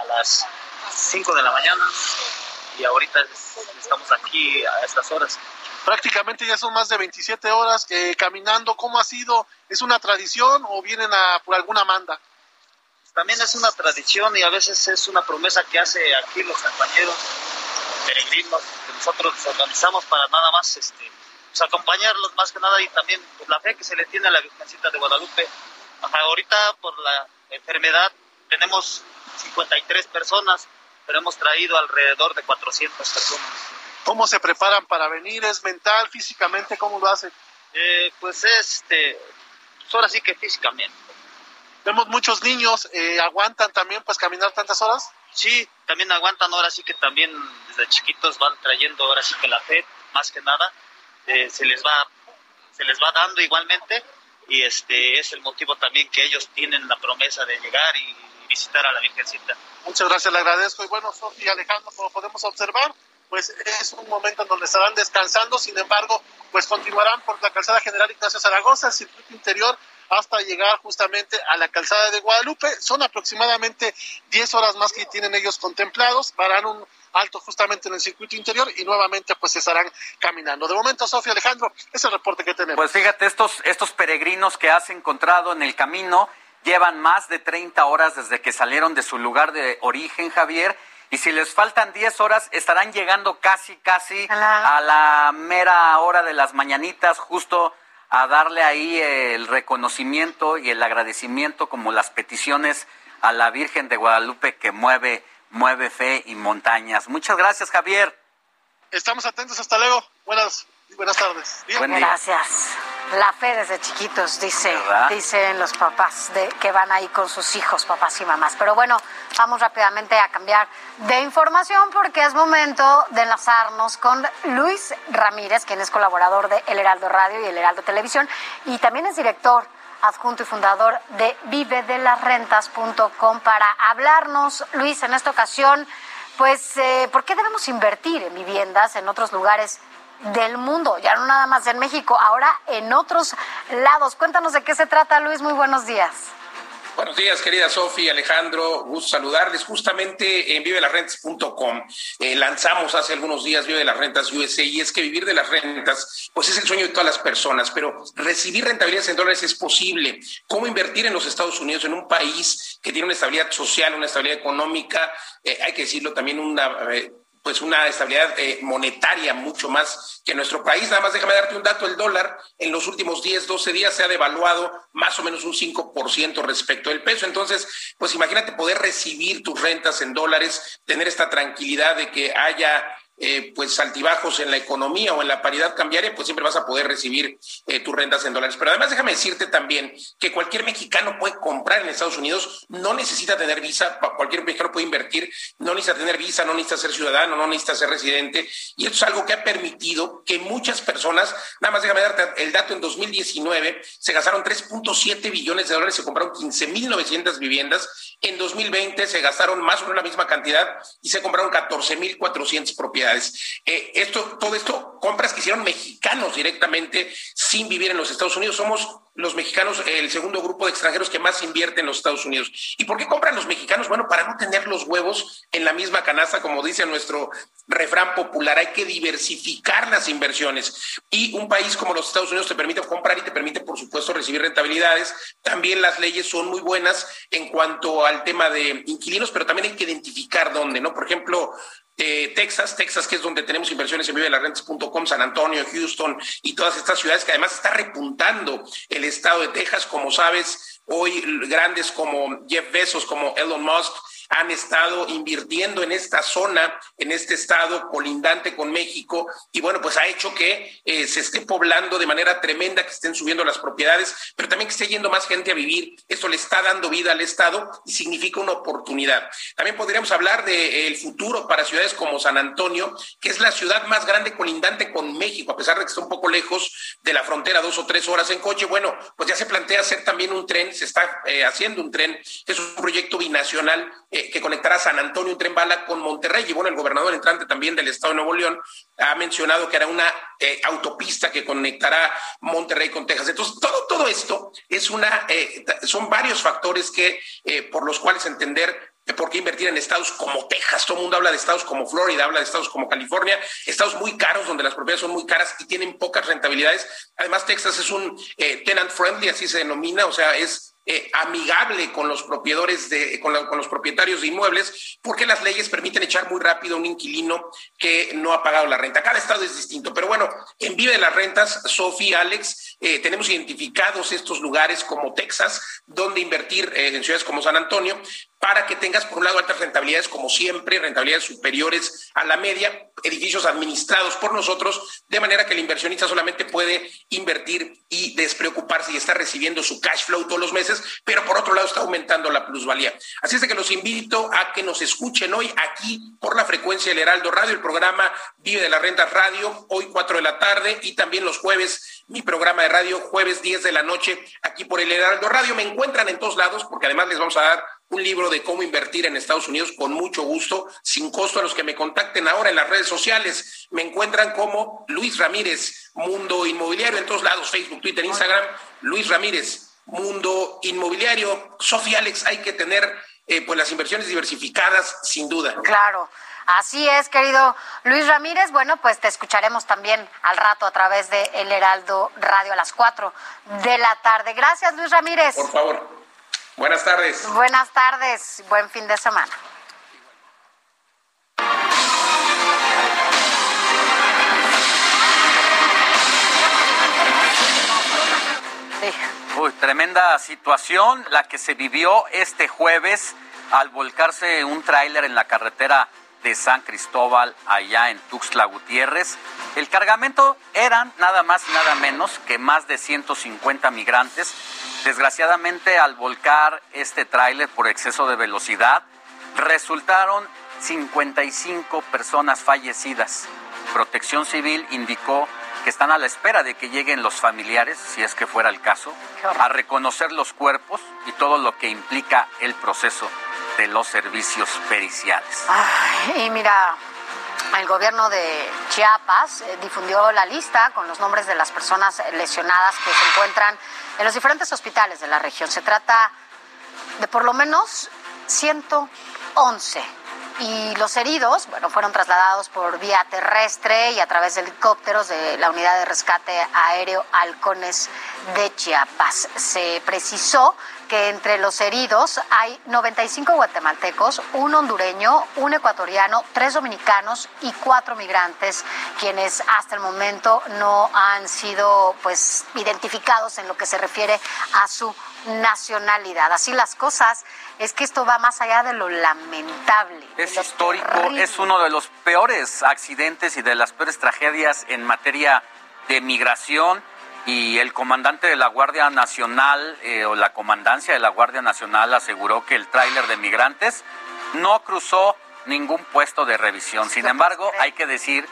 a las 5 de la mañana y ahorita estamos aquí a estas horas. Prácticamente ya son más de 27 horas eh, caminando. ¿Cómo ha sido? ¿Es una tradición o vienen a, por alguna manda? También es una tradición y a veces es una promesa que hace aquí los compañeros peregrinos que nosotros organizamos para nada más este pues, acompañarlos más que nada y también pues, la fe que se le tiene a la Virgencita de Guadalupe. ahorita por la enfermedad tenemos 53 personas, pero hemos traído alrededor de 400 personas. ¿Cómo se preparan para venir? ¿Es mental, físicamente? ¿Cómo lo hacen? Eh, pues este, pues, ahora sí que físicamente Vemos muchos niños, eh, ¿aguantan también pues caminar tantas horas? Sí, también aguantan, ahora sí que también desde chiquitos van trayendo ahora sí que la fe, más que nada, eh, se les va se les va dando igualmente y este es el motivo también que ellos tienen la promesa de llegar y visitar a la Virgencita. Muchas gracias, le agradezco. Y bueno, Sofía y Alejandro, como podemos observar, pues es un momento en donde estarán descansando, sin embargo, pues continuarán por la calzada general Ignacio Zaragoza, circuito interior hasta llegar justamente a la calzada de Guadalupe. Son aproximadamente 10 horas más que tienen ellos contemplados. Harán un alto justamente en el circuito interior y nuevamente pues estarán caminando. De momento, Sofía Alejandro, es el reporte que tenemos. Pues fíjate, estos, estos peregrinos que has encontrado en el camino llevan más de 30 horas desde que salieron de su lugar de origen, Javier. Y si les faltan 10 horas, estarán llegando casi, casi a la mera hora de las mañanitas, justo a darle ahí el reconocimiento y el agradecimiento como las peticiones a la Virgen de Guadalupe que mueve, mueve fe y montañas. Muchas gracias, Javier. Estamos atentos, hasta luego. Buenas, buenas tardes. Gracias. La fe desde chiquitos, dice, dicen los papás de, que van ahí con sus hijos, papás y mamás. Pero bueno, vamos rápidamente a cambiar de información porque es momento de enlazarnos con Luis Ramírez, quien es colaborador de El Heraldo Radio y El Heraldo Televisión y también es director adjunto y fundador de vivedelasrentas.com para hablarnos, Luis, en esta ocasión, pues, eh, ¿por qué debemos invertir en viviendas en otros lugares del mundo, ya no nada más en México, ahora en otros lados. Cuéntanos de qué se trata, Luis. Muy buenos días. Buenos días, querida Sofi, Alejandro, gusto saludarles. Justamente en vivelasrentas.com eh, lanzamos hace algunos días Vive las Rentas USA y es que vivir de las rentas, pues es el sueño de todas las personas, pero recibir rentabilidades en dólares es posible. ¿Cómo invertir en los Estados Unidos, en un país que tiene una estabilidad social, una estabilidad económica, eh, hay que decirlo también, una eh, pues una estabilidad eh, monetaria mucho más que nuestro país. Nada más déjame darte un dato, el dólar en los últimos 10, 12 días se ha devaluado más o menos un 5% respecto del peso. Entonces, pues imagínate poder recibir tus rentas en dólares, tener esta tranquilidad de que haya eh, pues altibajos en la economía o en la paridad cambiaria, pues siempre vas a poder recibir eh, tus rentas en dólares. Pero además déjame decirte también que cualquier mexicano puede comprar en Estados Unidos, no necesita tener visa, cualquier mexicano puede invertir, no necesita tener visa, no necesita ser ciudadano, no necesita ser residente. Y esto es algo que ha permitido que muchas personas, nada más déjame darte el dato, en 2019 se gastaron 3.7 billones de dólares, se compraron 15.900 viviendas, en 2020 se gastaron más o menos la misma cantidad y se compraron 14.400 propiedades. Eh, esto, todo esto, compras que hicieron mexicanos directamente sin vivir en los Estados Unidos. Somos los mexicanos el segundo grupo de extranjeros que más invierte en los Estados Unidos. ¿Y por qué compran los mexicanos? Bueno, para no tener los huevos en la misma canasta, como dice nuestro refrán popular, hay que diversificar las inversiones. Y un país como los Estados Unidos te permite comprar y te permite, por supuesto, recibir rentabilidades. También las leyes son muy buenas en cuanto al tema de inquilinos, pero también hay que identificar dónde, ¿no? Por ejemplo, Texas, Texas que es donde tenemos inversiones en vivelarrentes.com, San Antonio, Houston y todas estas ciudades que además está repuntando el estado de Texas, como sabes, hoy grandes como Jeff Bezos, como Elon Musk, han estado invirtiendo en esta zona, en este estado colindante con México, y bueno, pues ha hecho que eh, se esté poblando de manera tremenda, que estén subiendo las propiedades, pero también que esté yendo más gente a vivir. Esto le está dando vida al estado y significa una oportunidad. También podríamos hablar del futuro para ciudades como San Antonio, que es la ciudad más grande colindante con México, a pesar de que está un poco lejos de la frontera, dos o tres horas en coche. Bueno, pues ya se plantea hacer también un tren, se está eh, haciendo un tren, es un proyecto binacional que conectará San Antonio, un tren bala con Monterrey. Y bueno, el gobernador entrante también del estado de Nuevo León ha mencionado que hará una eh, autopista que conectará Monterrey con Texas. Entonces, todo, todo esto es una, eh, son varios factores que, eh, por los cuales entender por qué invertir en estados como Texas. Todo el mundo habla de estados como Florida, habla de estados como California, estados muy caros donde las propiedades son muy caras y tienen pocas rentabilidades. Además, Texas es un tenant friendly, así se denomina, o sea, es eh, amigable con los propietarios de, con, los propietarios de inmuebles, porque las leyes permiten echar muy rápido a un inquilino que no ha pagado la renta. Cada estado es distinto, pero bueno, en Vive de las Rentas, Sofía, Alex, eh, tenemos identificados estos lugares como Texas, donde invertir eh, en ciudades como San Antonio, para que tengas, por un lado, altas rentabilidades, como siempre, rentabilidades superiores a la media, edificios administrados por nosotros, de manera que el inversionista solamente puede invertir y despreocuparse y está recibiendo su cash flow todos los meses, pero por otro lado está aumentando la plusvalía. Así es de que los invito a que nos escuchen hoy aquí por la frecuencia del Heraldo Radio, el programa Vive de la Renta Radio, hoy 4 de la tarde y también los jueves mi programa de radio, jueves 10 de la noche, aquí por el Heraldo Radio. Me encuentran en todos lados porque además les vamos a dar un libro de cómo invertir en Estados Unidos con mucho gusto, sin costo a los que me contacten ahora en las redes sociales. Me encuentran como Luis Ramírez, Mundo Inmobiliario, en todos lados, Facebook, Twitter, Instagram. Luis Ramírez, Mundo Inmobiliario. Sofía Alex, hay que tener eh, pues las inversiones diversificadas, sin duda. Claro. Así es, querido Luis Ramírez. Bueno, pues te escucharemos también al rato a través de El Heraldo Radio a las 4 de la tarde. Gracias, Luis Ramírez. Por favor. Buenas tardes. Buenas tardes. Buen fin de semana. Uy, tremenda situación la que se vivió este jueves al volcarse un tráiler en la carretera de San Cristóbal allá en Tuxtla Gutiérrez. El cargamento eran nada más y nada menos que más de 150 migrantes Desgraciadamente, al volcar este tráiler por exceso de velocidad, resultaron 55 personas fallecidas. Protección Civil indicó que están a la espera de que lleguen los familiares, si es que fuera el caso, a reconocer los cuerpos y todo lo que implica el proceso de los servicios periciales. y mira, el gobierno de Chiapas eh, difundió la lista con los nombres de las personas lesionadas que se encuentran en los diferentes hospitales de la región. Se trata de por lo menos 111 y los heridos, bueno, fueron trasladados por vía terrestre y a través de helicópteros de la unidad de rescate aéreo Halcones de Chiapas. Se precisó que entre los heridos hay 95 guatemaltecos, un hondureño, un ecuatoriano, tres dominicanos y cuatro migrantes, quienes hasta el momento no han sido pues identificados en lo que se refiere a su nacionalidad. Así las cosas, es que esto va más allá de lo lamentable. Es lo histórico, terrible. es uno de los peores accidentes y de las peores tragedias en materia de migración y el comandante de la Guardia Nacional eh, o la comandancia de la Guardia Nacional aseguró que el tráiler de migrantes no cruzó ningún puesto de revisión. Sin embargo, hay que decir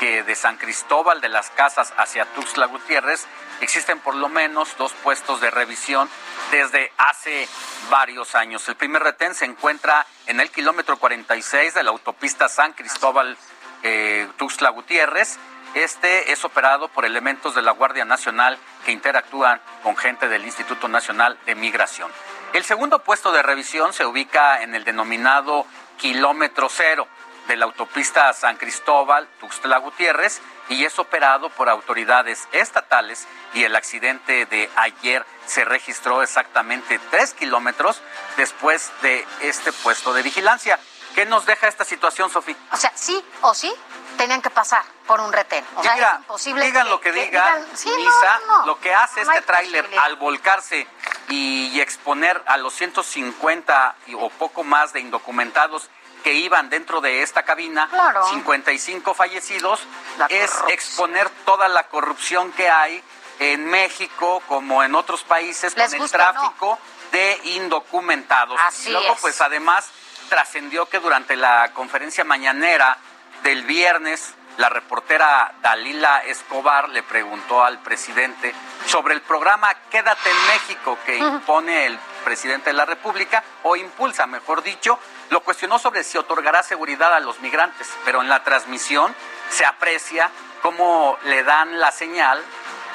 que de San Cristóbal de las Casas hacia Tuxtla Gutiérrez existen por lo menos dos puestos de revisión desde hace varios años. El primer retén se encuentra en el kilómetro 46 de la autopista San Cristóbal eh, Tuxtla Gutiérrez. Este es operado por elementos de la Guardia Nacional que interactúan con gente del Instituto Nacional de Migración. El segundo puesto de revisión se ubica en el denominado kilómetro cero de la autopista San Cristóbal, Tuxtla Gutiérrez, y es operado por autoridades estatales y el accidente de ayer se registró exactamente tres kilómetros después de este puesto de vigilancia. ¿Qué nos deja esta situación, Sofía? O sea, sí o sí tenían que pasar por un retén. O sea, Mira, es imposible digan lo que digan, digan, sí, no, Misa, no, no. lo que hace No este tráiler al volcarse y, y exponer a los 150 y- o poco más de indocumentados que iban dentro de esta cabina, Claro. 55 fallecidos, es exponer toda la corrupción que hay en México como en otros países Les con el tráfico de indocumentados. Así y luego, es. pues además trascendió que durante la conferencia mañanera del viernes, la reportera Dalila Escobar le preguntó al presidente sobre el programa Quédate en México que impone el presidente de la República, o impulsa, mejor dicho, lo cuestionó sobre si otorgará seguridad a los migrantes, pero en la transmisión se aprecia cómo le dan la señal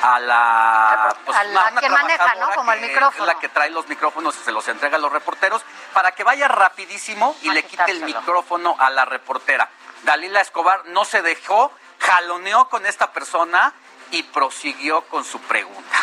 a la, pues, a la una que maneja, ¿no? Como el micrófono. es la que trae los micrófonos y se los entrega a los reporteros para que vaya rapidísimo y A le quite el micrófono a la reportera. Dalila Escobar no se dejó, jaloneó con esta persona y prosiguió con su pregunta.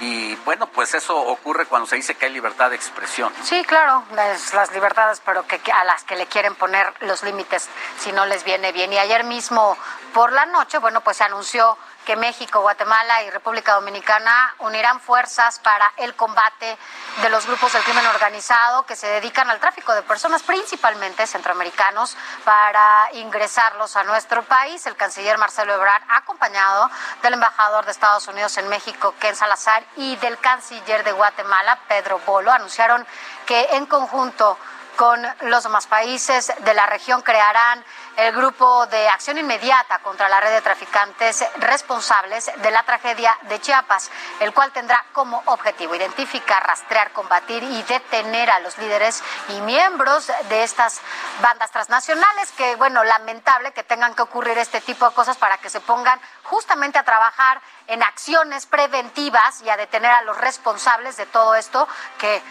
Y bueno, pues eso ocurre cuando se dice que hay libertad de expresión. Sí, claro, las, libertades, pero que a las que le quieren poner los límites si no les viene bien. Y ayer mismo por la noche, bueno, pues se anunció que México, Guatemala y República Dominicana unirán fuerzas para el combate de los grupos del crimen organizado que se dedican al tráfico de personas, principalmente centroamericanos, para ingresarlos a nuestro país. El canciller Marcelo Ebrard, acompañado del embajador de Estados Unidos en México, Ken Salazar, y del canciller de Guatemala, Pedro Bolo, anunciaron que en conjunto con los demás países de la región crearán el grupo de acción inmediata contra la red de traficantes responsables de la tragedia de Chiapas, el cual tendrá como objetivo identificar, rastrear, combatir y detener a los líderes y miembros de estas bandas transnacionales que, bueno, lamentable que tengan que ocurrir este tipo de cosas para que se pongan justamente a trabajar en acciones preventivas y a detener a los responsables de todo esto que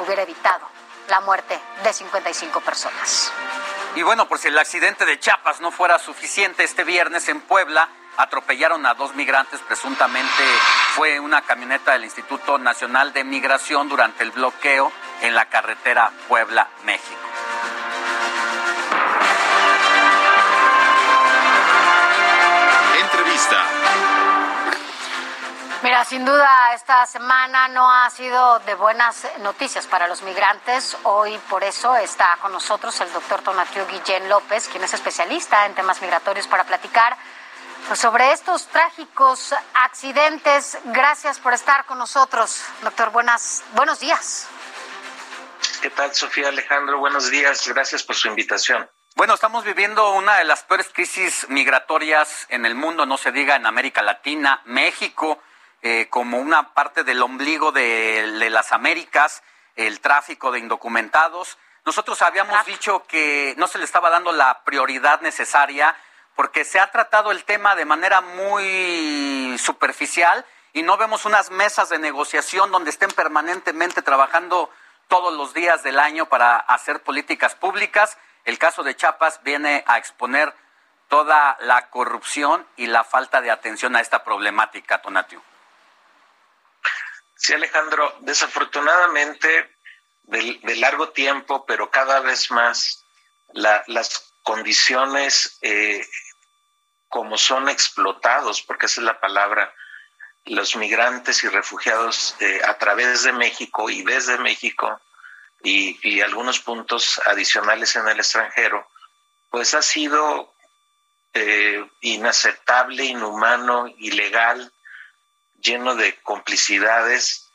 hubiera evitado la muerte de 55 personas. Y bueno, por si el accidente de Chiapas no fuera suficiente, este viernes en Puebla atropellaron a dos migrantes, presuntamente fue una camioneta del Instituto Nacional de Migración durante el bloqueo en la carretera Puebla-México. Entrevista. Mira, sin duda esta semana no ha sido de buenas noticias para los migrantes. Hoy por eso está con nosotros el doctor Tonatiu Guillén López, quien es especialista en temas migratorios para platicar pues, sobre estos trágicos accidentes. Gracias por estar con nosotros, doctor. Buenas, buenos días. ¿Qué tal, Sofía Alejandro? Buenos días. Gracias por su invitación. Bueno, estamos viviendo una de las peores crisis migratorias en el mundo, no se diga en América Latina, México, eh, como una parte del ombligo de, de las Américas, el tráfico de indocumentados. Nosotros habíamos dicho que no se le estaba dando la prioridad necesaria porque se ha tratado el tema de manera muy superficial y no vemos unas mesas de negociación donde estén permanentemente trabajando todos los días del año para hacer políticas públicas. El caso de Chiapas viene a exponer toda la corrupción y la falta de atención a esta problemática, Tonatiu. Sí, Alejandro, desafortunadamente de, largo tiempo, pero cada vez más las condiciones eh, como son explotados, porque esa es la palabra, los migrantes y refugiados eh, a través de México y desde México y, algunos puntos adicionales en el extranjero, pues ha sido eh, inaceptable, inhumano, ilegal, lleno de complicidades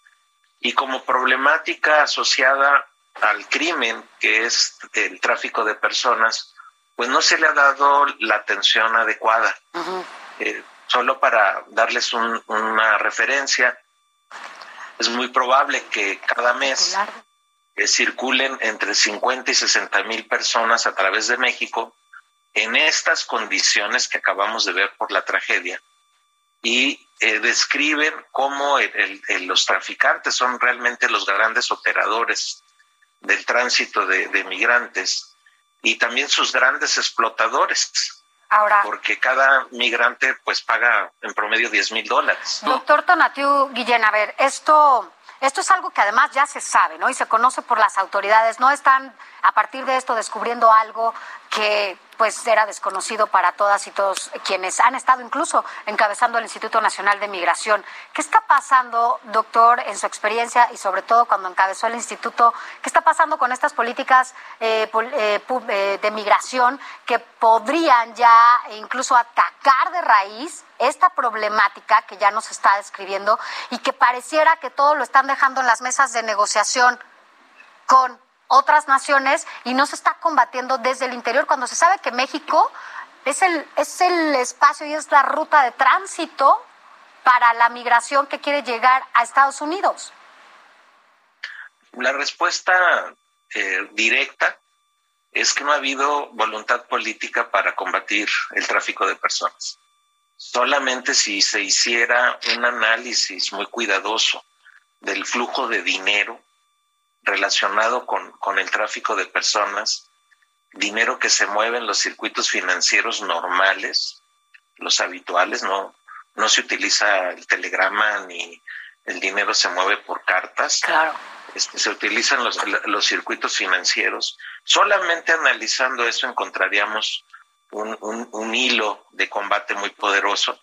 y como problemática asociada al crimen, que es el tráfico de personas, pues no se le ha dado la atención adecuada. Eh, solo para darles una referencia, es muy probable que cada mes eh, circulen entre 50 y 60 mil personas a través de México en estas condiciones que acabamos de ver por la tragedia y eh, describen cómo los traficantes son realmente los grandes operadores del tránsito de, de migrantes y también sus grandes explotadores. Ahora, porque cada migrante pues paga en promedio 10 mil dólares. Doctor Tonatiu Guillén, a ver, esto, esto es algo que además ya se sabe, ¿no? Y se conoce por las autoridades. No están a partir de esto descubriendo algo que pues era desconocido para todas y todos quienes han estado incluso encabezando el Instituto Nacional de Migración. ¿Qué está pasando, doctor, en su experiencia y sobre todo cuando encabezó el instituto? ¿Qué está pasando con estas políticas eh, eh, eh, de migración que podrían ya incluso atacar de raíz esta problemática que ya nos está describiendo y que pareciera que todo lo están dejando en las mesas de negociación con otras naciones y no se está combatiendo desde el interior cuando se sabe que México es el, es el espacio y es la ruta de tránsito para la migración que quiere llegar a Estados Unidos? La respuesta eh, directa es que no ha habido voluntad política para combatir el tráfico de personas. Solamente si se hiciera un análisis muy cuidadoso del flujo de dinero relacionado con, con el tráfico de personas, dinero que se mueve en los circuitos financieros normales, los habituales, no, no se utiliza el telegrama ni el dinero se mueve por cartas. Claro. Este, se utilizan los, los, circuitos financieros. Solamente analizando eso encontraríamos un, un, un hilo de combate muy poderoso.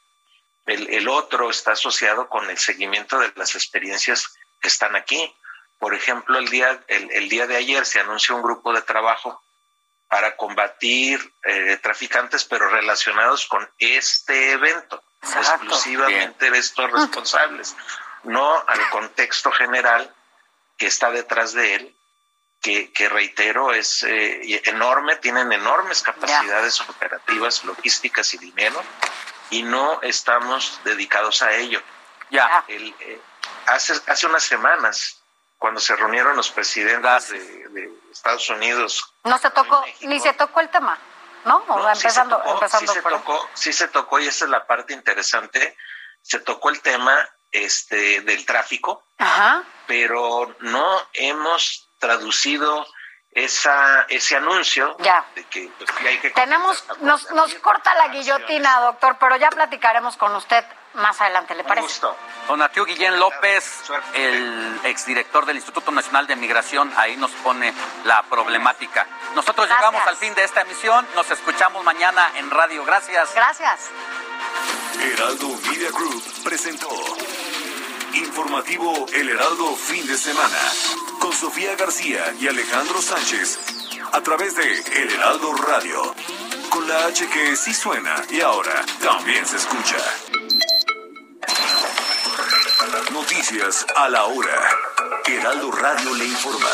El, el, otro está asociado con el seguimiento de las experiencias que están aquí. Por ejemplo, el día, el, día de ayer se anunció un grupo de trabajo para combatir eh, traficantes, pero relacionados con este evento, exclusivamente de estos responsables, no al contexto general que está detrás de él, que, reitero es eh, enorme, tienen enormes capacidades operativas, logísticas y dinero, y no estamos dedicados a ello. Ya. Eh, hace, hace unas semanas cuando se reunieron los presidentes de, Estados Unidos. No se tocó, ni se tocó el tema, ¿no? empezando, sí se, tocó, empezando sí se tocó, sí se tocó, y esa es la parte interesante, se tocó el tema este del tráfico, pero no hemos traducido esa ese anuncio ya. de que, pues, hay que tenemos nos, nos corta la guillotina doctor pero ya platicaremos con usted más adelante, ¿le parece? Gusto. Donatiu Guillén López, el exdirector del Instituto Nacional de Migración, ahí nos pone la problemática. Nosotros llegamos al fin de esta emisión, nos escuchamos mañana en radio. Gracias. Gracias. Heraldo Media Group presentó Informativo El Heraldo Fin de Semana con Sofía García y Alejandro Sánchez a través de El Heraldo Radio. Con la H que sí suena y ahora también se escucha. Noticias a la hora. Heraldo Radio le informa.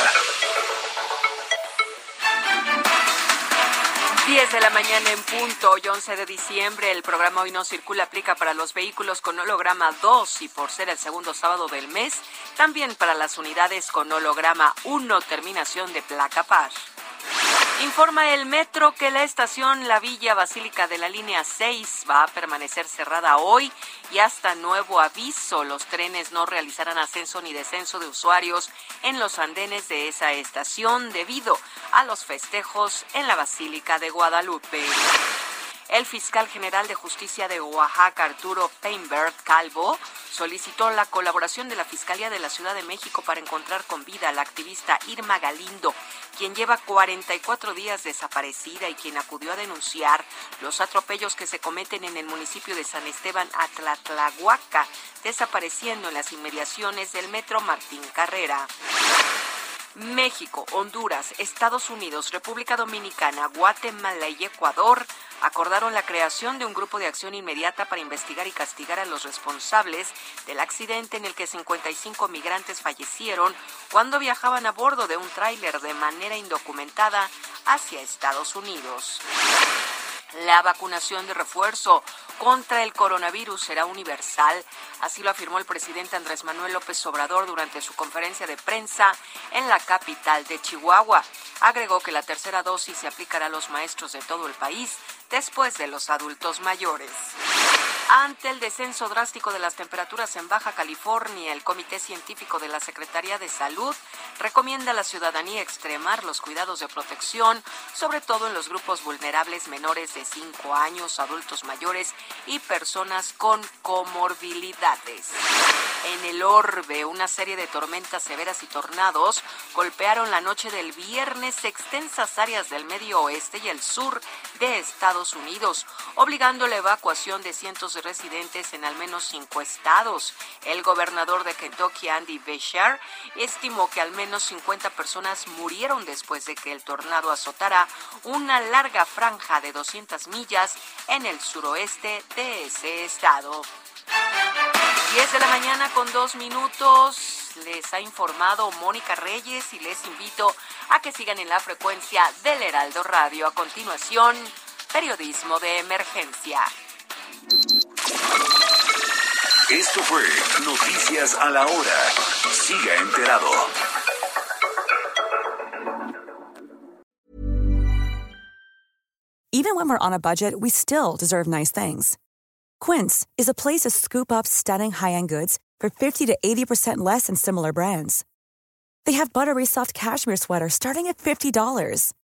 10 de la mañana en punto, hoy 11 de diciembre, el programa Hoy No Circula aplica para los vehículos con holograma 2 y por ser el segundo sábado del mes, también para las unidades con holograma 1, terminación de placa par. Informa el metro que la estación La Villa Basílica de la línea 6 va a permanecer cerrada hoy y hasta nuevo aviso. Los trenes no realizarán ascenso ni descenso de usuarios en los andenes de esa estación debido a los festejos en la Basílica de Guadalupe. El fiscal general de justicia de Oaxaca, Arturo Peinberg Calvo, solicitó la colaboración de la Fiscalía de la Ciudad de México para encontrar con vida a la activista Irma Galindo, quien lleva 44 días desaparecida y quien acudió a denunciar los atropellos que se cometen en el municipio de San Esteban Atlatlahuaca, desapareciendo en las inmediaciones del metro Martín Carrera. México, Honduras, Estados Unidos, República Dominicana, Guatemala y Ecuador acordaron la creación de un grupo de acción inmediata para investigar y castigar a los responsables del accidente en el que 55 migrantes fallecieron cuando viajaban a bordo de un tráiler de manera indocumentada hacia Estados Unidos. La vacunación de refuerzo contra el coronavirus será universal, así lo afirmó el presidente Andrés Manuel López Obrador durante su conferencia de prensa en la capital de Chihuahua. Agregó que la tercera dosis se aplicará a los maestros de todo el país después de los adultos mayores. Ante el descenso drástico de las temperaturas en Baja California, el Comité Científico de la Secretaría de Salud recomienda a la ciudadanía extremar los cuidados de protección, sobre todo en los grupos vulnerables menores de 5 años, adultos mayores y personas con comorbilidades. En el orbe, una serie de tormentas severas y tornados golpearon la noche del viernes extensas áreas del medio oeste y el sur de Estados Unidos, obligando la evacuación de cientos de residentes en al menos cinco estados. El gobernador de Kentucky, Andy Beshear, estimó que al menos 50 personas murieron después de que el tornado azotara una larga franja de 200 millas en el suroeste de ese estado. 10 de la mañana con dos minutos. Les ha informado Mónica Reyes y les invito a que sigan en la frecuencia del Heraldo Radio. A continuación, periodismo de emergencia. Esto fue Noticias a la Hora. Siga enterado. Even when we're on a budget, we still deserve nice things. Quince is a place to scoop up stunning high end goods for 50 to 80% less than similar brands. They have buttery soft cashmere sweaters starting at $50,